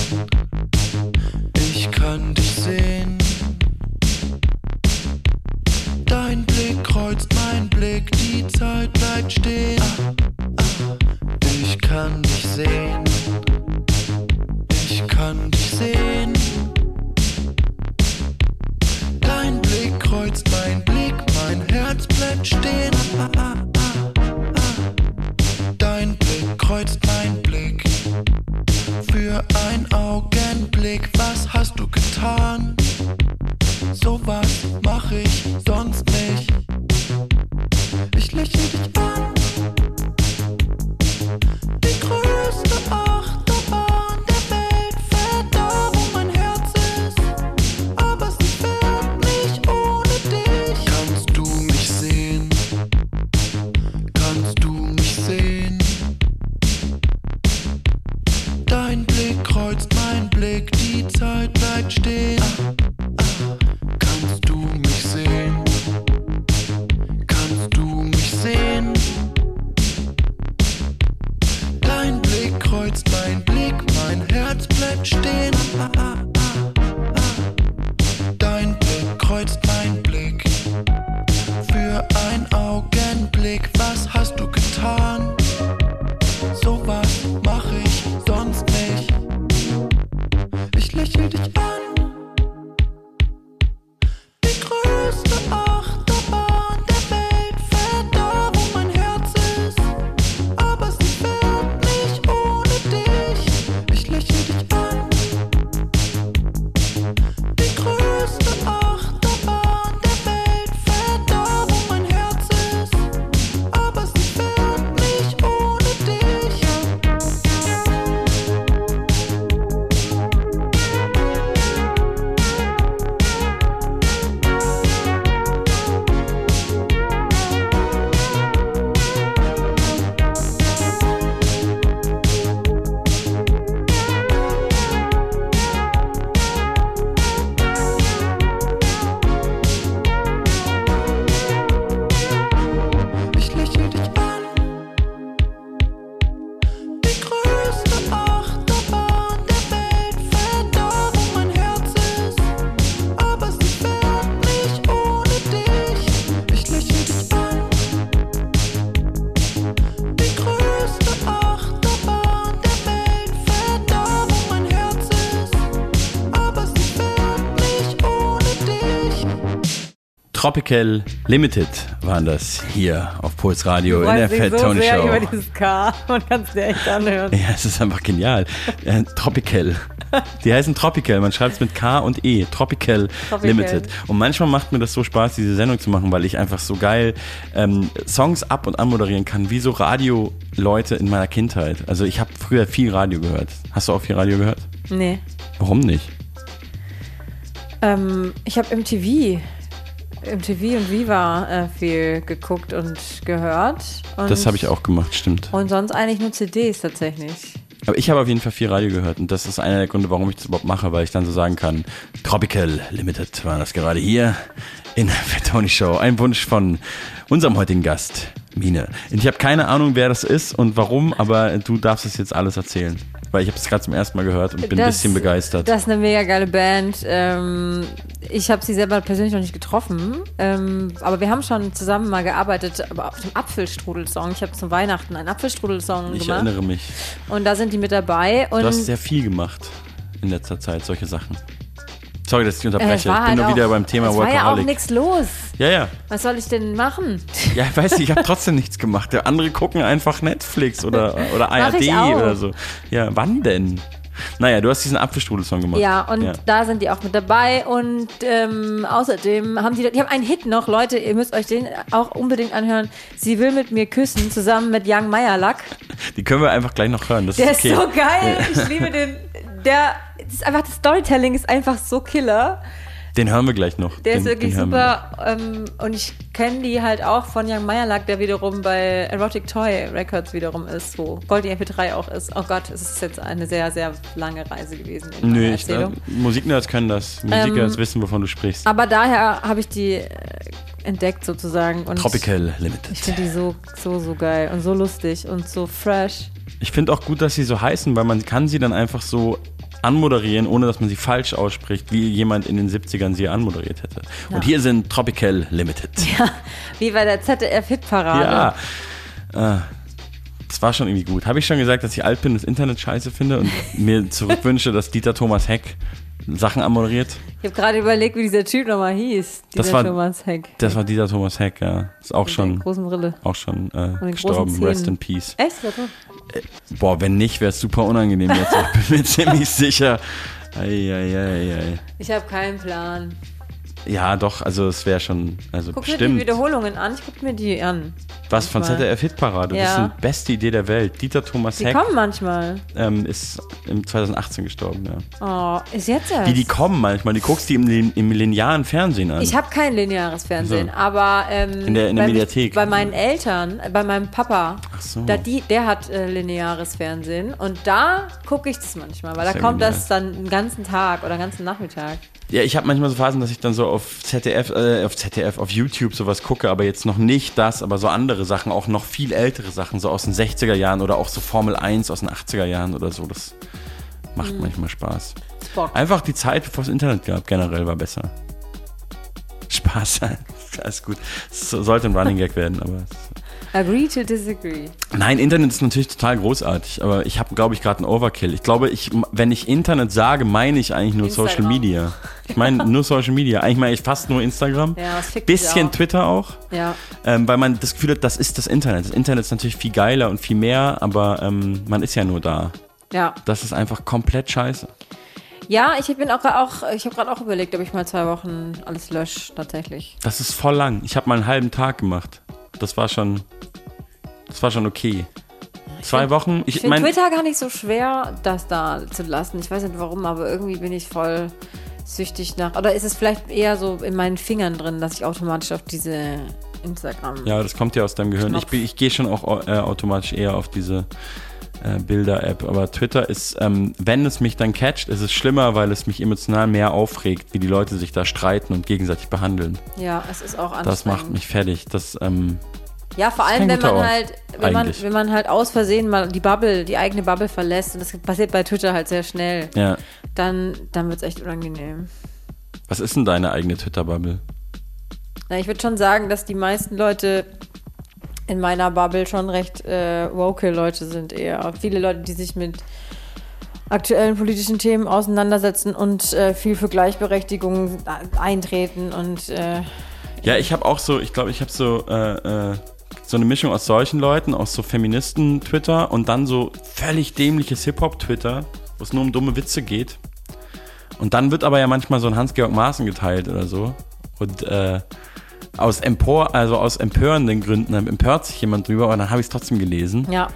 Tropical Limited waren das hier auf Puls Radio Du in der Fat so Tony sehr Show. über dieses K. Man kann es dir echt anhören. Ja, es ist einfach genial. Äh, Tropical. Die heißen Tropical. Man schreibt es mit K und E. Tropical, Tropical. Limited. Und manchmal macht mir das so Spaß, diese Sendung zu machen, weil ich einfach so geil ähm, Songs ab und an moderieren kann, wie so Radio-Leute in meiner Kindheit. Also ich habe früher viel Radio gehört. Hast du auch viel Radio gehört? Nee. Warum nicht? Ähm, ich habe MTV, MTV und Viva äh, viel geguckt und gehört. Und, Das habe ich auch gemacht, stimmt. Und sonst eigentlich nur CDs tatsächlich. Aber ich habe auf jeden Fall viel Radio gehört und das ist einer der Gründe, warum ich das überhaupt mache, weil ich dann so sagen kann, Tropical Limited war das gerade hier in der Tony Show. Ein Wunsch von unserem heutigen Gast, Mine. Und ich habe keine Ahnung, wer das ist und warum, aber du darfst es jetzt alles erzählen. Weil ich habe es gerade zum ersten Mal gehört und bin ein Das- bisschen begeistert. Das ist eine mega geile Band. Ähm, ich habe sie selber persönlich noch nicht getroffen, ähm, aber wir haben schon zusammen mal gearbeitet aber auf dem Apfelstrudel-Song. Ich habe zum Weihnachten einen Apfelstrudel-Song ich gemacht. erinnere mich. Und da sind die mit dabei. Und Du hast sehr viel gemacht in letzter Zeit, solche Sachen. Sorry, dass ich äh, unterbreche. es ich war bin halt nur auch, wieder beim Thema Es war ja auch Workaholic. nichts los. ja, ja. Was soll ich denn machen? Ja, ich weiß nicht, ich habe trotzdem nichts gemacht. Der andere gucken einfach Netflix oder, oder ARD oder so. Ja, wann denn? Naja, du hast diesen Apfelstrudel-Song gemacht. Ja, und da sind die auch mit dabei. Und ähm, außerdem haben die, die haben einen Hit noch. Leute, ihr müsst euch den auch unbedingt anhören. Sie will mit mir küssen, zusammen mit Young Meyerlack. Die können wir einfach gleich noch hören. Das Der ist, okay. ist so geil. Ja. Ich liebe den. Der, das ist einfach, das Storytelling ist einfach so killer. Den hören wir gleich noch. Der den, ist wirklich hören wir super. Ähm, und ich kenne die halt auch von Young Meyerlack, der wiederum bei Erotic Toy Records wiederum ist, wo Goldie MP3 auch ist. Oh Gott, es ist jetzt eine sehr, sehr lange Reise gewesen. In Nö, ich, Erzählung. Musiknerds können das. Musiknerds Ähm, wissen, wovon du sprichst. Aber daher habe ich die äh, entdeckt sozusagen. Und Tropical Limited. Ich finde die so, so, so geil und so lustig und so fresh. Ich finde auch gut, dass sie so heißen, weil man kann sie dann einfach so anmoderieren, ohne dass man sie falsch ausspricht, wie jemand in den 70ern sie anmoderiert hätte. Ja. Und hier sind Tropical Limited. Wie bei der ZDF-Hitparade. Ja. Ah, das war schon irgendwie gut. Habe ich schon gesagt, dass ich alt bin und das Internet scheiße finde und mir zurückwünsche, dass Dieter Thomas Heck Sachen anmoderiert? Ich habe gerade überlegt, wie dieser Typ nochmal hieß. Dieser Das war, Thomas Heck. das war Dieter Thomas Heck, ja. Ist auch Mit schon, großen Brille. auch schon äh, gestorben. Rest in Peace. Echt? Boah, wenn nicht, wäre es super unangenehm jetzt. Ich bin mir ziemlich sicher. Eieieiei. Ich habe keinen Plan. Ja, doch, also es wäre schon, also Guck mir die bestimmt. Wiederholungen an. Ich guck mir die an. Was von Manchmal. ZDF Hitparade? Das ist Ja. die beste Idee der Welt. Dieter Thomas Die Heck kommen manchmal. ähm, ist im 2018 gestorben, ja. Oh, ist jetzt erst. Wie die kommen manchmal, die guckst du im, im linearen Fernsehen an. Ich habe kein lineares Fernsehen, So. aber ähm, In der- in der bei, Mediathek. bei meinen Eltern, äh, bei meinem Papa, so. da die, der hat äh, lineares Fernsehen und da gucke ich das manchmal, weil da Sehr kommt das dann den ganzen Tag oder den ganzen Nachmittag. Ja, ich habe manchmal so Phasen, dass ich dann so auf ZDF, äh, auf ZDF, auf YouTube sowas gucke, aber jetzt noch nicht das, aber so andere Sachen, auch noch viel ältere Sachen, so aus den 60er Jahren oder auch so Formel 1 aus den 80er Jahren oder so. Das macht Mhm. manchmal Spaß. Spock. Einfach die Zeit, bevor es Internet gab, generell war besser. Spaß, alles gut. Es sollte ein Running Gag werden, aber. Agree to disagree. Nein, Internet ist natürlich total großartig, aber ich habe, glaube ich, gerade einen Overkill. Ich glaube, ich, wenn ich Internet sage, meine ich eigentlich nur Instagram. Social Media. Ich meine nur Social Media. Eigentlich meine ich fast nur Instagram. Ja, das fickt Bisschen auch. Twitter auch. Ja. Ähm, weil man das Gefühl hat, das ist das Internet. Das Internet ist natürlich viel geiler und viel mehr, aber ähm, man ist ja nur da. Ja. Das ist einfach komplett scheiße. Ja, ich bin auch, auch ich habe gerade auch überlegt, ob ich mal zwei Wochen alles lösche, tatsächlich. Das ist voll lang. Ich habe mal einen halben Tag gemacht. Das war schon, das war schon okay. Zwei Wochen. Ich Ich finde Twitter gar nicht so schwer, das da zu lassen. Ich weiß nicht warum, aber irgendwie bin ich voll süchtig nach. Oder ist es vielleicht eher so in meinen Fingern drin, dass ich automatisch auf diese Instagram. Ja, das kommt ja aus deinem Gehirn. Ich, Knopf. bin- ich gehe schon auch äh, automatisch eher auf diese äh, Bilder-App. Aber Twitter ist, ähm, wenn es mich dann catcht, ist es schlimmer, weil es mich emotional mehr aufregt, wie die Leute sich da streiten und gegenseitig behandeln. Ja, es ist auch anstrengend. Das macht mich fertig. Das, ähm, Ja, vor allem, wenn man Ort, halt, wenn man, wenn man halt aus Versehen mal die Bubble, die eigene Bubble verlässt, und das passiert bei Twitter halt sehr schnell, ja. dann, dann wird es echt unangenehm. Was ist denn deine eigene Twitter-Bubble? Na, ich würde schon sagen, dass die meisten Leute in meiner Bubble schon recht äh, woke Leute sind eher. Viele Leute, die sich mit aktuellen politischen Themen auseinandersetzen und äh, viel für Gleichberechtigung eintreten und äh, Ja, ich habe auch so, ich glaube, ich habe so, äh, äh, so eine Mischung aus solchen Leuten, aus so Feministen-Twitter und dann so völlig dämliches Hip-Hop-Twitter, wo es nur um dumme Witze geht. Und dann wird aber ja manchmal so ein Hans-Georg Maaßen geteilt oder so. Und äh, aus Empor, also aus empörenden Gründen empört sich jemand drüber, aber dann habe ich es trotzdem gelesen. Ja.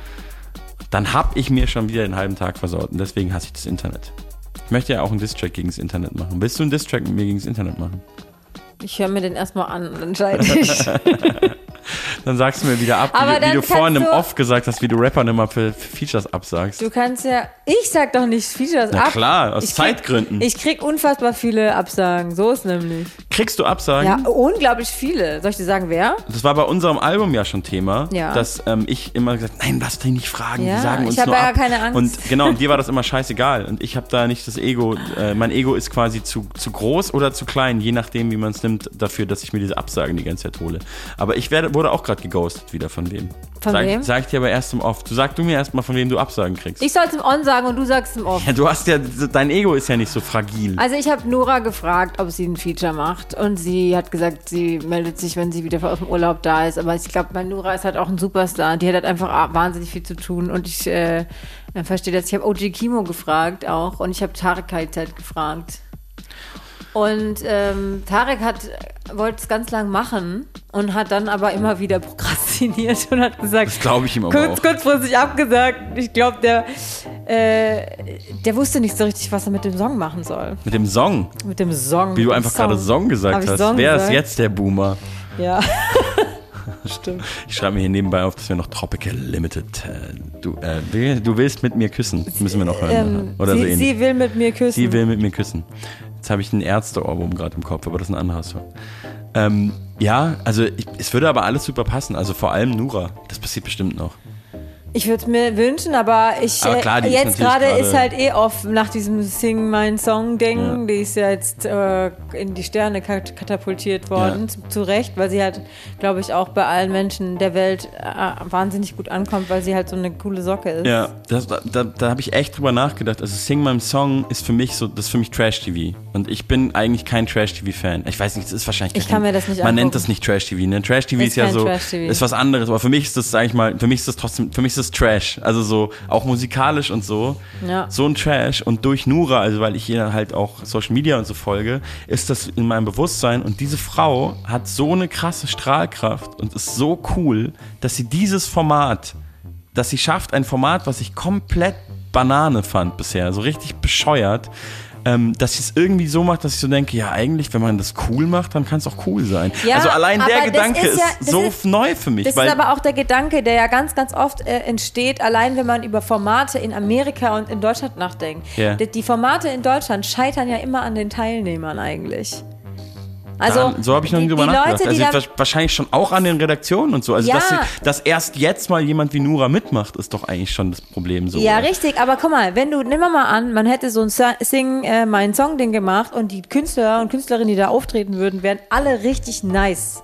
Dann habe ich mir schon wieder den halben Tag versaut und deswegen hasse ich das Internet. Ich möchte ja auch einen Distrack gegen das Internet machen. Willst du einen Distrack mit mir gegen das Internet machen? Ich höre mir den erstmal an und entscheide ich. Dann sagst du mir wieder ab, Aber wie, du- wie dann du vorhin im Off gesagt hast, wie du Rappern immer für, für Features absagst. Du kannst ja. Ich sag doch nicht Features Na ab. klar, aus Ich krieg- Zeitgründen. Ich krieg unfassbar viele Absagen. So ist nämlich. Kriegst du Absagen? Ja, unglaublich viele. Soll ich dir sagen, wer? Das war bei unserem Album ja schon Thema, Ja. dass ähm, ich immer gesagt nein, lass dich nicht fragen, Ja, die sagen ich uns hab nur ja ab. keine Angst. Und genau, und dir war das immer scheißegal. Und ich habe da nicht das Ego, äh, mein Ego ist quasi zu, zu groß oder zu klein, je nachdem, wie man es nimmt, dafür, dass ich mir diese Absagen die ganze Zeit hole. Aber ich werde, wurde auch gerade geghostet wieder von wem. Von sag, wem? Sag ich dir aber erst im Off. Du sag du mir erst mal, von wem du Absagen kriegst. Ich soll es im On sagen und du sagst im Off. ja, du hast ja, dein Ego ist ja nicht so fragil. Also ich habe Nora gefragt, ob sie ein Feature macht und sie hat gesagt, sie meldet sich, wenn sie wieder aus dem Urlaub da ist. Aber ich glaube, mein Nora ist halt auch ein Superstar. Die hat halt einfach wahnsinnig viel zu tun und ich äh, verstehe das. Ich habe OG Kimo gefragt auch und ich habe Tarek Kaitzeit gefragt. Und ähm, Tarek hat wollte es ganz lang machen und hat dann aber immer wieder prokrastiniert und hat gesagt, Das glaube ich ihm aber kurz, auch. kurzfristig abgesagt. Ich glaube, der, äh, der wusste nicht so richtig, was er mit dem Song machen soll. Mit dem Song. Mit dem Song. Wie du einfach gerade Song gesagt Hab hast. Song Wer ist gesagt? jetzt der Boomer? Ja. Stimmt. Ich schreibe mir hier nebenbei auf, dass wir noch Tropical Limited. Äh, du, äh, du willst mit mir küssen. Müssen wir noch hören. Ähm, Oder so sie, ähnlich. sie will mit mir küssen. Sie will mit mir küssen. Jetzt habe ich einen Ärzte-Ohrwurm gerade im Kopf, aber das ist ein anderer Song. Ähm, ja, also ich, es würde aber alles super passen. Also vor allem Nura. Das passiert bestimmt noch. Ich würde es mir wünschen, aber ich Aber klar, äh, ist jetzt gerade ist halt eh off nach diesem Sing mein Song Ding. Ja. Die ist ja jetzt äh, in die Sterne kat katapultiert worden, zu, zu Recht, weil sie halt, glaube ich, auch bei allen Menschen der Welt äh, wahnsinnig gut ankommt, weil sie halt so eine coole Socke ist. Ja, das, da, da, da habe ich echt drüber nachgedacht. Also Sing My Song ist für mich so, das ist für mich Trash-TV. Und ich bin eigentlich kein Trash-TV-Fan. Ich weiß nicht, das ist wahrscheinlich Ich kann mir das nicht Man angucken. nennt das nicht Trash-TV. Ne? Trash-TV ist, Ist ja so, ist was anderes. Aber für mich ist das, sag ich mal, für mich ist das trotzdem, für mich ist das Trash. Also so, auch musikalisch und so. Ja. So ein Trash. Und durch Nura, also weil ich ihr halt auch Social Media und so folge, ist das in meinem Bewusstsein. Und diese Frau hat so eine krasse Strahlkraft und ist so cool, dass sie dieses Format dass sie schafft, ein Format, was ich komplett Banane fand bisher, so richtig bescheuert, ähm, dass sie es irgendwie so macht, dass ich so denke, ja eigentlich, wenn man das cool macht, dann kann es auch cool sein. Ja, also allein der Gedanke ist ist, ja- das so ist- neu für mich. Das weil ist aber auch der Gedanke, der ja ganz, ganz oft äh, entsteht, allein wenn man über Formate in Amerika und in Deutschland nachdenkt. Ja. Die, die Formate in Deutschland scheitern ja immer an den Teilnehmern eigentlich. Also, da, so habe ich noch nie drüber nachgedacht. Leute, also da- wa- wahrscheinlich schon auch an den Redaktionen und so. Also Ja. dass, dass erst jetzt mal jemand wie Nura mitmacht, ist doch eigentlich schon das Problem so. Ja, richtig, aber guck mal, wenn du, nimm mal an, man hätte so ein Sing, äh, mein Song-Ding gemacht und die Künstler und Künstlerinnen, die da auftreten würden, wären alle richtig nice.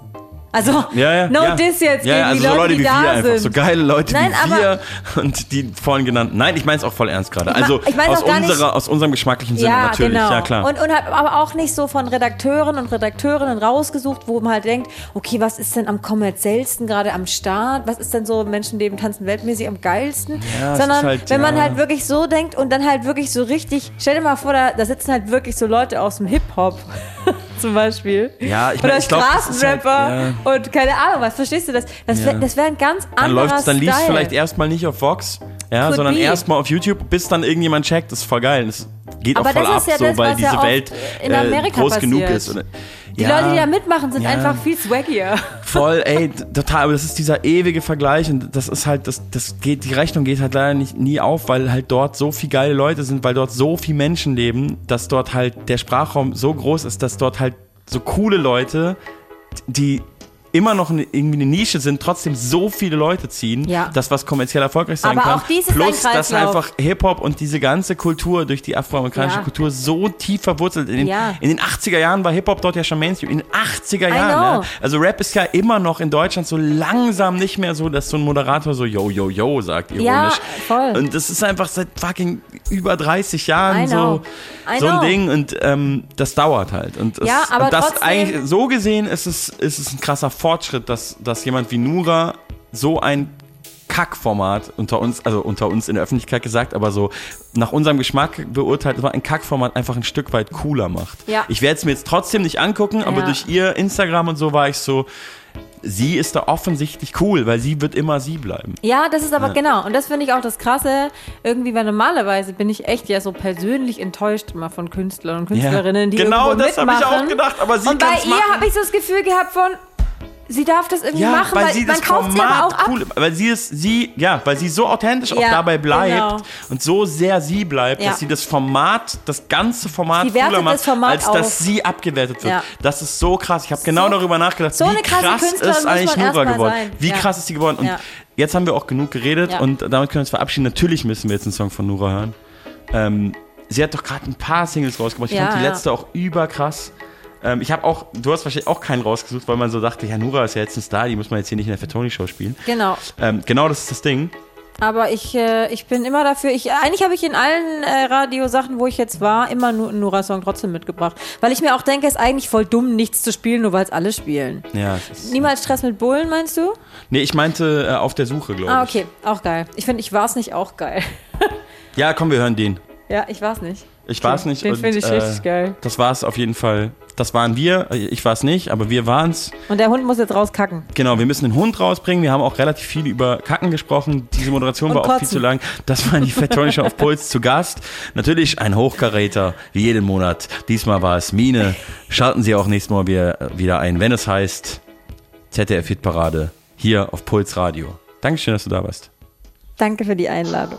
Also, Ja, ja, no ja. diss jetzt ja, gegen also die so Leute, Leute die wie da wir einfach, sind. so geile Leute Nein, wie wir und die vorhin genannten. Nein, ich meine es auch voll ernst gerade. Ich Also ich aus, auch gar nicht- unserer, aus unserem geschmacklichen Sinne ja, natürlich, genau. ja klar. Und, und aber auch nicht so von Redakteuren und Redakteurinnen rausgesucht, wo man halt denkt, okay, was ist denn am kommerziellsten gerade am Start? Was ist denn so Menschenleben tanzen weltmäßig am geilsten? Ja, Sondern halt, wenn man halt wirklich so denkt und dann halt wirklich so richtig, stell dir mal vor, da, da sitzen halt wirklich so Leute aus dem Hip-Hop zum Beispiel. Ja, ich mein, Oder das ist halt- Straßenrapper und keine Ahnung was, verstehst du das? Das Ja. wäre das wär ein ganz dann anderer läuft's, dann liefst Style. vielleicht erstmal nicht auf Vox, ja, Could sondern erstmal auf YouTube, bis dann irgendjemand checkt. Das ist voll geil. Das geht Aber auch voll ab, ja so, weil diese ja Welt in äh, groß genug passiert. ist. Die ja, Leute, die da mitmachen, sind Ja. einfach viel swaggier. Voll, ey, total, aber das ist dieser ewige Vergleich und das ist halt, das, das geht, die Rechnung geht halt leider nicht nie auf, weil halt dort so viele geile Leute sind, weil dort so viele Menschen leben, dass dort halt der Sprachraum so groß ist, dass dort halt so coole Leute, die immer noch eine, irgendwie eine Nische sind, trotzdem so viele Leute ziehen, Ja. dass was kommerziell erfolgreich sein Aber kann. auch dies Plus, ein dass einfach Hip-Hop und diese ganze Kultur durch die afroamerikanische Ja. Kultur so tief verwurzelt. In den, Ja. in den 80er Jahren war Hip-Hop dort ja schon Mainstream. In den 80er I Jahren. Also Rap ist ja immer noch in Deutschland so langsam nicht mehr so, dass so ein Moderator so yo, yo, yo sagt, ironisch. Ja, voll. Und das ist einfach seit fucking über 30 Jahren so, so ein. Ding und ähm, das dauert halt. Und, aber und das eigentlich so gesehen ist es, ist es ein krasser Fortschritt, dass, dass jemand wie Nura so ein Kackformat unter uns, also unter uns in der Öffentlichkeit gesagt, aber so nach unserem Geschmack beurteilt, war ein Kackformat einfach ein Stück weit cooler macht. Ja. Ich werde es mir jetzt trotzdem nicht angucken, aber Ja. durch ihr Instagram und so war ich so, sie ist da offensichtlich cool, weil sie wird immer sie bleiben. Ja, das ist aber Ja. genau. Und das finde ich auch das Krasse. Irgendwie, weil normalerweise bin ich echt ja so persönlich enttäuscht immer von Künstlern und Künstlerinnen, die Genau, das habe ich auch gedacht, aber sie Und bei ihr habe ich so das Gefühl gehabt von, sie darf das irgendwie Ja, machen, weil, weil, sie man das kauft sie aber Format auch ab. cool, weil sie ist, sie, ja, weil sie so authentisch auch Ja, dabei bleibt genau. und so sehr sie bleibt, Ja. dass sie das Format, das ganze Format Sie cooler macht, das Format als auf. dass sie abgewertet wird. Das ist so krass. Ich habe genau So- darüber nachgedacht, so wie krass Künstlerin ist eigentlich mal geworden. sein. Wie krass ist sie geworden? Und jetzt haben wir auch genug geredet und damit können wir uns verabschieden. Natürlich müssen wir jetzt einen Song von Nura hören. Ähm, sie hat doch gerade ein paar Singles rausgebracht. Ich fand die letzte auch überkrass. Ähm, ich habe auch, du hast wahrscheinlich auch keinen rausgesucht, weil man so dachte, ja, Nura ist ja jetzt ein Star, die muss man jetzt hier nicht in der Fatoni-Show spielen. Genau. Ähm, genau das ist das Ding. Aber ich, äh, ich bin immer dafür, ich, eigentlich habe ich in allen äh, Radiosachen, wo ich jetzt war, immer nur einen Nora-Song trotzdem mitgebracht. Weil ich mir auch denke, es ist eigentlich voll dumm, nichts zu spielen, nur weil es alle spielen. Ja, ist, Niemals Stress mit Bullen, meinst du? nee, ich meinte äh, auf der Suche, glaube ich. Ah, okay, auch geil. Ich finde, ich war es nicht auch geil. Ja, komm, wir hören den. ja, ich war es nicht. Ich war es nicht. Den finde ich äh, richtig geil. Das war es auf jeden Fall. Das waren wir. Ich war es nicht, aber wir waren es. Und der Hund muss jetzt rauskacken. Genau, wir müssen den Hund rausbringen. Wir haben auch relativ viel über Kacken gesprochen. Diese Moderation Und war auch viel kotzen. zu lang. Das war die Show auf Puls zu Gast. Natürlich ein Hochkaräter, wie jeden Monat. Diesmal war es Mine. Schalten Sie auch nächstes Mal wieder wieder ein, wenn es heißt ZDF Hitparade hier auf Puls Radio. Dankeschön, dass du da warst. Danke für die Einladung.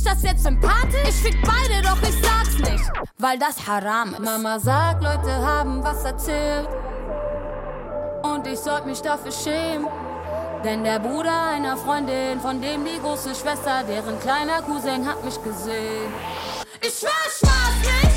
Mich das jetzt sympathisch? Ich fick beide, doch ich sag's nicht, weil das Haram ist. Mama sagt, Leute haben was erzählt. Und ich sollte mich dafür schämen. Denn der Bruder einer Freundin, von dem die große Schwester, deren kleiner Cousin hat mich gesehen. Ich schwör, ich war's nicht.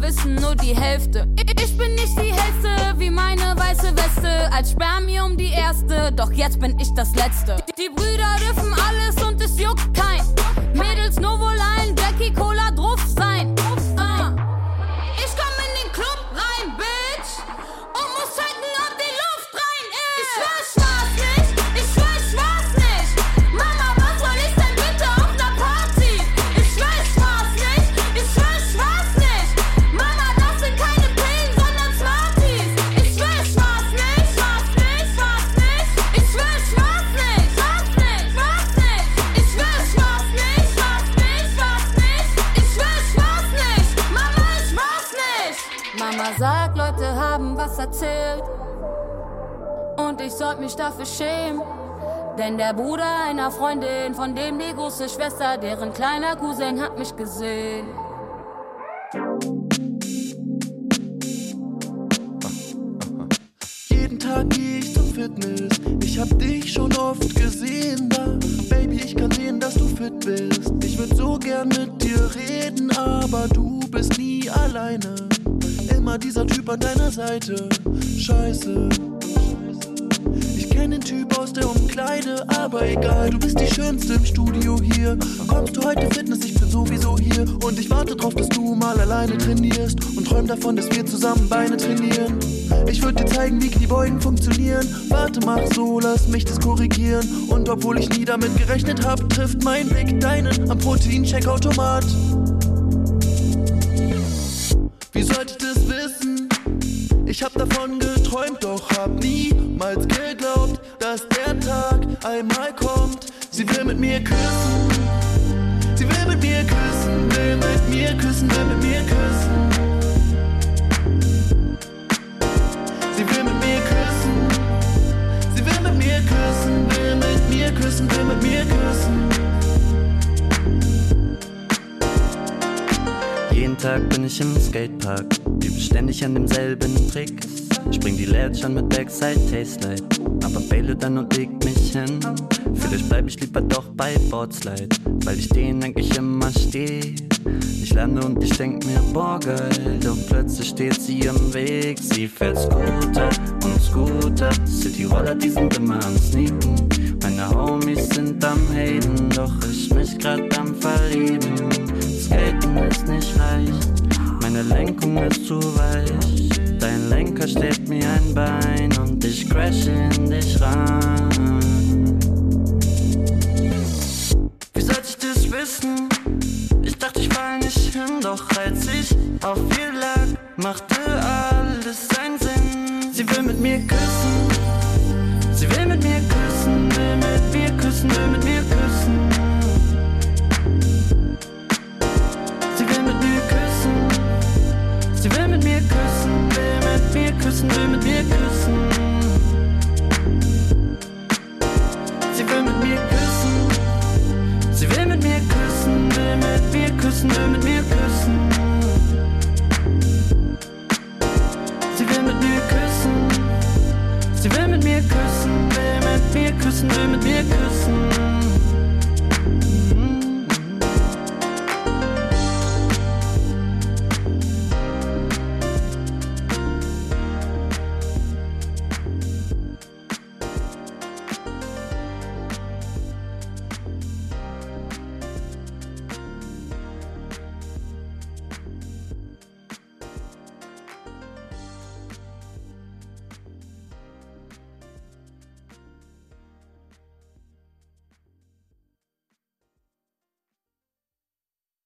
Wissen nur die Hälfte. Ich bin nicht die hellste, wie meine weiße Weste. Als Spermium die erste, doch jetzt bin ich das Letzte. Die, die Brüder dürfen alles und es juckt kein. Mädels Novoline, Jackie Cola Sollte mich dafür schämen. Denn der Bruder einer Freundin, von dem die große Schwester, deren kleiner Cousin hat mich gesehen. Jeden Tag geh ich zum Fitness. Ich hab dich schon oft gesehen da. Baby, ich kann sehen, dass du fit fit bist. Ich würd so gern mit dir reden, aber du bist nie alleine. Immer dieser Typ an deiner Seite. Scheiße. Den Typ aus der Umkleide, aber egal, du bist die Schönste im Studio hier. Kommst du heute Fitness, ich bin sowieso hier. Und ich warte drauf, dass du mal alleine trainierst. Und träum davon, dass wir zusammen Beine trainieren. Ich würde dir zeigen, wie Kniebeugen funktionieren. Warte, mach so, lass mich das korrigieren. Und obwohl ich nie damit gerechnet hab, trifft mein Blick deinen am Protein-Check-Automat. Wie sollte ich das wissen? Ich hab davon geträumt, doch hab niemals geglaubt, dass der Tag einmal kommt. Sie will mit mir küssen. Sie will mit mir küssen, will mit mir küssen, will mit mir küssen. Sie will mit mir küssen. Sie will mit mir küssen, will mit mir küssen, will mit mir küssen. Jeden Tag bin ich im Skatepark, übe ständig an demselben Trick. Spring die Ledge mit Backside Taste Light, aber Bayle dann und leg mich hin. Vielleicht bleib ich lieber doch bei Boardslide, weil ich den eigentlich immer steh. Ich lerne und ich denk mir, boah geil, doch plötzlich steht sie im Weg. Sie fährt Scooter und Scooter, City-Roller, die sind immer am Sneaken. Meine Homies sind am Haten, doch ich mich grad am Verlieben. Skaten ist nicht leicht, meine Lenkung ist zu weich. Dein Lenker steht mir ein Bein und ich crash in dich rein. Wie sollte ich das wissen? Ich dachte, ich fall nicht hin, doch als ich auf ihr lag, machte alles seinen Sinn. Sie will mit mir küssen, sie will mit mir küssen, will mit mir küssen, will mit mir küssen, will mit mir küssen. Sie will mit mir küssen. Sie will mit mir küssen, will mit mir küssen, will mit mir küssen. Sie will mit mir küssen. Sie will mit mir küssen, will mit mir küssen, will mit mir küssen.